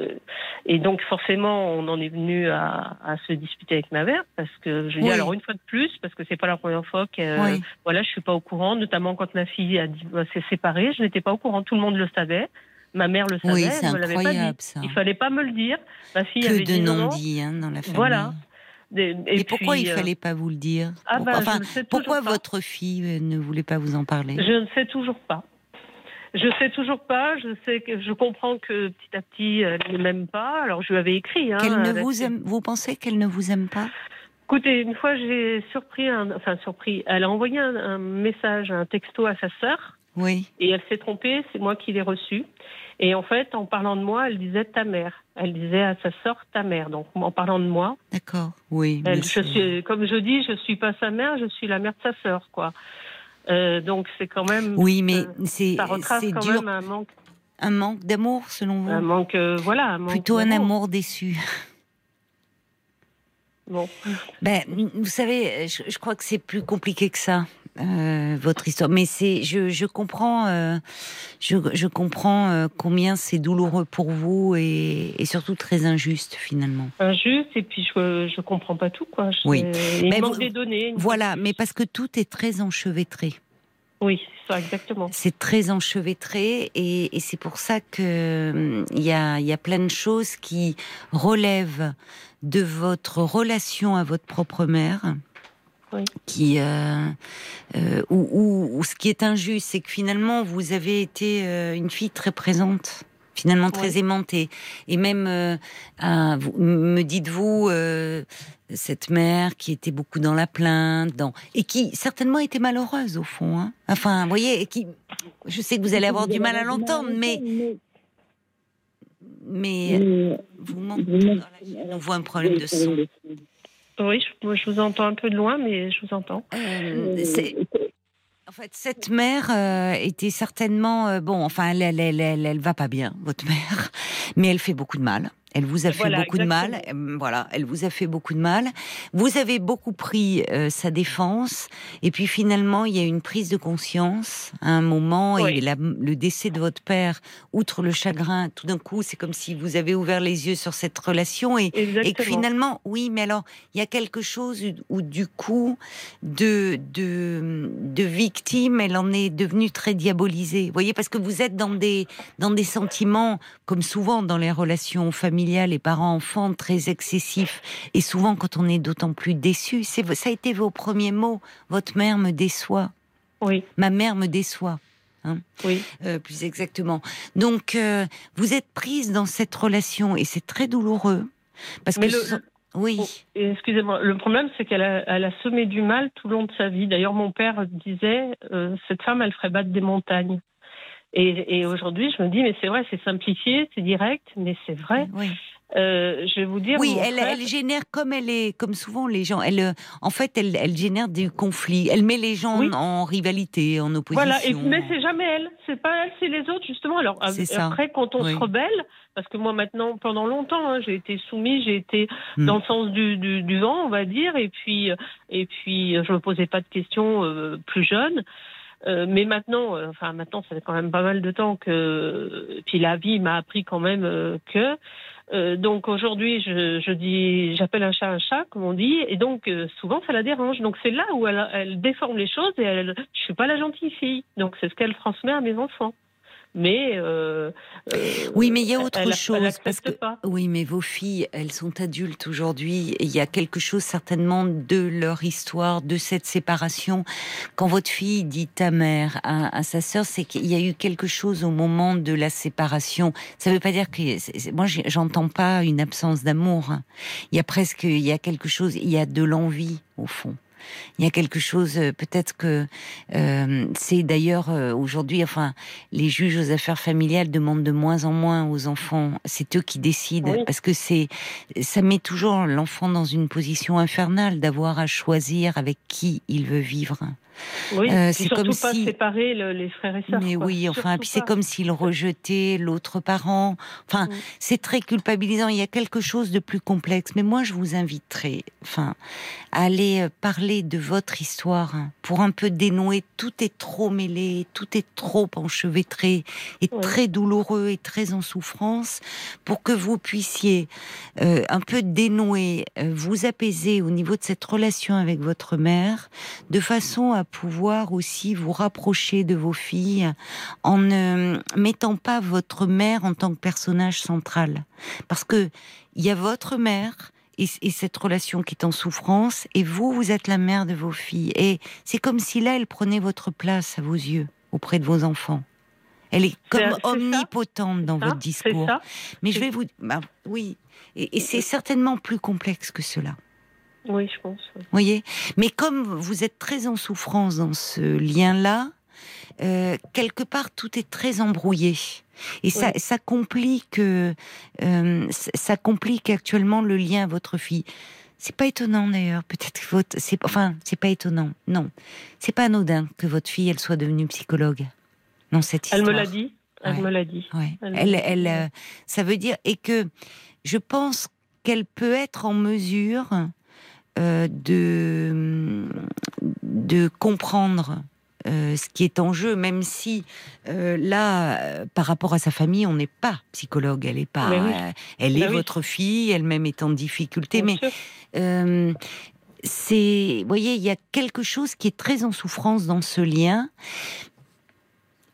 et donc forcément, on en est venu à, à se disputer avec ma mère parce que je dis Oui. alors une fois de plus parce que c'est pas la première fois que Oui. voilà, je suis pas au courant, notamment quand ma fille euh, s'est séparée, je n'étais pas au courant, tout le monde le savait. Ma mère le savait, Oui, elle c'est me l'avait pas dit. incroyable ça. Il fallait pas me le dire. Ma fille avait Que de non, non. non-dits hein, dans la famille. Voilà. Et, Et, pourquoi puis, il euh, fallait pas vous le dire ah Pourquoi, bah, enfin, pourquoi votre fille euh, ne voulait pas vous en parler Je ne sais toujours pas. Je sais toujours pas. Je sais que je comprends que petit à petit elle ne m'aime pas. Alors je lui avais écrit. Hein, ne vous aime Vous pensez qu'elle ne vous aime pas? Écoutez, une fois j'ai surpris, un, enfin surpris. Elle a envoyé un, un message, un texto à sa sœur, Oui. et elle s'est trompée. C'est moi qui l'ai reçu. Et en fait, en parlant de moi, elle disait ta mère. Elle disait à sa sœur ta mère. Donc en parlant de moi, D'accord. Oui. Elle, je c'est- suis, comme je dis, je suis pas sa mère, je suis la mère de sa sœur, quoi. Euh, donc c'est quand même. Oui, mais euh, c'est dur. même un manque, Un manque d'amour, selon vous un manque, euh, voilà, un manque Plutôt un amour déçu. Bon, Ben, vous savez, je, je crois que c'est plus compliqué que ça. Euh, votre histoire, mais c'est, je, je comprends, euh, je, je comprends euh, combien c'est douloureux pour vous et, et surtout très injuste finalement. injuste et puis je, je comprends pas tout, quoi. Je- Oui. Il Mais manque vous- des données. Voilà, mais parce que tout est très enchevêtré. Oui, ça, exactement. C'est très enchevêtré et, et c'est pour ça que hum, il y a, y a plein de choses qui relèvent de votre relation à votre propre mère. Oui. Qui, euh, euh, ou, ou- ou ce qui est injuste, c'est que finalement vous avez été euh, une fille très présente, finalement très Oui. aimante et, même euh, à- vous- me dites-vous euh, cette mère qui était beaucoup dans la plainte, dans et qui certainement était malheureuse au fond. Hein. Enfin, vous voyez, qui, je sais que vous allez avoir du mal à l'entendre, mais mais vous manquez. On voit un problème de son. Oui, je, moi, je vous entends un peu de loin, mais je vous entends. Euh, c'est- en fait, cette mère euh, était certainement euh, bon. Enfin, elle, elle, elle, elle, elle va pas bien, votre mère, mais elle fait beaucoup de mal. Elle vous a fait Voilà, beaucoup de mal. Euh, Voilà, elle vous a fait beaucoup de mal. Vous avez beaucoup pris euh, sa défense, et puis finalement, il y a eu une prise de conscience à un moment, et la- le décès de votre père, outre le chagrin, tout d'un coup, c'est comme si vous avez ouvert les yeux sur cette relation, et, que finalement, oui, mais alors, il y a quelque chose où, du coup, de, de, de victime, elle en est devenue très diabolisée. Vous voyez, parce que vous êtes dans des, dans des sentiments, comme souvent dans les relations familiales et parents-enfants, très excessifs. Et souvent, quand on est d'autant plus déçu, c'est, ça a été vos premiers mots. Votre mère me déçoit. Oui, Ma mère me déçoit. oui. Euh, plus exactement. Donc, euh, vous êtes prise dans cette relation et c'est très douloureux. Parce Mais que le- oui, Oh, Excusez-moi, le problème c'est qu'elle a, elle a semé du mal tout le long de sa vie. D'ailleurs, mon père disait, euh, cette femme, elle ferait battre des montagnes. Et, et aujourd'hui, je me dis, mais c'est vrai, c'est simplifié, c'est direct, mais c'est vrai. oui. euh, je vais vous dire. Oui, elle, elle, génère comme elle est, comme souvent les gens. Elle, euh, en fait, elle, elle génère du conflit. Elle met les gens en rivalité, en opposition. Voilà, et, mais c'est jamais elle. C'est pas elle, c'est les autres justement. Alors après, quand on se rebelle, parce que moi maintenant, pendant longtemps, hein, j'ai été soumise, j'ai été hmm. dans le sens du, du, du, vent, on va dire, et puis et puis je me posais pas de questions euh, plus jeune. Euh, mais maintenant, euh, enfin maintenant, ça fait quand même pas mal de temps que, puis la vie m'a appris quand même euh, que. donc aujourd'hui, je, je dis, j'appelle un chat un chat, comme on dit, et donc souvent ça la dérange. Donc c'est là où elle, elle déforme les choses et elle, je suis pas la gentille fille. Donc c'est ce qu'elle transmet à mes enfants mais euh, euh, oui, mais il y a autre chose parce que oui, mais vos filles, elles sont adultes aujourd'hui. Il y a quelque chose certainement de leur histoire, de cette séparation. Quand votre fille dit ta mère à, sa sœur, c'est qu'il y a eu quelque chose au moment de la séparation. Ça ne veut pas dire que moi, j'entends pas une absence d'amour. Il y a presque, il y a quelque chose, il y a de l'envie au fond. Il y a quelque chose, euh, peut-être que euh, c'est d'ailleurs euh, aujourd'hui, enfin, les juges aux affaires familiales demandent de moins en moins aux enfants. C'est eux qui décident parce que c'est, ça met toujours l'enfant dans une position infernale d'avoir à choisir avec qui il veut vivre. Oui, euh, c'est comme pas si... séparer les frères et sœurs. Mais oui, enfin, puis c'est comme s'il rejetait l'autre parent. Enfin, mm. c'est très culpabilisant. Il y a quelque chose de plus complexe. Mais moi, je vous inviterai, enfin, à aller euh, parler de votre histoire hein, pour un peu dénouer. Tout est trop mêlé, tout est trop enchevêtré et très douloureux et très en souffrance pour que vous puissiez euh, un peu dénouer, vous apaiser au niveau de cette relation avec votre mère, de façon à pouvoir aussi vous rapprocher de vos filles en ne mettant pas votre mère en tant que personnage central. Parce que il y a votre mère, et, cette relation qui est en souffrance, et vous, vous êtes la mère de vos filles. Et c'est comme si là, elle prenait votre place à vos yeux, auprès de vos enfants. Elle est comme omnipotente dans votre discours. Mais je vais vous... Bah, oui, et c'est certainement plus complexe que cela. Oui, je pense. Vous voyez Mais comme vous êtes très en souffrance dans ce lien-là, euh, quelque part tout est très embrouillé. Et ça, ça complique, euh, ça complique actuellement le lien à votre fille. C'est pas étonnant d'ailleurs, peut-être que votre, c'est, enfin, c'est pas étonnant. Non, c'est pas anodin que votre fille, elle soit devenue psychologue. Non, cette histoire. Elle me l'a dit. Elle me l'a dit. Elle, elle, euh, ça veut dire et que je pense qu'elle peut être en mesure de, de comprendre euh, ce qui est en jeu, même si euh, là, par rapport à sa famille, on n'est pas psychologue, elle est pas, elle est votre fille, elle-même est en difficulté, mais c'est, vous voyez, il y a quelque chose qui est très en souffrance dans ce lien,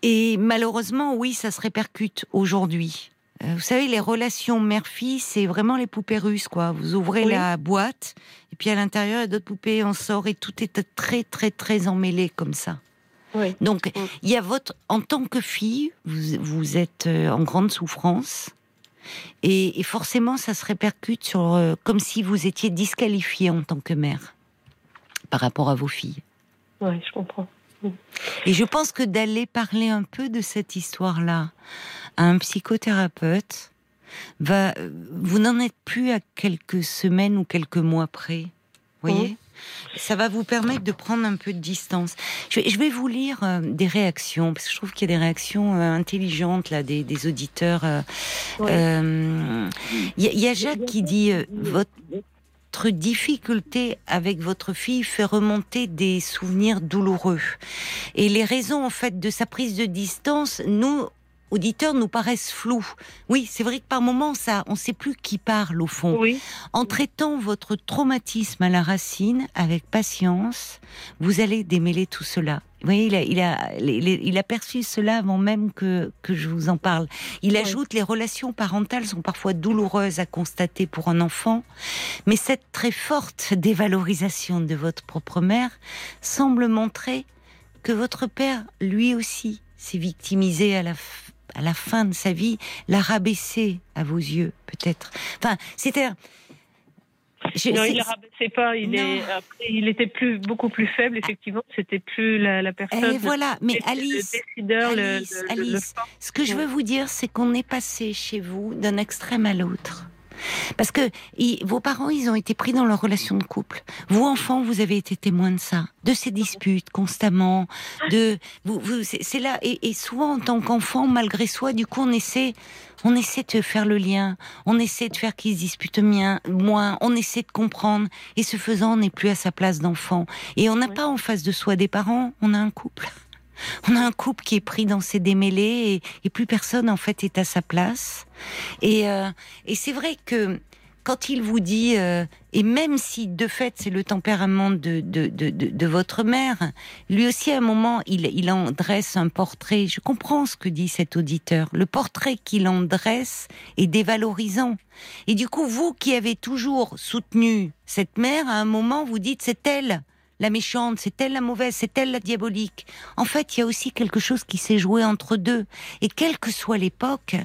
et malheureusement, oui, ça se répercute aujourd'hui. Euh, vous savez, les relations mère-fille, c'est vraiment les poupées russes, quoi. Vous ouvrez la boîte, et puis à l'intérieur, il y a d'autres poupées, on sort, et tout est très, très, très emmêlé comme ça. Donc, il y a votre, en tant que fille, vous, vous êtes euh, en grande souffrance, et, forcément, ça se répercute sur, euh, comme si vous étiez disqualifiée en tant que mère par rapport à vos filles. Oui, je comprends. Et je pense que d'aller parler un peu de cette histoire-là à un psychothérapeute, va, vous n'en êtes plus à quelques semaines ou quelques mois près. Voyez? Mmh. Ça va vous permettre de prendre un peu de distance. Je vais, vous lire euh, des réactions, parce que je trouve qu'il y a des réactions euh, intelligentes là, des, auditeurs. Il euh, y, a Jacques qui dit votre difficulté avec votre fille fait remonter des souvenirs douloureux. Et les raisons, en fait, de sa prise de distance, nous, auditeurs nous paraissent floues. Oui, c'est vrai que par moments, ça, on ne sait plus qui parle au fond. En traitant votre traumatisme à la racine avec patience, vous allez démêler tout cela. Vous voyez, il a, il a, il a perçu cela avant même que, que je vous en parle. Il ajoute les relations parentales sont parfois douloureuses à constater pour un enfant, mais cette très forte dévalorisation de votre propre mère semble montrer que votre père, lui aussi, s'est victimisé à la, à la fin de sa vie, l'a rabaissé à vos yeux, peut-être. Enfin, c'était. non, il ne rabaissait pas. Il, est, il était plus, beaucoup plus faible, effectivement. C'était plus la, personne. Et voilà, mais Alice, Alice, Alice ce que je veux vous dire, c'est qu'on est passé chez vous d'un extrême à l'autre. Parce que vos parents, ils ont été pris dans leur relation de couple. Vous, enfants, vous avez été témoin de ça, de ces disputes constamment. De, vous, c'est là. Et, souvent, en tant qu'enfant, malgré soi, du coup, on essaie, on essaie de faire le lien. On essaie de faire qu'ils se disputent moins. On essaie de comprendre. Et ce faisant, on n'est plus à sa place d'enfant. Et on n'a pas en face de soi des parents. On a un couple. On a un couple qui est pris dans ses démêlés et, plus personne en fait est à sa place. Et, euh, c'est vrai que quand il vous dit, euh, et même si de fait c'est le tempérament de, de, votre mère, lui aussi à un moment il, il en dresse un portrait. Je comprends ce que dit cet auditeur. Le portrait qu'il en dresse est dévalorisant. Et du coup, vous qui avez toujours soutenu cette mère, à un moment vous dites c'est elle la méchante, c'est elle la mauvaise, c'est elle la diabolique. En fait, il y a aussi quelque chose qui s'est joué entre deux. Et quelle que soit l'époque,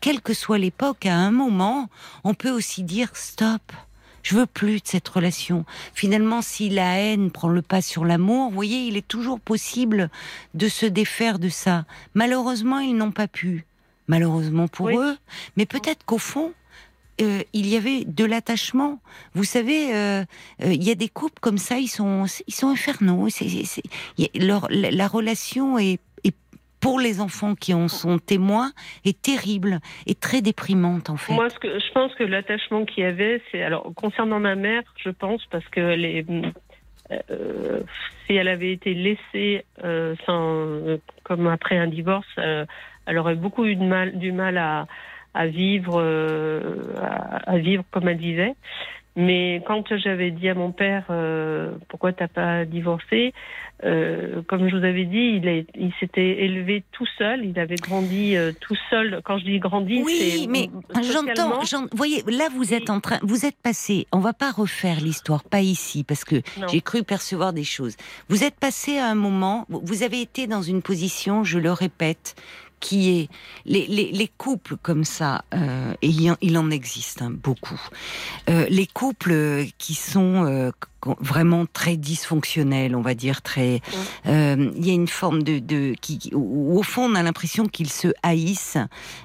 quelle que soit l'époque, à un moment, on peut aussi dire stop. Je veux plus de cette relation. Finalement, si la haine prend le pas sur l'amour, vous voyez, il est toujours possible de se défaire de ça. Malheureusement, ils n'ont pas pu. Malheureusement pour eux. Mais peut-être qu'au fond, euh, il y avait de l'attachement. Vous savez, euh, euh, il y a des couples comme ça, ils sont, ils sont infernaux. la, relation est, pour les enfants qui en sont témoins est terrible et très déprimante en fait. Moi, je pense que l'attachement qu'il y avait, c'est alors concernant ma mère, je pense parce que si elle avait été laissée comme après un divorce, elle aurait beaucoup eu du mal à à vivre, euh, à, vivre comme elle vivait. Mais quand j'avais dit à mon père euh, pourquoi t'as pas divorcé, euh, comme je vous avais dit, il, il s'était élevé tout seul, il avait grandi euh, tout seul. Quand je dis grandi, oui, mais j'entends. Vous voyez, là vous êtes en train, vous êtes passé. On va pas refaire l'histoire, pas ici, parce que j'ai cru percevoir des choses. Vous êtes passé à un moment, vous avez été dans une position, je le répète, qui est les, les, les couples comme ça, euh, et il, en existe hein, beaucoup. Euh, les couples qui sont euh, vraiment très dysfonctionnels, on va dire très. Il y a une forme de, de qui, où, au fond on a l'impression qu'ils se haïssent,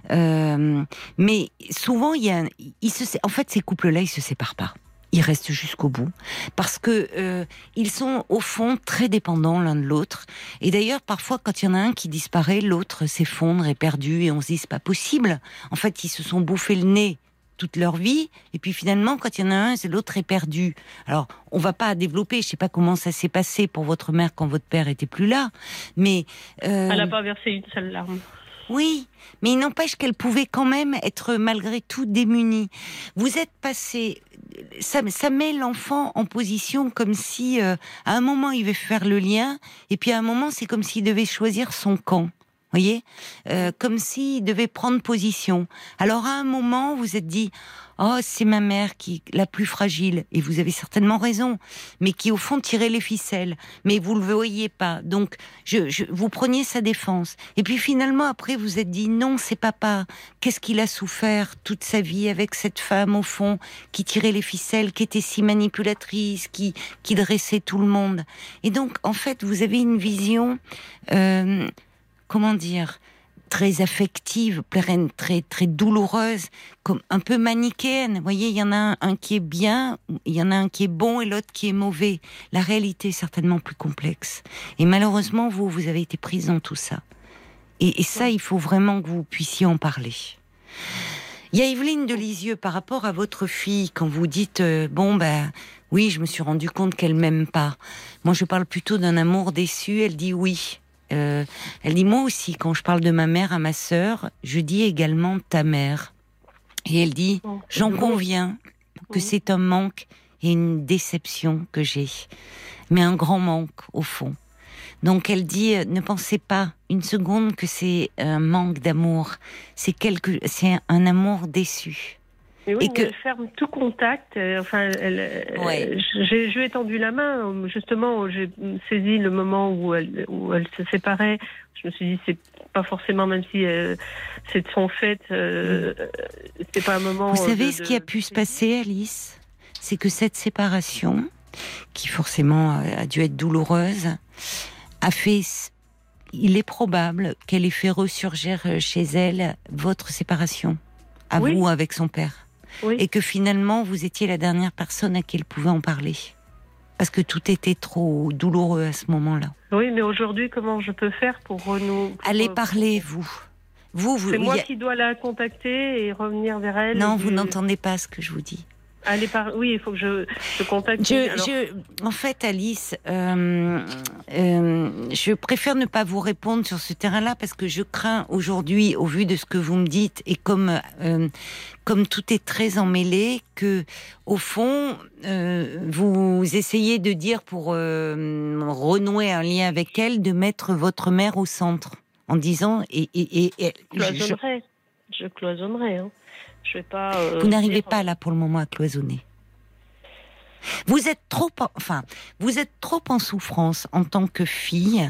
mais souvent il y a, il se, en fait ces couples-là ils se séparent pas ils restent jusqu'au bout parce que euh, ils sont au fond très dépendants l'un de l'autre. Et d'ailleurs, parfois, quand il y en a un qui disparaît, l'autre s'effondre, est perdu, et on se dit c'est pas possible. En fait, ils se sont bouffés le nez toute leur vie, et puis finalement, quand il y en a un, c'est l'autre est perdu. Alors, on va pas développer. Je sais pas comment ça s'est passé pour votre mère quand votre père était plus là, mais euh... elle n'a pas versé une seule larme. Oui, mais il n'empêche qu'elle pouvait quand même être malgré tout démunie. Vous êtes passé, ça, ça met l'enfant en position comme si euh, à un moment il devait faire le lien, et puis à un moment c'est comme s'il devait choisir son camp voyez, euh, comme s'il devait prendre position. Alors à un moment, vous êtes dit, oh c'est ma mère qui la plus fragile, et vous avez certainement raison, mais qui au fond tirait les ficelles, mais vous le voyez pas. Donc je, je vous preniez sa défense, et puis finalement après vous êtes dit non c'est papa. Qu'est-ce qu'il a souffert toute sa vie avec cette femme au fond qui tirait les ficelles, qui était si manipulatrice, qui qui dressait tout le monde? Et donc en fait vous avez une vision. Euh, comment dire, très affective, très très douloureuse, comme un peu manichéenne. Vous voyez, il y en a un, qui est bien, il y en a un qui est bon et l'autre qui est mauvais. La réalité est certainement plus complexe. Et malheureusement, vous, vous avez été prise dans tout ça. Et, ça, il faut vraiment que vous puissiez en parler. Il y a Evelyne de Lisieux par rapport à votre fille quand vous dites euh, bon ben oui je me suis rendu compte qu'elle m'aime pas. Moi je parle plutôt d'un amour déçu. Elle dit oui euh, elle dit moi aussi, quand je parle de ma mère à ma sœur, je dis également ta mère. Et elle dit, oh. j'en conviens que c'est un manque et une déception que j'ai, mais un grand manque au fond. Donc elle dit, euh, ne pensez pas une seconde que c'est un manque d'amour, c'est quelque, c'est un amour déçu et que... elle ferme tout contact. Euh, enfin, elle, j'ai, je tendu la main. Justement, j'ai saisi le moment où elle, où elle se séparait. Je me suis dit, c'est pas forcément, même si euh, c'est de son fait, euh, c'est pas un moment. Vous savez ce qui a pu se passer, Alice? C'est que cette séparation, qui forcément a dû être douloureuse, a fait. Il est probable qu'elle ait fait ressurgir chez elle votre séparation, à vous avec son père. Et que finalement vous étiez la dernière personne à qui elle pouvait en parler parce que tout était trop douloureux à ce moment-là. Oui, mais aujourd'hui, comment je peux faire pour renouer Allez parler, vous. Vous, vous. C'est moi qui dois la contacter et revenir vers elle. Non, vous n'entendez pas ce que je vous dis. Allez par... Oui, il faut que je, je contacte. Je, En fait, Alice, euh, euh, je préfère ne pas vous répondre sur ce terrain-là parce que je crains aujourd'hui, au vu de ce que vous me dites, et comme euh, comme tout est très emmêlé, que au fond, vous essayez de dire pour renouer un lien avec elle, de mettre votre mère au centre, en disant et, et, et, cloisonnerai. Je, je cloisonnerai. Hein. Euh, vous n'arrivez pas là pour le moment à cloisonner. Vous êtes trop, enfin, vous êtes trop en souffrance en tant que fille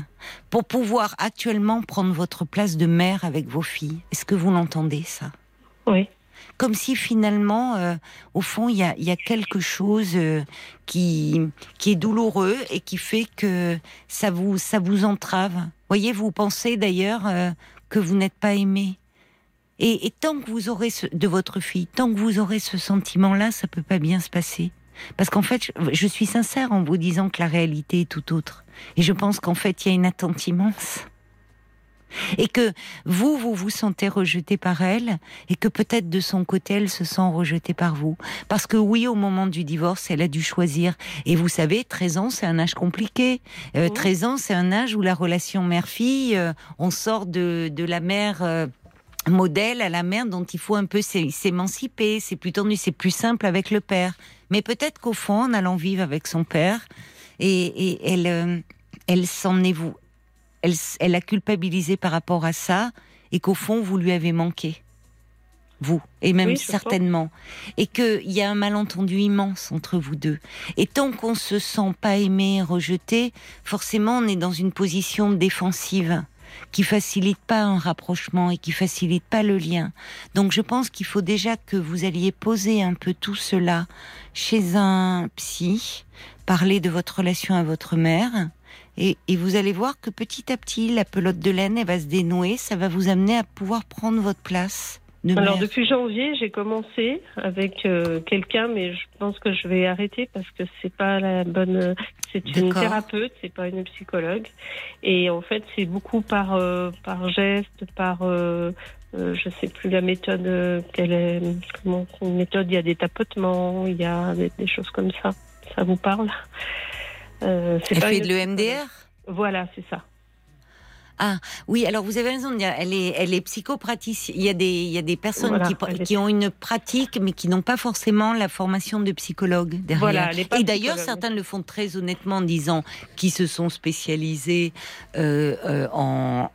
pour pouvoir actuellement prendre votre place de mère avec vos filles. Est-ce que vous l'entendez ça? Oui. Comme si finalement, euh, au fond, il y a, quelque chose euh, qui qui est douloureux et qui fait que ça vous ça vous entrave. Voyez, vous pensez d'ailleurs que vous n'êtes pas aimé. Et, tant que vous aurez ce, de votre fille, tant que vous aurez ce sentiment-là, ça peut pas bien se passer. Parce qu'en fait, je, suis sincère en vous disant que la réalité est tout autre. Et je pense qu'en fait, il y a une attente immense. Et que vous, vous vous sentez rejeté par elle, et que peut-être de son côté, elle se sent rejetée par vous. Parce que oui, au moment du divorce, elle a dû choisir. Et vous savez, 13 ans, c'est un âge compliqué. Euh, 13 ans, c'est un âge où la relation mère-fille, euh, on sort de, de la mère... Euh, modèle à la mère dont il faut un peu s'émanciper. C'est plus tendu, c'est plus simple avec le père. Mais peut-être qu'au fond, en allant vivre avec son père, et, elle, euh, elle s'en est vous, elle, elle a culpabilisé par rapport à ça, et qu'au fond, vous lui avez manqué. Vous, et même certainement. Et qu'il y a un malentendu immense entre vous deux. Et tant qu'on se sent pas aimé, rejeté, forcément, on est dans une position défensive qui facilite pas un rapprochement et qui facilite pas le lien. Donc je pense qu'il faut déjà que vous alliez poser un peu tout cela chez un psy, parler de votre relation à votre mère. Et, vous allez voir que petit à petit, la pelote de laine, elle va se dénouer, ça va vous amener à pouvoir prendre votre place alors depuis janvier, j'ai commencé avec euh, quelqu'un, mais je pense que je vais arrêter parce que c'est pas la bonne. C'est une thérapeute, c'est pas une psychologue, et en fait c'est beaucoup par euh, par geste, par euh, euh, je sais plus la méthode quelle est. Comment une méthode Il y a des tapotements, il y a des, choses comme ça. Ça vous parle? Euh, Elle pas fait de l'EMDR. Voilà, c'est ça. Ah oui, alors vous avez raison de dire, elle est, elle est psychopraticienne. Il y a des, il y a des personnes qui, qui ont une pratique, mais qui n'ont pas forcément la formation de psychologue derrière. Voilà, Et d'ailleurs, certains le font très honnêtement en disant qu'ils se sont spécialisés euh, euh, en,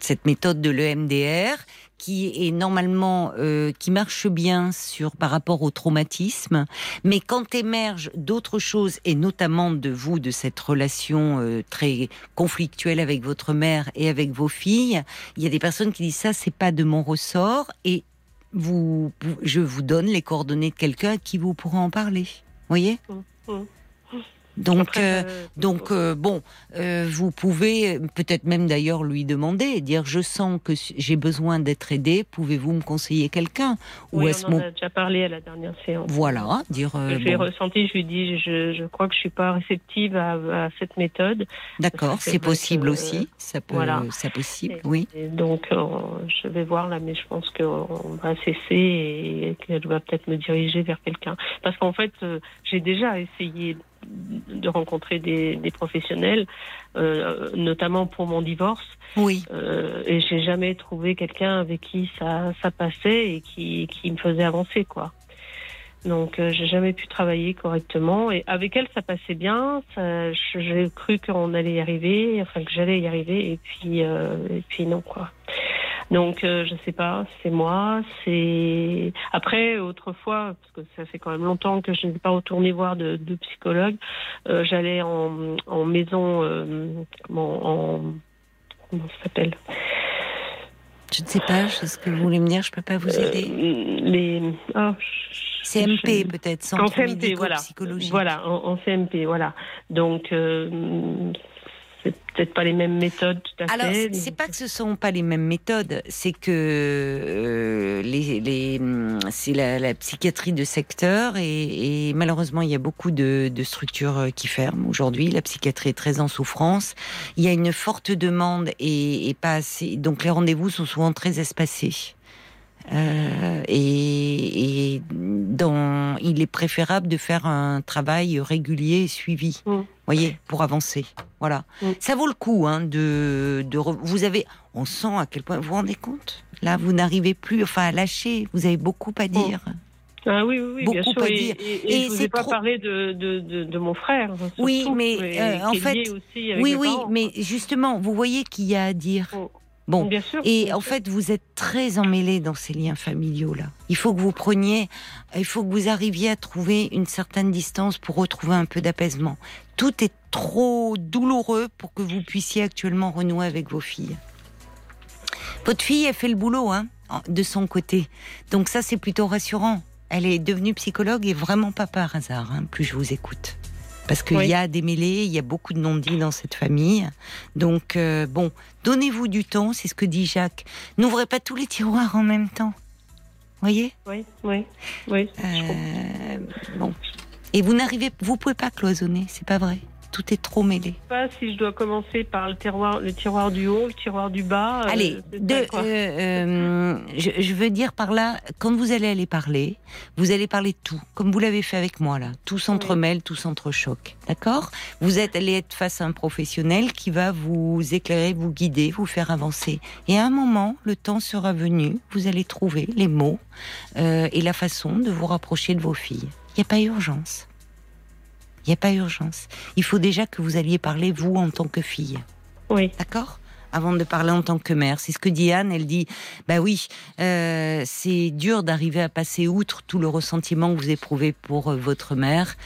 cette méthode de l'EMDR qui est normalement euh, qui marche bien sur par rapport au traumatisme, mais quand émergent d'autres choses et notamment de vous de cette relation euh, très conflictuelle avec votre mère et avec vos filles, il y a des personnes qui disent ça c'est pas de mon ressort et vous je vous donne les coordonnées de quelqu'un qui vous pourra en parler. Voyez? Mmh, mmh. Donc, euh, donc euh, bon, euh, vous pouvez peut-être même d'ailleurs lui demander, dire je sens que j'ai besoin d'être aidé, pouvez-vous me conseiller quelqu'un Ou est-ce on en a déjà parlé à la dernière séance. Voilà, dire. j'ai ressenti, je lui dis, je, je, crois que je suis pas réceptive à, cette méthode. D'accord, c'est possible aussi, ça peut, voilà. c'est possible, oui. donc je vais voir là, mais je pense qu'on va cesser et qu'elle va peut-être me diriger vers quelqu'un, parce qu'en fait, j'ai déjà essayé de rencontrer des, professionnels, euh, notamment pour mon divorce. Oui. Euh, et j'ai jamais trouvé quelqu'un avec qui ça, ça passait et qui, qui me faisait avancer, quoi. Donc euh, j'ai jamais pu travailler correctement et avec elle ça passait bien. J'ai cru qu'on allait y arriver, enfin que j'allais y arriver et puis euh, et puis non quoi. Donc, euh, je sais pas, c'est moi, c'est... Après, autrefois, parce que ça fait quand même longtemps que je n'ai pas retourné voir de, de psychologue, euh, j'allais en, en maison, euh, en... Comment ça s'appelle? Je ne sais pas, ce que vous voulez me dire, je ne peux pas vous euh, aider. les... Oh, CMP peut-être, en CMP, voilà. Voilà, en, en, CMP, voilà. Donc, c'est peut-être pas les mêmes méthodes tout à Alors, fait. Alors, c'est pas que ce sont pas les mêmes méthodes, c'est que euh, les, les c'est la, la, psychiatrie de secteur et, et, malheureusement il y a beaucoup de, de structures qui ferment aujourd'hui. La psychiatrie est très en souffrance. Il y a une forte demande et, et pas assez. Donc les rendez-vous sont souvent très espacés. Euh, et, et dans, il est préférable de faire un travail régulier et suivi, Mm. Voyez, pour avancer. Voilà, Mm. ça vaut le coup hein, de, de. Vous avez, on sent à quel point vous vous rendez compte? Là, vous n'arrivez plus, enfin, à lâcher. Vous avez beaucoup à dire. Ah oui, oui, oui bien sûr. à Et, dire. et- Et et je vous ai pas trop- parlé de, de, de, de mon frère. hein, Oui, mais, euh, en fait- lié aussi avec Oui, oui, parents. mais justement, vous voyez qu'il y a à dire. Mm. Bon, Bien sûr. Et bien en sûr. fait, vous êtes très emmêlés dans ces liens familiaux là. Il faut que vous preniez, il faut que vous arriviez à trouver une certaine distance pour retrouver un peu d'apaisement. Tout est trop douloureux pour que vous puissiez actuellement renouer avec vos filles. Votre fille, elle fait le boulot, hein, de son côté. Donc ça, c'est plutôt rassurant. Elle est devenue psychologue et vraiment pas par hasard. hein, plus je vous écoute. Parce qu'il Oui. y a des mêlés, il y a beaucoup de non-dits dans cette famille. Donc, euh, bon, donnez-vous du temps, c'est ce que dit Jacques. N'ouvrez pas tous les tiroirs en même temps. Voyez? Oui, oui, oui. Euh, Bon. Et vous n'arrivez, vous pouvez pas cloisonner, c'est pas vrai. Tout est trop mêlé. sais pas si je dois commencer par le tiroir, le tiroir du haut, le tiroir du bas. euh, Allez, de, euh, euh, je, je veux dire par là, quand vous allez aller parler, vous allez parler de tout, comme vous l'avez fait avec moi là. Tout s'entremêle, tout s'entrechoque. D'accord? Vous êtes allé être face à un professionnel qui va vous éclairer, vous guider, vous faire avancer. Et à un moment, le temps sera venu, vous allez trouver les mots euh, et la façon de vous rapprocher de vos filles. Il n'y a pas urgence. Il n'y a pas urgence. Il faut déjà que vous alliez parler, vous, en tant que fille. Oui, D'accord? Avant de parler en tant que mère. C'est ce que dit Anne, elle dit, bah oui, euh, c'est dur d'arriver à passer outre tout le ressentiment que vous éprouvez pour euh, votre mère.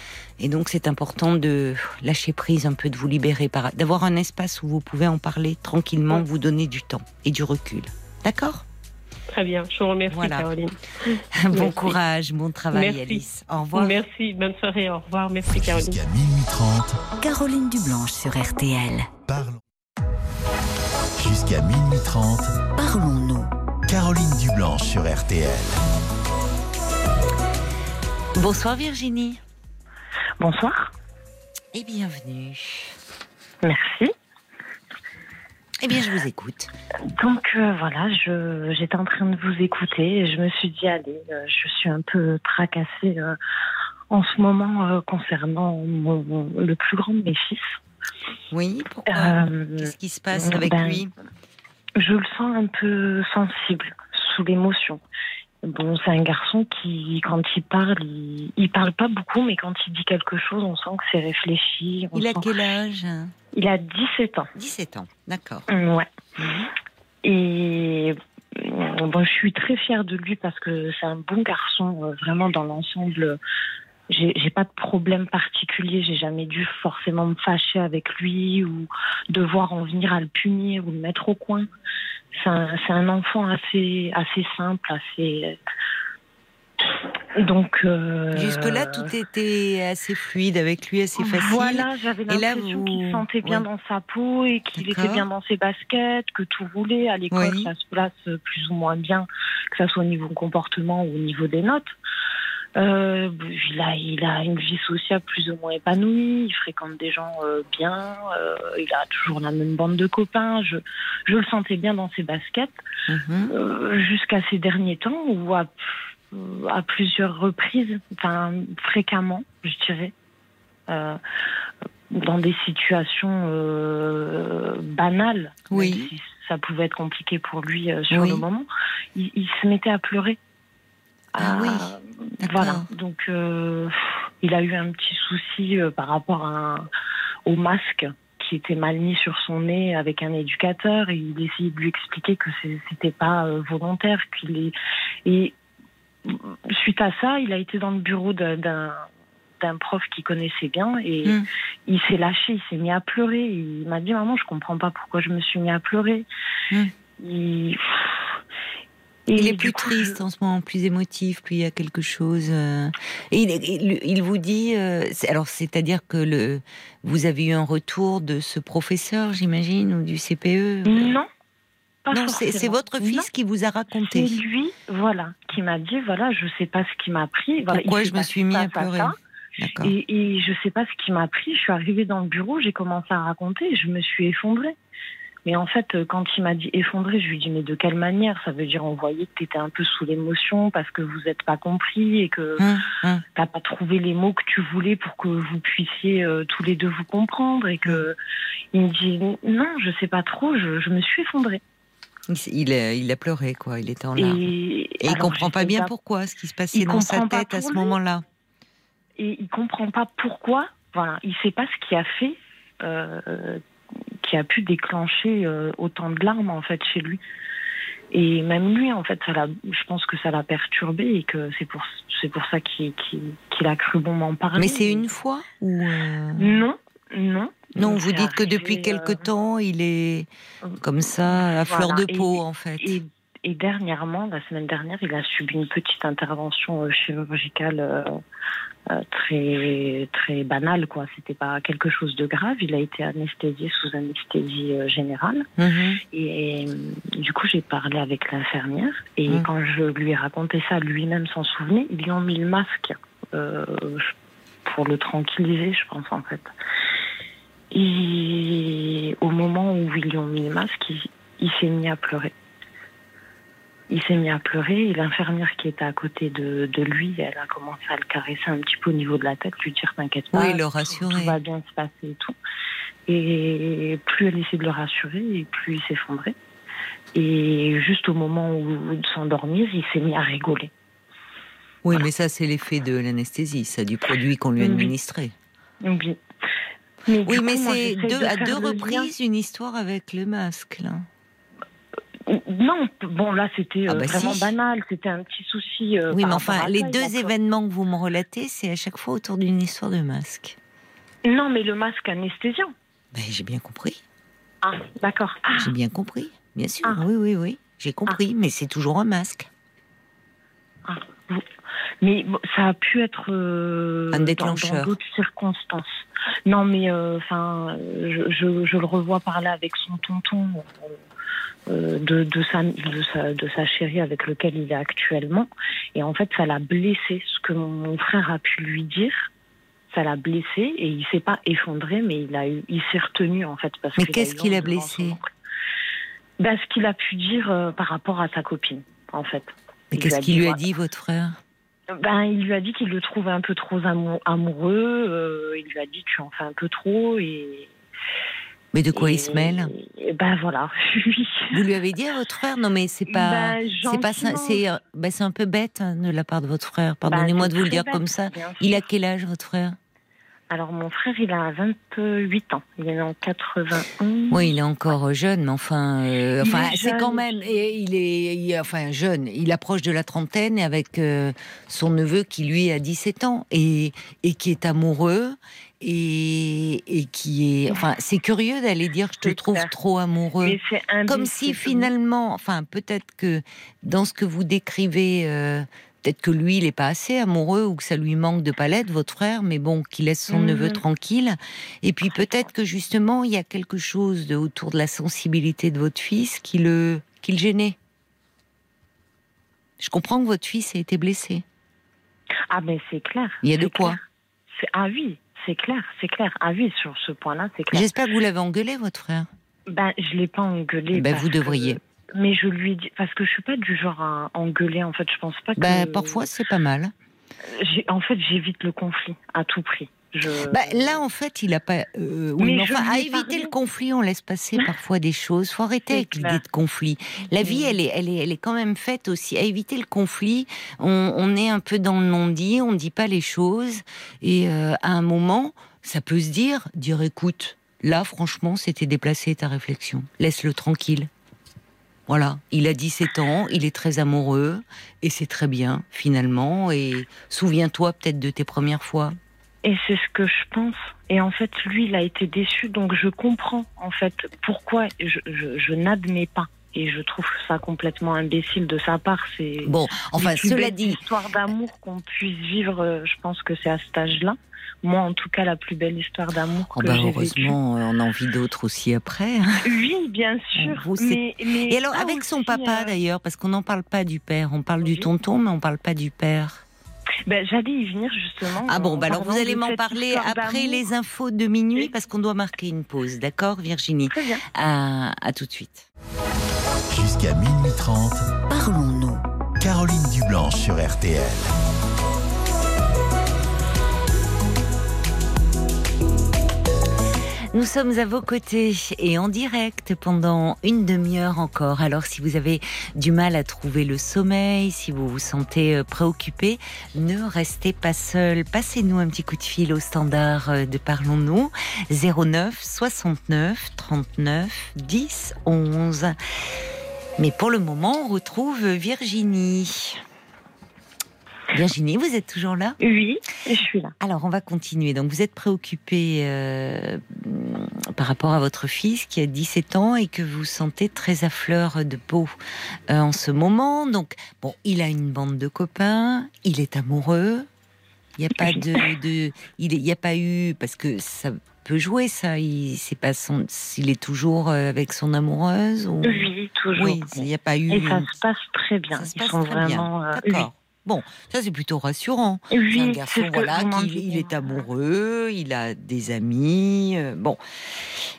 Et donc c'est important de lâcher prise un peu, de vous libérer, d'avoir un espace où vous pouvez en parler tranquillement, vous donner du temps et du recul. D'accord? Très bien. Je vous remercie, Voilà. Caroline. Bon Merci. courage, bon travail Merci. Alice. Au revoir. Merci, bonne soirée, au revoir. Merci, Caroline. Jusqu'à minuit 30, Caroline Dublanche sur RTL. parlons. Jusqu'à minuit 30, Parlons-nous. Caroline Dublanche sur RTL. Bonsoir Virginie Bonsoir. et bienvenue. Merci. Eh bien je vous écoute. Donc euh, voilà, j'étais en train de vous écouter et je me suis dit allez, euh, je suis un peu tracassée euh, en ce moment concernant mon, le plus grand de mes fils. Oui, pourquoi Qu'est-ce qui se passe avec ben, lui? je le sens un peu sensible, sous l'émotion. Bon, c'est un garçon qui, quand il parle, il, il parle pas beaucoup, mais quand il dit quelque chose, on sent que c'est réfléchi. Il a sent- quel âge il a 17 ans. 17 ans, d'accord. Ouais. Mhm. Et bon, je suis très fière de lui parce que c'est un bon garçon, euh, vraiment dans l'ensemble. J'ai pas de problème particulier, j'ai jamais dû forcément me fâcher avec lui ou devoir en venir à le punir ou le mettre au coin. C'est un, un enfant assez, assez simple, assez. Donc. euh, Jusque-là, tout était assez fluide avec lui, assez facile. Voilà, j'avais l'impression vous- qu'il se sentait bien ouais. dans sa peau et qu'il était bien dans ses baskets, que tout roulait à l'école, Oui. ça se place plus ou moins bien, que ça soit au niveau comportement ou au niveau des notes. Euh, il, a, il a une vie sociale plus ou moins épanouie, il fréquente des gens euh, bien, euh, il a toujours la même bande de copains, je, je le sentais bien dans ses baskets, euh, jusqu'à ces derniers temps où à, à plusieurs reprises, enfin fréquemment, je dirais, euh, dans des situations euh, banales, Oui. si ça pouvait être compliqué pour lui euh, sur Oui. le moment, il, il se mettait à pleurer. Ah oui, Voilà, donc euh, il a eu un petit souci euh, par rapport à un- au masque qui était mal mis sur son nez avec un éducateur. Et il essayait de lui expliquer que c'était pas euh, volontaire qu'il est et suite à ça il a été dans le bureau d'un d'un prof qu'il connaissait bien et Mm. il s'est lâché il s'est mis à pleurer. Il m'a dit maman je comprends pas pourquoi je me suis mis à pleurer. Mm. il il est plus triste en ce moment, plus émotif, plus il y a quelque chose. Euh, et il, vous dit, euh, alors c'est-à-dire que le, vous avez eu un retour de ce professeur, j'imagine, ou du CPE Non. non, c'est votre fils qui vous a raconté. C'est lui, voilà, qui m'a dit, voilà, je sais pas ce qui m'a pris. Voilà, Pourquoi je me suis mis à pleurer et, et, je sais pas ce qui m'a pris. Je suis arrivée dans le bureau, j'ai commencé à raconter, et je me suis effondrée. Mais en fait, euh, quand il m'a dit effondré, je lui dis mais de quelle manière? Ça veut dire on voyait que tu étais un peu sous l'émotion parce que vous n'êtes pas compris et que hum. tu n'as pas trouvé les mots que tu voulais pour que vous puissiez euh, tous les deux vous comprendre et que il me dit non, je sais pas trop, je, me suis effondrée. Il, il, a pleuré, quoi. Il était en larmes. Et, et il comprend pas bien pourquoi, ce qui se passait dans sa tête à ce moment-là. Et il comprend pas pourquoi. Voilà, il sait pas ce qui a fait euh, qui a pu déclencher euh, autant de larmes en fait chez lui. Et même lui, en fait, ça je pense que ça l'a perturbé et que c'est pour, c'est pour ça qu'il, a cru bon m'en parler. Mais c'est une fois ou euh, Non, non. Non, vous dites que depuis quelque euh, temps, il est comme ça, à fleur de peau, en fait. Et dernièrement, la semaine dernière, il a subi une petite intervention euh, chirurgicale euh, euh, très très banale, quoi. C'était pas quelque chose de grave. Il a été anesthésié sous anesthésie générale. Mhm. Et, du coup, j'ai parlé avec l'infirmière. Et mhm. quand je lui ai raconté ça, lui-même s'en souvenait. Ils lui ont mis le masque pour le tranquilliser, je pense en fait. Et au moment où ils lui ont mis le masque, il s'est mis à pleurer il s'est mis à pleurer et l'infirmière qui était à côté de, lui, elle a commencé à le caresser un petit peu au niveau de la tête, lui dire t'inquiète pas, oui, le rassurer. Tout, va bien se passer et tout. Et plus elle essayait de le rassurer, et plus il s'effondrait. Et juste au moment où de s'endormir, il s'est mis à rigoler. Oui, mais ça c'est l'effet de l'anesthésie, ça du produit qu'on lui a administré. Oui. Mais oui, mais c'est à deux reprises une histoire avec le masque là. Non, bon là c'était ah euh, bah vraiment banal, c'était un petit souci. Euh, oui, mais enfin, les deux événements que vous me relatez, c'est à chaque fois autour d'une histoire de masque. Non, mais le masque anesthésiant. Ben, j'ai bien compris. Ah, d'accord. Ah. J'ai bien compris, bien sûr. Ah. Oui, oui, oui, j'ai compris, mais c'est toujours un masque. Mais ça a pu être euh, un déclencheur. dans d'autres circonstances. Non, mais enfin, je, je, je, le revois parler avec son tonton euh, de, de, sa, de, sa, de sa chérie avec lequel il est actuellement. Et en fait, ça l'a blessé. Ce que mon frère a pu lui dire, ça l'a blessé et il s'est pas effondré, mais il a eu, il s'est retenu en fait parce. Mais qu'est-ce qu'il a blessé? ben, ce qu'il a pu dire euh, par rapport à sa copine, en fait. Mais qu'est-ce qu'il lui a dit, votre frère? Ben, il lui a dit qu'il le trouvait un peu trop amoureux. Euh, il lui a dit tu en fais un peu trop et mais de quoi il se mêle Ben voilà. Vous lui avez dit à votre frère? Non, mais c'est pas, ben, c'est pas, c'est, ben, c'est un peu bête hein, de la part de votre frère. Pardonnez-moi ben, de vous le dire comme ça. Il a quel âge votre frère? Alors mon frère, il a 28 ans. Il est en 91. Oui, il est encore jeune, mais enfin, euh, enfin, c'est quand même. Il est, enfin jeune. Il approche de la trentaine avec euh, son neveu qui lui a 17 ans et, et qui est amoureux et, qui est. Enfin, c'est curieux d'aller dire je te trouve trop amoureux. Comme si finalement, enfin, peut-être que dans ce que vous décrivez, euh, peut-être que lui, il n'est pas assez amoureux ou que ça lui manque de palette, votre frère, mais bon, qu'il laisse son neveu mhm. tranquille. Et puis peut-être que justement, il y a quelque chose de, autour de la sensibilité de votre fils qui le, qui le gênait. Je comprends que votre fils ait été blessé. Ah, mais c'est clair. Il y a de quoi Ah oui, c'est clair, c'est clair. Ah oui, sur ce point-là, c'est clair. J'espère que vous l'avez engueulé, votre frère. Ben, je l'ai pas engueulé. Ben, vous devriez. Mais je lui dis parce que je suis pas du genre à engueuler. En fait, je pense pas que. Ben, parfois, c'est pas mal. En fait, j'évite le conflit à tout prix. Bah, là, en fait, il a pas. Euh, oui, enfin, à éviter le conflit, on laisse passer parfois des choses. Faut arrêter avec l'idée de conflit. La vie, elle est, elle est, elle est quand même faite aussi à éviter le conflit. On, est un peu dans le non-dit, on ne dit pas les choses, et euh, à un moment, ça peut se dire, dire, écoute, là, franchement, c'était déplacé ta réflexion. Laisse-le tranquille. Voilà, il a 17 ans, il est très amoureux et c'est très bien finalement. Et souviens-toi peut-être de tes premières fois. Et c'est ce que je pense. Et en fait, lui, il a été déçu, donc je comprends en fait pourquoi je, je, n'admets pas. et je trouve ça complètement imbécile de sa part. C'est bon, enfin, cela dit, histoire d'amour qu'on puisse vivre, euh, je pense que c'est à cet âge-là. Moi, en tout cas, la plus belle histoire d'amour oh que bah, j'ai Heureusement, on en vit d'autres aussi après. Hein. Oui, bien sûr. mais, et alors, avec son papa euh, d'ailleurs, parce qu'on n'en parle pas du père, on parle du tonton, mais on parle pas du père. Ben, J'allais y venir justement. Ah bon, bah alors vous allez m'en parler après les infos de minuit parce qu'on doit marquer une pause, d'accord Virginie Très bien. À, à tout de suite. Jusqu'à minuit 30, parlons-nous. Caroline Dublanche sur RTL. Nous sommes à vos côtés et en direct pendant une demi-heure encore. Alors si vous avez du mal à trouver le sommeil, si vous vous sentez euh, préoccupé, ne restez pas seul. Passez-nous un petit coup de fil au standard euh, de Parlons-nous 09 69 39 10 11. Mais pour le moment, on retrouve Virginie. Virginie, vous êtes toujours là? Oui, je suis là. Alors, on va continuer. Donc, vous êtes préoccupée euh, par rapport à votre fils qui a 17 ans et que vous sentez très à fleur de peau euh, en ce moment. Donc, bon, il a une bande de copains, il est amoureux. Il n'y a pas de, il n'y a pas eu parce que ça peut jouer ça. Il c'est pas son, s'il est toujours euh, avec son amoureuse ou... Oui, toujours. Oui, il n'y a pas eu. Et ça se passe très bien. Ça se passe très bien. D'accord. Bon, ça c'est plutôt rassurant. Oui, un garçon, voilà, il est amoureux, il a des amis, euh, bon.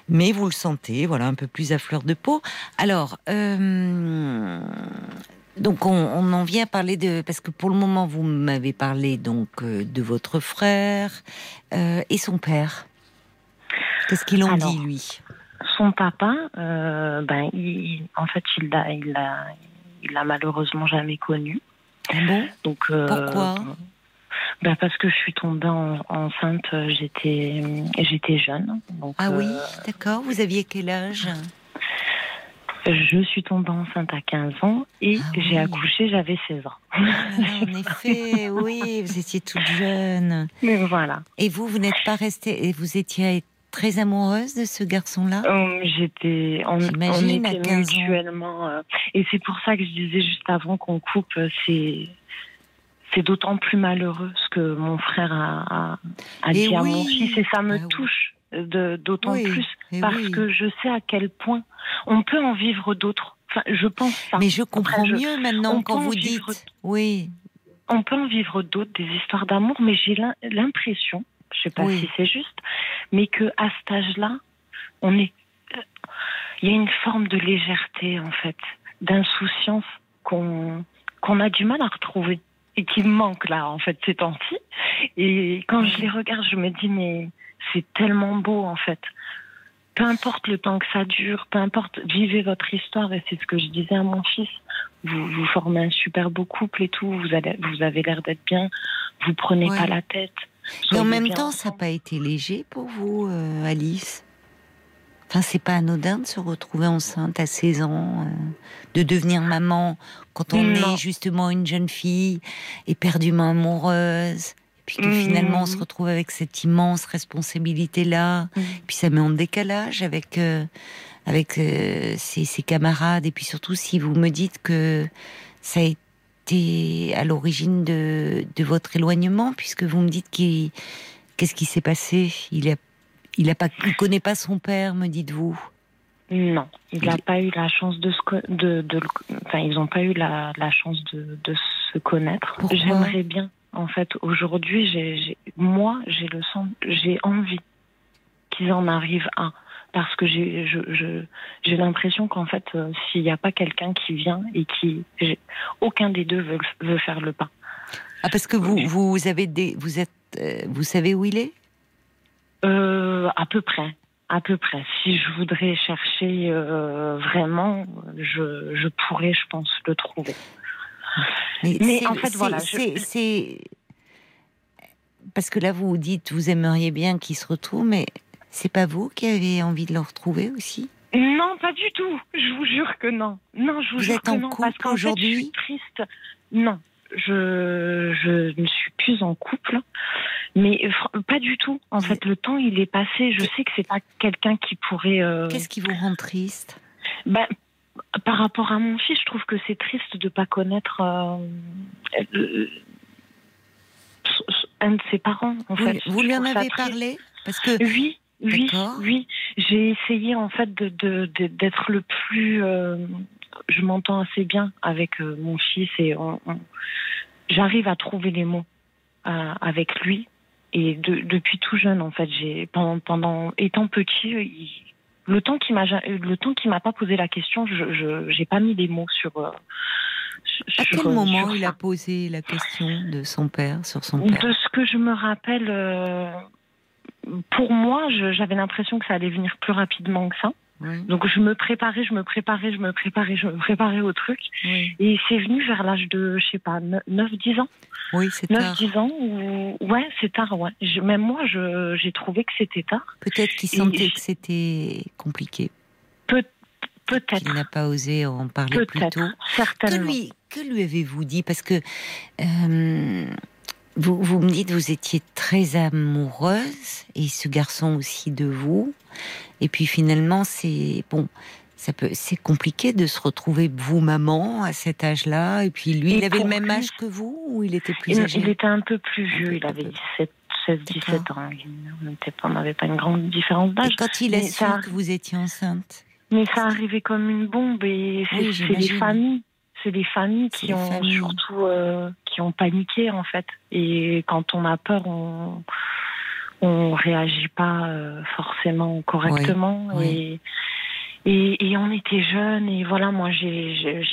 Mais vous le sentez, voilà, un peu plus à fleur de peau. Alors, euh, donc on, en vient à parler de, parce que pour le moment vous m'avez parlé donc euh, de votre frère et son père. Qu'est-ce qu'il en dit lui? Son papa, ben, en fait, il l'a, il l'a, il l'a malheureusement jamais connu. Ah bon? Donc, euh, Pourquoi? bah parce que je suis tombée enceinte, j'étais j'étais jeune. ah oui, euh, d'accord. Vous aviez quel âge? Je suis tombée enceinte à 15 ans et ah j'ai accouché, j'avais 16 ans. Ah, en effet, oui, vous étiez toute jeune. Mais voilà. Et vous, vous n'êtes pas restée, et vous étiez très amoureuse de ce garçon-là? Euh, J'étais, on, on était mutuellement, euh, et c'est pour ça que je disais juste avant qu'on coupe, euh, c'est c'est d'autant plus malheureux ce que mon frère a, a, dit à mon fils, et ça me bah touche d'autant plus parce que je sais à quel point on peut en vivre d'autres. Enfin, je pense ça. Mais je comprends mieux maintenant quand vous dites. Oui. On peut en vivre d'autres, des histoires d'amour, mais j'ai l'impression je sais pas si c'est juste, mais que à cet âge-là, on est, il y a une forme de légèreté en fait, d'insouciance qu'on qu'on a du mal à retrouver et qui manque là en fait ces temps-ci. Et quand je les regarde, je me dis mais c'est tellement beau en fait. Peu importe le temps que ça dure, peu importe, vivez votre histoire et c'est ce que je disais à mon fils. Vous, vous formez un super beau couple et tout, vous, allez, vous avez l'air d'être bien, vous prenez pas la tête. Et en même temps, ça n'a pas été léger pour vous, euh, Alice. Enfin, c'est pas anodin de se retrouver enceinte à 16 ans, euh, de devenir maman quand on est justement une jeune fille éperdument amoureuse, et puis que finalement on se retrouve avec cette immense responsabilité-là, et puis ça met en décalage avec, euh, avec ses, ses, camarades, et puis surtout si vous me dites que ça a été à l'origine de, votre éloignement, puisque vous me dites qu'il qu'est-ce qui s'est passé? Il a, il a pas, il connaît pas son père, me dites-vous? Non, il n'a pas eu la chance de se, de, de, enfin, ils n'ont pas eu la, la chance de, de, se connaître. J'aimerais bien. En fait, aujourd'hui, j'ai, moi, j'ai le sens, j'ai envie qu'ils en arrivent à parce que j'ai j'ai l'impression qu'en fait euh, s'il n'y a pas quelqu'un qui vient et qui aucun des deux veut, veut, faire le pas. Ah parce que vous vous avez des vous êtes euh, vous savez où il est? Euh, À peu près. À peu près. Si je voudrais chercher vraiment, je, je, pourrais, je pense, le trouver. Mais, en fait, voilà. C'est. Parce que là, vous vous dites, vous aimeriez bien qu'il se retrouve, mais c'est pas vous qui avez envie de le retrouver aussi? Non, pas du tout. Je vous jure que non. Non, je vous, jure êtes en non, couple aujourd'hui je suis triste. Non, je, je ne suis plus en couple. Mais pas du tout. En fait, le temps, il est passé. Je sais que c'est pas quelqu'un qui pourrait. Euh, Qu'est-ce qui vous rend triste? Ben, par rapport à mon fils, je trouve que c'est triste de pas connaître un de ses parents. En vous, fait. vous lui en avez parlé? Parce que oui, oui, oui. J'ai essayé en fait de, d'être le plus. Euh, je m'entends assez bien avec euh, mon fils et j'arrive à trouver les mots euh, avec lui. Et depuis tout jeune, en fait, j'ai pendant, pendant étant petit, le temps qui m'a le temps qui m'a pas posé la question, je j'ai pas mis les mots sur. à quel moment il a posé la question de son père sur son père? De ce que je me rappelle, pour moi, j'avais l'impression que ça allait venir plus rapidement que ça. Donc je me préparais, je me préparais, je me préparais, je me préparais au truc. Et c'est venu vers l'âge de, je sais pas, 9-10 ans. Oui, c'est tard. 9-10 ans, ouais, c'est tard, ouais. même moi, j'ai trouvé que c'était tard. Peut-être qu'il sentait que c'était compliqué. Peut, peut-être. Il n'a pas osé en parler plus tôt. Certainement. Que lui, que lui avez-vous dit? Parce que euh, vous, vous me dites que vous étiez très amoureuse et ce garçon aussi de vous. Et puis finalement, c'est bon, ça peut, c'est compliqué de se retrouver vous maman à cet âge-là. Et puis lui, il avait le même âge que vous ou il était plus âgé Il était un peu plus vieux. Il avait 17, 16, 17 ans. On n'avait pas une grande différence d'âge. Quand il a su que vous étiez enceinte Mais ça arrivait comme une bombe et c'est les familles c'est les familles qui ont surtout euh, qui ont paniqué en fait. Et quand on a peur, on on réagit pas euh, forcément correctement Et, et, on était jeunes et voilà moi j'ai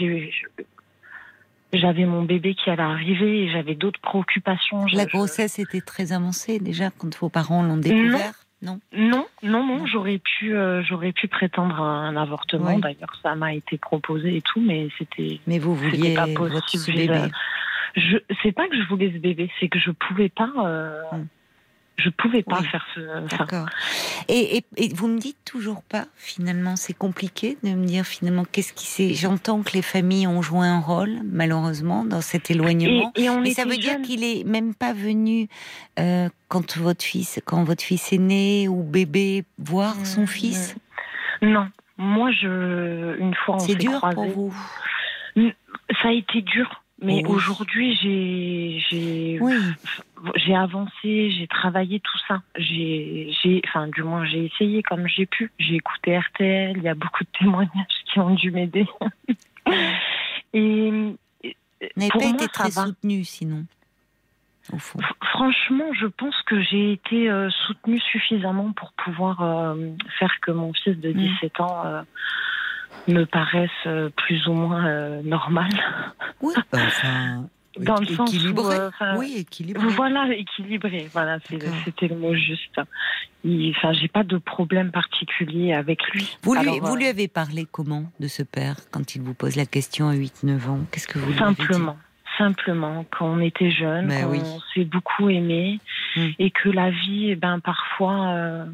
j'avais mon bébé qui allait arriver et j'avais d'autres préoccupations. La grossesse était très avancée déjà quand vos parents l'ont découvert. Non, non, non, non. J'aurais pu, euh, j'aurais pu prétendre un avortement. D'ailleurs, ça m'a été proposé et tout, mais c'était. Mais vous vouliez pas possible. ce bébé. Je, c'est pas que je voulais ce bébé, c'est que je pouvais pas. Euh, hum je pouvais pas faire ce. D'accord. Et, vous me dites toujours pas, finalement, c'est compliqué de me dire finalement qu'est-ce qui s'est. J'entends que les familles ont joué un rôle, malheureusement, dans cet éloignement. Et, Mais ça veut dire qu'il est même pas venu euh, quand votre fils, quand votre fils est né ou bébé, voir mmh, son fils? Non, moi je une fois on C'est dur pour vous? Ça a été dur mais aujourd'hui, j'ai j'ai j'ai avancé, j'ai travaillé tout ça. J'ai j'ai enfin du moins j'ai essayé comme j'ai pu. J'ai écouté RTL, il y a beaucoup de témoignages qui ont dû m'aider. Et n'avez pas été très soutenue sinon. Au fond. Franchement, je pense que j'ai été euh, soutenue suffisamment pour pouvoir euh, faire que mon fils de 17 mm. ans euh, me paraissent euh, plus ou moins euh, normales. Oui, enfin. Dans le sens où, euh, oui, équilibré. Voilà, équilibré. Voilà, c'était le mot juste. enfin, j'ai pas de problème particulier avec lui. Vous lui, vous lui avez parlé comment de ce père quand il vous pose la question à 8-9 ans? Qu'est-ce que vous Simplement. Simplement, quand on était jeune, ben qu'on s'est beaucoup aimé hum. et que la vie, eh ben, parfois, euh,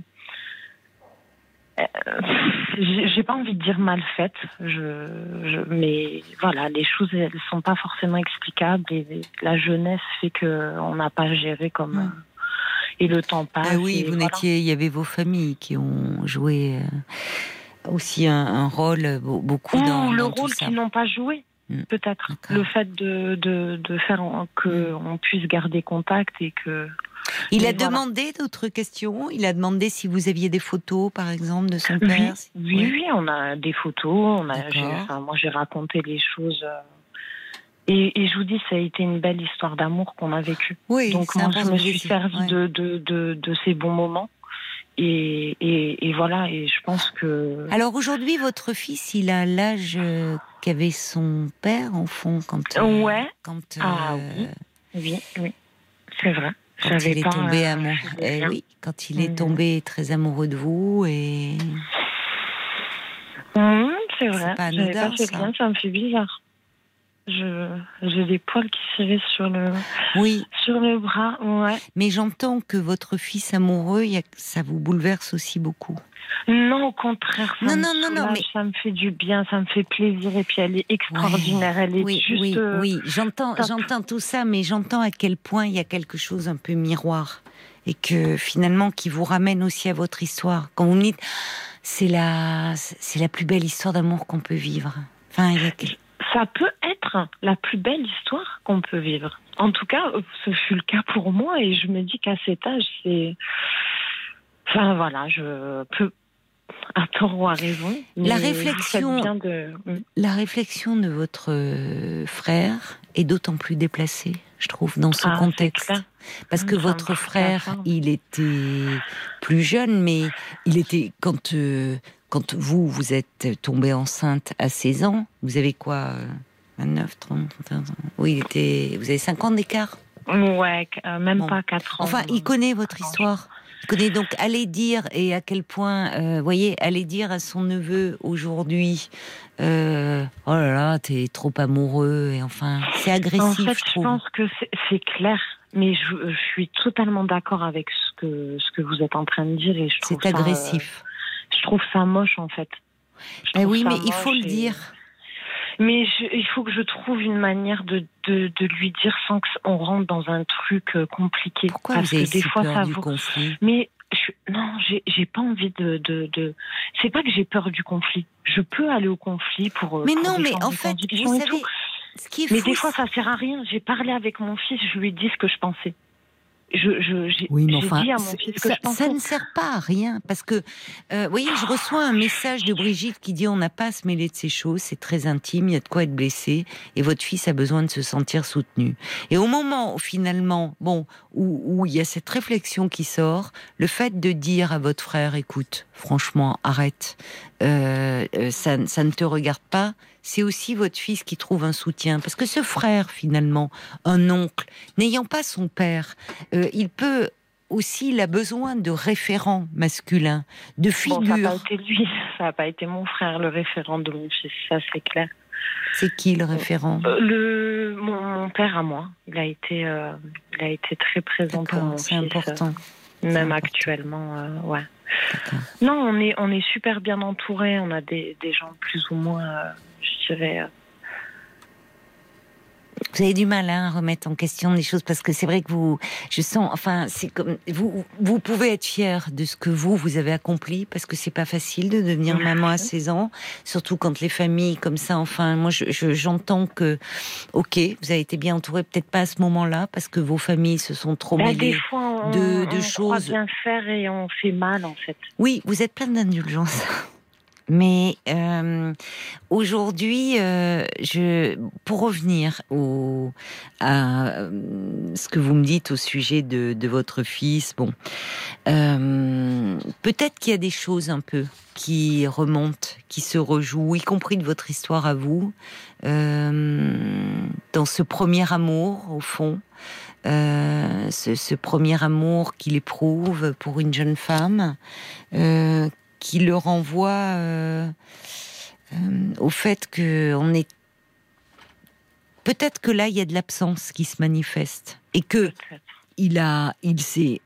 j'ai pas envie de dire mal faite, je, mais voilà, les choses elles sont pas forcément explicables et la jeunesse fait que on n'a pas géré comme hmm. et le temps passe. Ah oui, vous n'étiez, il y avait vos familles qui ont joué euh, aussi un, rôle beaucoup dans, le rôle qu'ils n'ont pas joué. Hmm. Peut-être le fait de, de, de faire qu'on hmm. puisse garder contact et que il a demandé d'autres questions Il a demandé si vous aviez des photos, par exemple, de son père Oui, oui, on a des photos. On a, moi, j'ai raconté les choses. Euh, et, je vous dis, ça a été une belle histoire d'amour qu'on a vécue. Oui, Donc, moi, je me suis servi de, de, de, ces bons moments. Et, et, voilà, et je pense que. Alors aujourd'hui, votre fils, il a l'âge euh, qu'avait son père, en fond, quand. Euh, ouais. Quand, ah oui, oui, oui. c'est vrai quand il est tombé euh, amoureux. Eh oui, quand il est mm. tombé très amoureux de vous et. Mm, c'est vrai. Pas anodin, ça. Bien, ça me fait bizarre. j'ai des poils qui s'irrissent sur le oui sur le bras ouais mais j'entends que votre fils amoureux ça vous bouleverse aussi beaucoup non, au contraire. Ça non, me non, non, non, mais ça me fait du bien, ça me fait plaisir. Et puis elle est extraordinaire. elle est oui, juste. Oui, euh, oui, j'entends, j'entends tout ça, mais j'entends à quel point il y a quelque chose un peu miroir et que finalement qui vous ramène aussi à votre histoire. Quand vous me dites c'est la, c'est la plus belle histoire d'amour qu'on peut vivre. Enfin, Ça peut être la plus belle histoire qu'on peut vivre. En tout cas, ce fut le cas pour moi et je me dis qu'à cet âge, c'est. Enfin voilà, je peux à tort ou à raison. La réflexion, de... Mm. la réflexion de votre euh, frère est d'autant plus déplacée, je trouve, dans ce ah, contexte. Parce que votre frère, il était plus jeune, mais il était quand euh, quand vous vous êtes tombée enceinte à 16 ans, vous avez quoi 29, 30, 30 Oui, il était. Vous avez 5 ans d'écart? Ouais, euh, même pas 4 ans. Enfin, il connaît votre histoire connais donc aller dire et à quel point, euh, voyez, aller dire à son neveu aujourd'hui, euh, oh là là, t'es trop amoureux et enfin, c'est agressif. En fait, je, pense que c'est clair, mais je, suis totalement d'accord avec ce que ce que vous êtes en train de dire et je trouve c'est agressif. je trouve ça moche en fait. Eh oui, mais il faut le dire. Mais il faut que je trouve une manière de, de, de lui dire sans qu'on rentre dans un truc euh, compliqué. Pourquoi Parce vous avez que des fois, peur ça du conflit Mais je, non, j'ai pas envie de. de, de... C'est pas que j'ai peur du conflit. Je peux aller au conflit pour. Euh, mais non, mais en fait, vous savez, ce qui est mais des fois, ça sert à rien. J'ai parlé avec mon fils, je lui ai dit ce que je pensais je, je, oui, mais enfin, ça, ne sert pas à rien parce que, euh, vous voyez, je reçois un message de Brigitte qui dit on n'a pas à se mêler de ces choses, c'est très intime, il y a de quoi être blessé et votre fils a besoin de se sentir soutenu. Et au moment où finalement, bon, où, où il y a cette réflexion qui sort, le fait de dire à votre frère, écoute, franchement, arrête, euh, euh ça, ça ne te regarde pas, c'est aussi votre fils qui trouve un soutien. Parce que ce frère, finalement, un oncle, n'ayant pas son père, euh, il peut aussi, il a besoin de référents masculins, de figures. ça n'a pas été lui, ça n'a pas été mon frère, le référent de mon fils, ça c'est clair. C'est qui le référent? Le, mon, père à moi. Il a été, euh, il a été très présent pour mon C'est important. même actuellement, ouais. Non, on est, on est super bien entouré. On a des, gens plus ou moins je dirais. Vous avez du mal hein, à remettre en question des choses parce que c'est vrai que vous, je sens, enfin, c'est comme vous, vous pouvez être fier de ce que vous vous avez accompli parce que c'est pas facile de devenir maman à 16 ans, surtout quand les familles comme ça. Enfin, moi, j'entends que, ok, vous avez été bien entouré, peut-être pas à ce moment-là parce que vos familles se sont trop bah, mêlées de, de on choses. Croit bien faire et on fait mal en fait. Oui, vous êtes plein d'indulgence. Mais euh, aujourd'hui, euh, pour revenir à ce que vous me dites au sujet de, votre fils, bon, euh, peut-être qu'il y a des choses un peu qui remontent, qui se rejouent, y compris de votre histoire à vous, dans ce premier amour, au fond. Ce, ce, premier amour qu'il éprouve pour une jeune femme, euh, qui le renvoie euh, euh, au fait que on est peut-être que là il y a de l'absence qui se manifeste et que il a il sait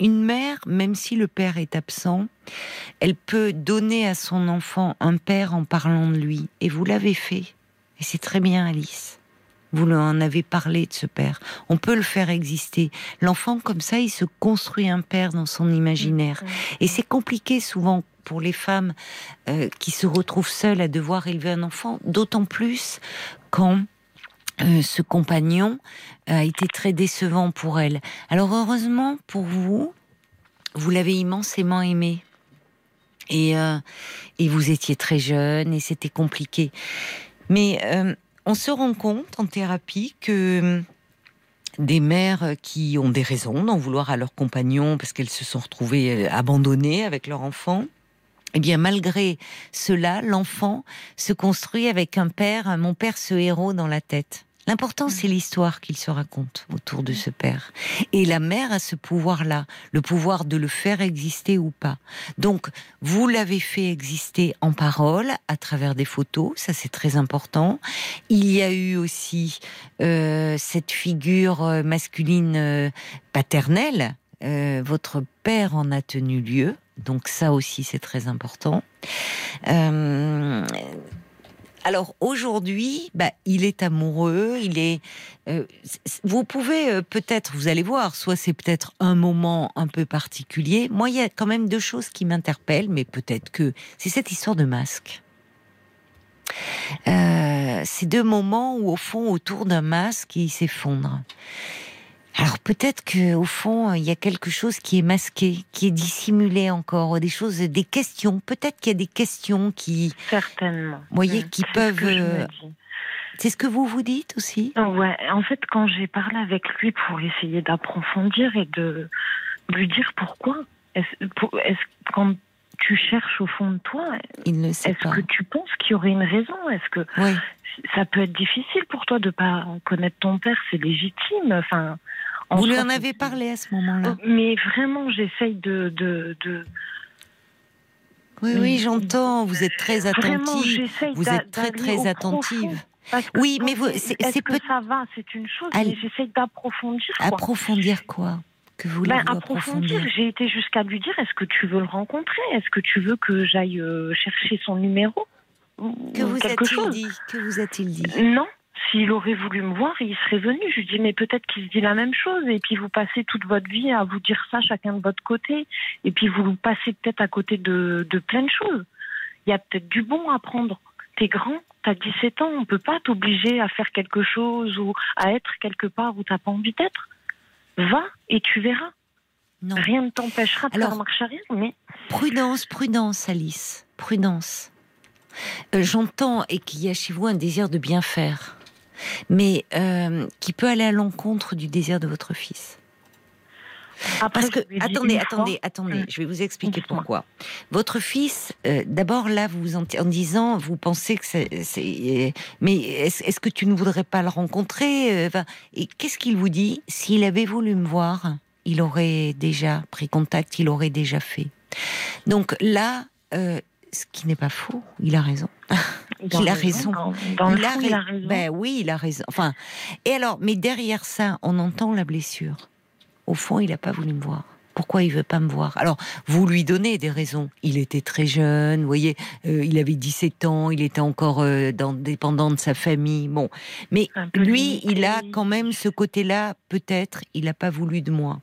une mère, même si le père est absent, elle peut donner à son enfant un père en parlant de lui. Et vous l'avez fait. Et c'est très bien, Alice. Vous en avez parlé de ce père. On peut le faire exister. L'enfant, comme ça, il se construit un père dans son imaginaire. Et c'est compliqué souvent pour les femmes euh, qui se retrouvent seules à devoir élever un enfant, d'autant plus quand euh, ce compagnon a été très décevant pour elle. Alors heureusement pour vous, vous l'avez immensément aimé. Et, euh, et vous étiez très jeune et c'était compliqué. Mais on se rend compte en thérapie que hum, des mères qui ont des raisons d'en vouloir à leurs compagnons parce qu'elles se sont retrouvées euh, abandonnées avec leur enfant, eh bien, malgré cela, l'enfant se construit avec un père, mon père, ce héros dans la tête. L'important, c'est l'histoire qu'il se raconte autour de ce père. Et la mère a ce pouvoir-là, le pouvoir de le faire exister ou pas. Donc, vous l'avez fait exister en parole, à travers des photos, ça c'est très important. Il y a eu aussi euh, cette figure euh, masculine euh, paternelle. votre père en a tenu lieu, donc ça aussi c'est très important. Alors aujourd'hui, bah, il est amoureux, il est. Euh, vous pouvez euh, peut-être, vous allez voir, soit c'est peut-être un moment un peu particulier. Moi, il y a quand même deux choses qui m'interpellent, mais peut-être que c'est cette histoire de masque. Euh, ces deux moments où, au fond, autour d'un masque, il s'effondre. Alors peut-être que au fond il y a quelque chose qui est masqué, qui est dissimulé encore, des choses, des questions. Peut-être qu'il y a des questions qui, certainement, voyez, qui peuvent. Euh, c'est ce que vous vous dites aussi? Ouais. En fait, quand j'ai parlé avec lui pour essayer d'approfondir et de lui dire pourquoi, est-ce, quand tu cherches au fond de toi, est-ce que tu penses qu'il y aurait une raison? Est-ce que ça peut être difficile pour toi de pas connaître ton père? C'est légitime. Enfin, vous lui en avez parlé à ce moment-là? Mais vraiment, j'essaye de, de, Oui, oui, j'entends. Vous êtes très attentive. Vous êtes très, très attentive. oui, mais vous, c'est que ça va, c'est une chose, mais j'essaye d'approfondir. Approfondir quoi? Que vous ben, approfondir, J'ai été jusqu'à lui dire est-ce que tu veux le rencontrer? Est-ce que tu veux que j'aille euh, chercher son numéro? Que vous a-t-il dit? Que vous a-t-il dit? Non, s'il aurait voulu me voir, il serait venu. Je lui dis, mais peut-être qu'il se dit la même chose. Et puis vous passez toute votre vie à vous dire ça chacun de votre côté. Et puis vous passez peut-être à côté de, de plein de choses. Il y a peut-être du bon à prendre. T'es grand, t'as 17 ans, on peut pas t'obliger à faire quelque chose ou à être quelque part où t'as pas envie d'être. Va et tu verras. Non. Rien ne t'empêchera de faire marche arrière, mais... Prudence, prudence, Alice. Prudence. Euh, j'entends et qu'il y a chez vous un désir de bien faire mais euh, qui peut aller à l'encontre du désir de votre fils. Parce que, attendez, attendez, attendez, hum. je vais vous expliquer pourquoi. Votre fils, euh, d'abord là, vous en, disant, vous pensez que c'est, euh, mais est-ce, que tu ne voudrais pas le rencontrer Et qu'est-ce qu'il vous dit? S'il avait voulu me voir, il aurait déjà pris contact, il aurait déjà fait. Donc là, ce qui n'est pas faux, il a raison. il a raison. Dans, il, a, il, a, raison. Ben oui, il a raison. Enfin, et alors, mais derrière ça, on entend la blessure. Au fond, il n'a pas voulu me voir. Pourquoi il veut pas me voir? Alors, vous lui donnez des raisons. Il était très jeune, vous voyez, euh, il avait 17 ans, il était encore euh, dans, dépendant de sa famille. Bon, mais lui, il a quand même ce côté-là. Peut-être, il n'a pas voulu de moi.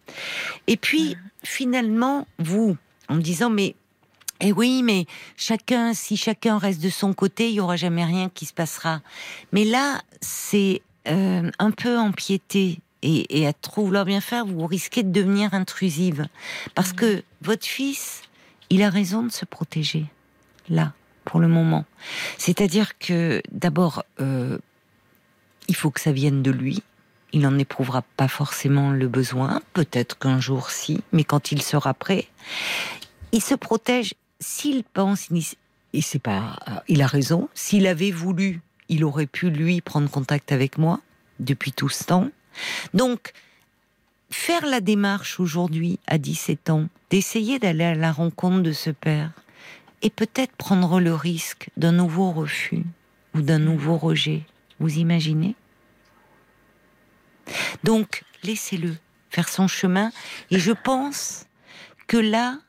Et puis, finalement, vous, en me disant, mais eh oui, mais chacun, si chacun reste de son côté, il y aura jamais rien qui se passera. Mais là, c'est euh, un peu empiété et, à trop vouloir bien faire, vous risquez de devenir intrusive, parce que votre fils, il a raison de se protéger là pour le moment. C'est-à-dire que d'abord, euh, il faut que ça vienne de lui. Il n'en éprouvera pas forcément le besoin, peut-être qu'un jour si, mais quand il sera prêt, il se protège s'il pense, et c'est pas, euh, il a raison, s'il avait voulu, il aurait pu lui prendre contact avec moi depuis tout ce temps. Donc, faire la démarche aujourd'hui, à 17 ans, d'essayer d'aller à la rencontre de ce père, et peut-être prendre le risque d'un nouveau refus ou d'un nouveau rejet. Vous imaginez? Donc, laissez-le faire son chemin. Et je pense que là,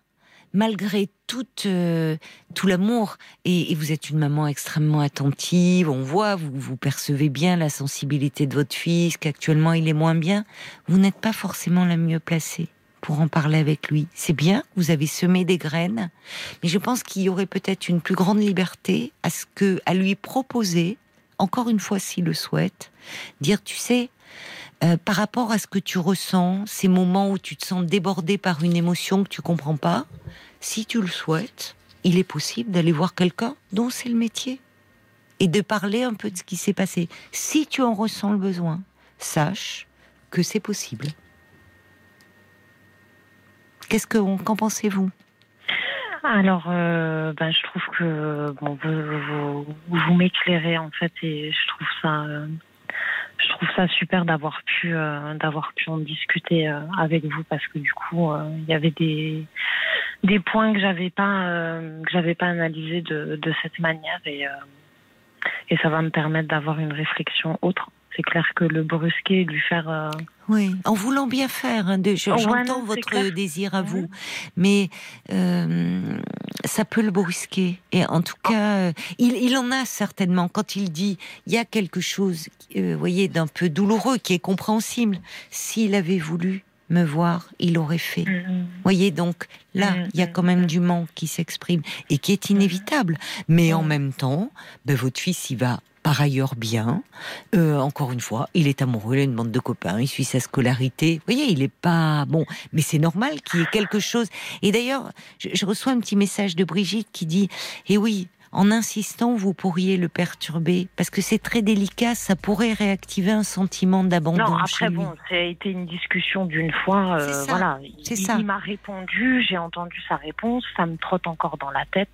malgré tout, euh, tout l'amour, et, vous êtes une maman extrêmement attentive, on voit, vous, vous percevez bien la sensibilité de votre fils, qu'actuellement il est moins bien, vous n'êtes pas forcément la mieux placée pour en parler avec lui. C'est bien, vous avez semé des graines, mais je pense qu'il y aurait peut-être une plus grande liberté à ce que, à lui proposer, encore une fois s'il le souhaite, dire, tu sais, euh, par rapport à ce que tu ressens, ces moments où tu te sens débordé par une émotion que tu comprends pas, si tu le souhaites, il est possible d'aller voir quelqu'un dont c'est le métier et de parler un peu de ce qui s'est passé. Si tu en ressens le besoin, sache que c'est possible. Qu'est-ce que qu'en pensez-vous? Alors, euh, ben, je trouve que bon, vous, m'éclairez en fait, et je trouve ça super d'avoir pu euh, d'avoir pu en discuter euh, avec vous parce que du coup il y avait des des points que j'avais pas que j'avais pas analysé de, de cette manière et et ça va me permettre d'avoir une réflexion autre C'est clair que le brusquer, lui faire. Euh, oui, en voulant bien faire. Hein, j'entends votre désir à vous, mais euh, ça peut le brusquer. Et en tout cas, il, il, en a certainement. Quand il dit, il y a quelque chose, vous voyez, d'un peu douloureux, qui est compréhensible. S'il avait voulu, me voir, il aurait fait. Mm-hmm. Voyez, donc là, mm-hmm. il y a quand même du manque qui s'exprime et qui est inévitable. Mais en même temps, ben, votre fils, il va par ailleurs bien. Euh, encore une fois, il est amoureux, il a une bande de copains, il suit sa scolarité. Vous voyez, il est pas bon, mais c'est normal qu'il y ait quelque chose. Et d'ailleurs, je, je, reçois un petit message de Brigitte qui dit "Eh oui, en insistant, vous pourriez le perturber parce que c'est très délicat, ça pourrait réactiver un sentiment d'abandon. Non, après bon, ça a été une discussion d'une fois. Euh, voilà, c'est ça. Il m'a répondu, j'ai entendu sa réponse, ça me trotte encore dans la tête.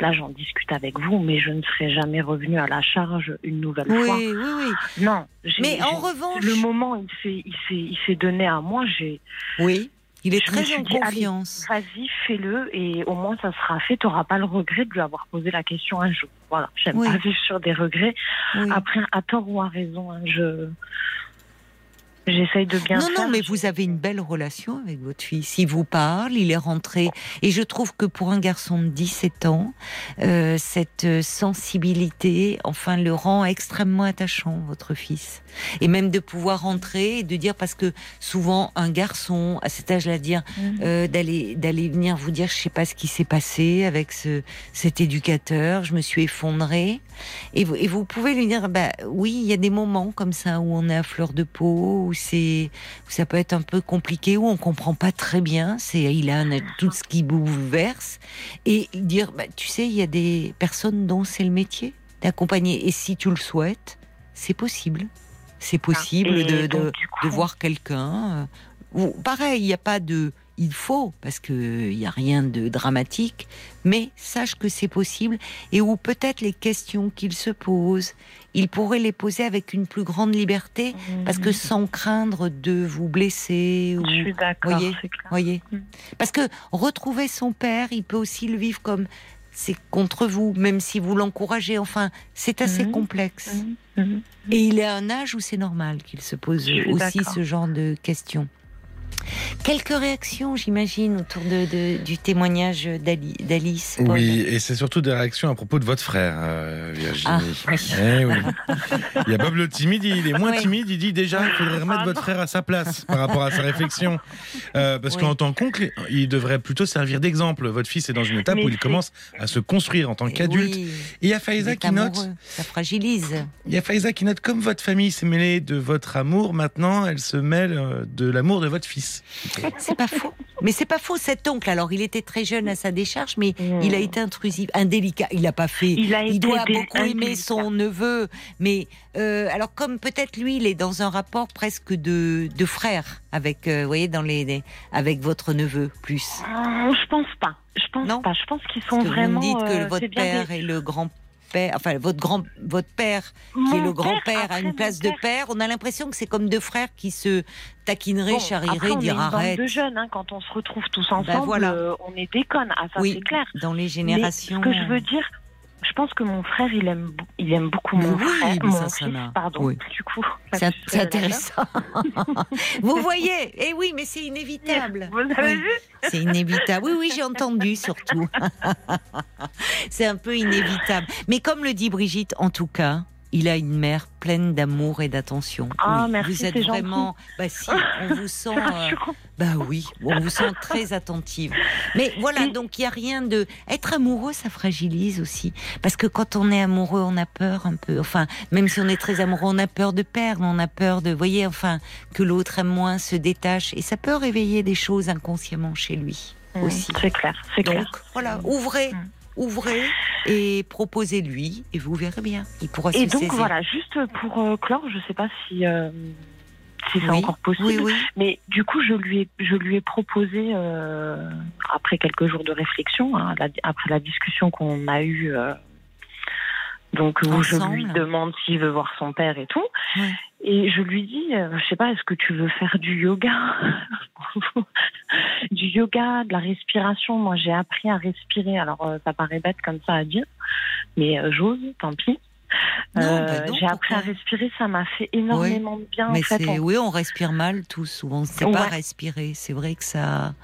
Là, j'en discute avec vous, mais je ne serai jamais revenue à la charge une nouvelle fois. Oui, oui, oui. Non. Mais en revanche, le moment il s'est, il s'est donné à moi, j'ai. Oui. Il est très en confiance. Vas-y, fais-le et au moins ça sera fait. Tu n'auras pas le regret de lui avoir posé la question un jour. Voilà, j'aime pas vivre sur des regrets. Après, à tort ou à raison, hein, je J'essaye de bien non, Non, mais vous avez une belle relation avec votre fils. Il vous parle, il est rentré. Et je trouve que pour un garçon de 17 ans, euh, cette sensibilité, enfin, le rend extrêmement attachant, votre fils. Et même de pouvoir rentrer et de dire, parce que souvent, un garçon, à cet âge-là, dire, mhm. euh, d'aller, d'aller venir vous dire, je sais pas ce qui s'est passé avec ce, cet éducateur, je me suis effondrée. Et vous, et vous pouvez lui dire, bah oui, il y a des moments comme ça où on est à fleur de peau, où c'est, ça peut être un peu compliqué, où on comprend pas très bien. C'est, il a tout ce qui bouleverse. Et dire, bah, tu sais, il y a des personnes dont c'est le métier d'accompagner. Et si tu le souhaites, c'est possible. C'est possible ah, de, de, de, voir quelqu'un. Pareil, il n'y a pas de il faut, parce qu'il n'y a rien de dramatique, mais sache que c'est possible et où peut-être les questions qu'il se pose, il pourrait les poser avec une plus grande liberté, parce que sans craindre de vous blesser. Ou, Je suis d'accord, voyez, mm. Parce que retrouver son père, il peut aussi le vivre comme c'est contre vous, même si vous l'encouragez. Enfin, c'est assez mm. complexe. Et il est à un âge où c'est normal qu'il se pose aussi ce genre de questions. Quelques réactions, j'imagine, autour de, du témoignage d'Alice. Oui, et c'est surtout des réactions à propos de votre frère, euh, Virginie. Ah, eh il y a Bob le timide, il est moins timide, il dit déjà qu'il faudrait remettre votre frère à sa place par rapport à sa réflexion. Euh, parce qu'en tant qu'oncle, il devrait plutôt servir d'exemple. Votre fils est dans une étape où il commence à se construire en tant qu'adulte. Et il y a Faiza qui note. Ça fragilise. Il y a Faiza qui note comme votre famille s'est mêlée de votre amour, maintenant elle se mêle euh, de l'amour de votre fils. C'est pas faux. Mais c'est pas faux, cet oncle. Alors, il était très jeune à sa décharge, mais il a été intrusif, indélicat. Il n'a pas fait. Il, doit beaucoup aimer son neveu. Mais, euh, alors, comme peut-être lui, il est dans un rapport presque de, de frère avec, euh, vous voyez, dans les, avec votre neveu, plus. Euh, je pense pas. Je pense non pas. Je pense qu'ils sont vraiment. Vous me dites que votre père est le grand enfin votre grand, votre père, qui est le grand-père, a une place de père. On a l'impression que c'est comme deux frères qui se taquineraient, bon, charrieraient, dire arrête. de jeunes, hein, quand on se retrouve tous ben ensemble, euh, on est des connes. Ah, ça c'est clair. Dans les générations. ce que je veux dire, je pense que mon frère, il aime, il aime beaucoup mon frère, mon ça, fils, pardon. Du coup, c'est intéressant. Vous voyez Eh oui, mais c'est inévitable. Vous avez vu C'est inévitable. Oui, oui, j'ai entendu surtout. c'est un peu inévitable. Mais comme le dit Brigitte, en tout cas, il a une mère pleine d'amour et d'attention. Ah, merci, vous êtes vraiment. Bah si, on vous sent. Euh, bah oui, on vous sent très attentive. Mais voilà, donc il y a rien de. Être amoureux, ça fragilise aussi, parce que quand on est amoureux, on a peur un peu. Enfin, même si on est très amoureux, on a peur de perdre, on a peur de, voyez, enfin, que l'autre aime moins, se détache, et ça peut réveiller des choses inconsciemment chez lui mmh, aussi. C'est clair, c'est clair. Voilà, ouvrez. Mmh ouvrez et proposez-lui et vous verrez bien. Il pourra et donc voilà, juste pour euh, clore, je ne sais pas si euh, si c'est encore possible, mais du coup je lui ai je lui ai proposé euh, après quelques jours de réflexion, hein, après la discussion qu'on a eue. donc où je lui demande s'il veut voir son père et tout. Et je lui dis, je sais pas, est-ce que tu veux faire du yoga Du yoga, de la respiration. Moi, j'ai appris à respirer. Alors, ça paraît bête comme ça à dire, mais j'ose, tant pis. Euh, bah j'ai appris à respirer, ça m'a fait énormément de bien. Mais en fait, oui, on respire mal tous. Souvent, on ne sait pas respirer. C'est vrai que ça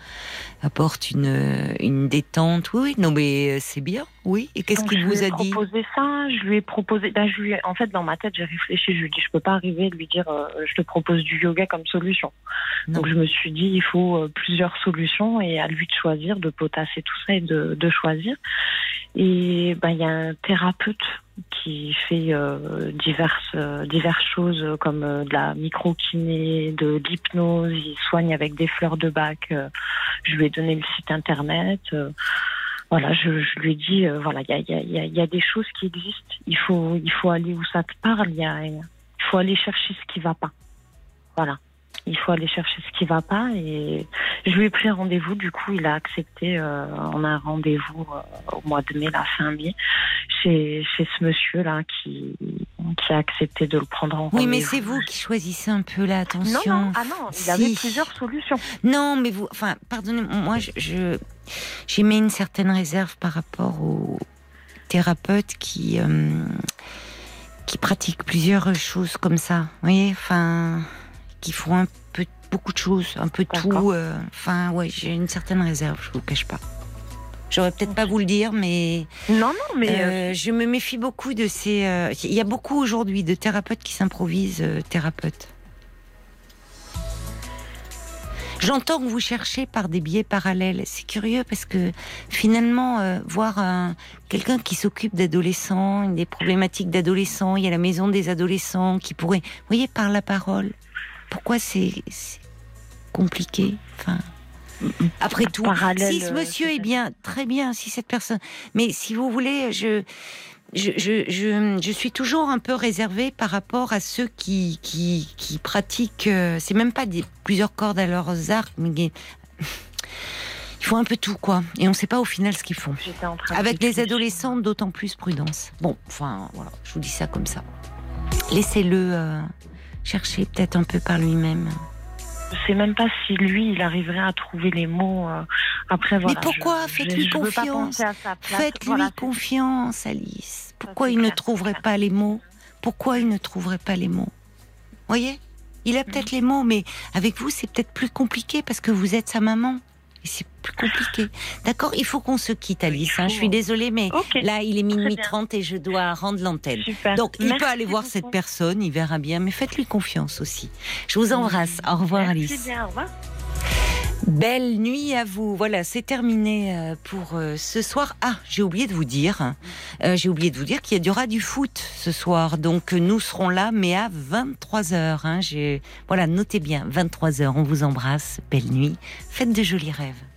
apporte une, une détente. Oui, non, mais c'est bien. Oui. Et qu'est-ce qu'il vous a dit Je lui ai proposé ça. Je lui ai proposé. Ben, je lui En fait, dans ma tête, j'ai réfléchi. Je lui ai dit, je peux pas arriver à lui dire, euh, je te propose du yoga comme solution. Donc, je me suis dit, il faut euh, plusieurs solutions et à lui de choisir, de potasser tout ça et de, de choisir. Et ben, il y a un thérapeute qui fait euh, diverses, euh, diverses choses comme euh, de la microkiné, de l'hypnose. Il soigne avec des fleurs de bac. je lui ai donné le site internet. Voilà, je, je, lui ai dit, voilà, il y a, y, a, y a, des choses qui existent. Il faut, il faut aller où ça te parle. Il faut aller chercher ce qui va pas. Voilà il faut aller chercher ce qui va pas. Et je lui ai pris un rendez-vous. Du coup il a accepté euh, on a un rendez-vous euh, au mois de mai la fin mai chez, chez ce monsieur là qui qui a accepté de le prendre en oui mais c'est vous qui choisissez un peu là attention non non ah non il avait plusieurs solutions. Non mais vous enfin pardonnez moi je j'ai mis une certaine réserve par rapport aux thérapeutes qui euh, qui pratiquent plusieurs choses comme ça. Vous voyez enfin qui font un peu beaucoup de choses, un peu tout. Euh, enfin, ouais, j'ai une certaine réserve, je vous cache pas. J'aurais peut-être pas vous le dire, mais non, non, mais euh, euh, je me méfie beaucoup de ces. Il y a beaucoup aujourd'hui de thérapeutes qui s'improvisent thérapeutes. J'entends que vous cherchez par des biais parallèles. C'est curieux parce que finalement, voir quelqu'un qui s'occupe d'adolescents, des problématiques d'adolescents, il y a la maison des adolescents qui pourrait, vous voyez, par la parole, pourquoi c'est compliqué Enfin. Après tout, si ce euh, monsieur est bien, très bien, si cette personne. Mais si vous voulez, je, je, je, je, suis toujours un peu réservée par rapport à ceux qui, qui, qui pratiquent. Euh, c'est même pas des, plusieurs cordes à leurs arcs, mais il faut un peu tout, quoi. Et on ne sait pas au final ce qu'ils font. Avec les adolescents, d'autant plus prudence. Bon, enfin, voilà, je vous dis ça comme ça. Laissez-le. Euh, chercher peut-être un peu par lui-même. Je sais même pas si lui, il arriverait à trouver les mots euh, après. Voilà, Mais pourquoi Faites-lui confiance. Faites-lui confiance, Alice. Pourquoi il ne trouverait pas les mots? Pourquoi il ne trouverait pas les mots? Voyez? Il a peut-être mhm. les mots, mais avec vous, c'est peut-être plus compliqué parce que vous êtes sa maman c'est plus compliqué. D'accord Il faut qu'on se quitte, Alice. Hein. Je suis désolée, mais là, il est minuit 30 et je dois rendre l'antenne. Donc, il peut aller voir cette personne, il verra bien, mais faites-lui confiance aussi. Je vous embrasse. Au revoir, Alice. Bien, au revoir. Belle nuit à vous. Voilà, c'est terminé euh, pour euh, ce soir. Ah, j'ai oublié de vous dire, euh, j'ai oublié de vous dire qu'il y aura du foot ce soir. Donc nous serons là, mais à 23 h hein. Voilà, notez bien, 23 h On vous embrasse. Belle nuit. Faites de jolis rêves.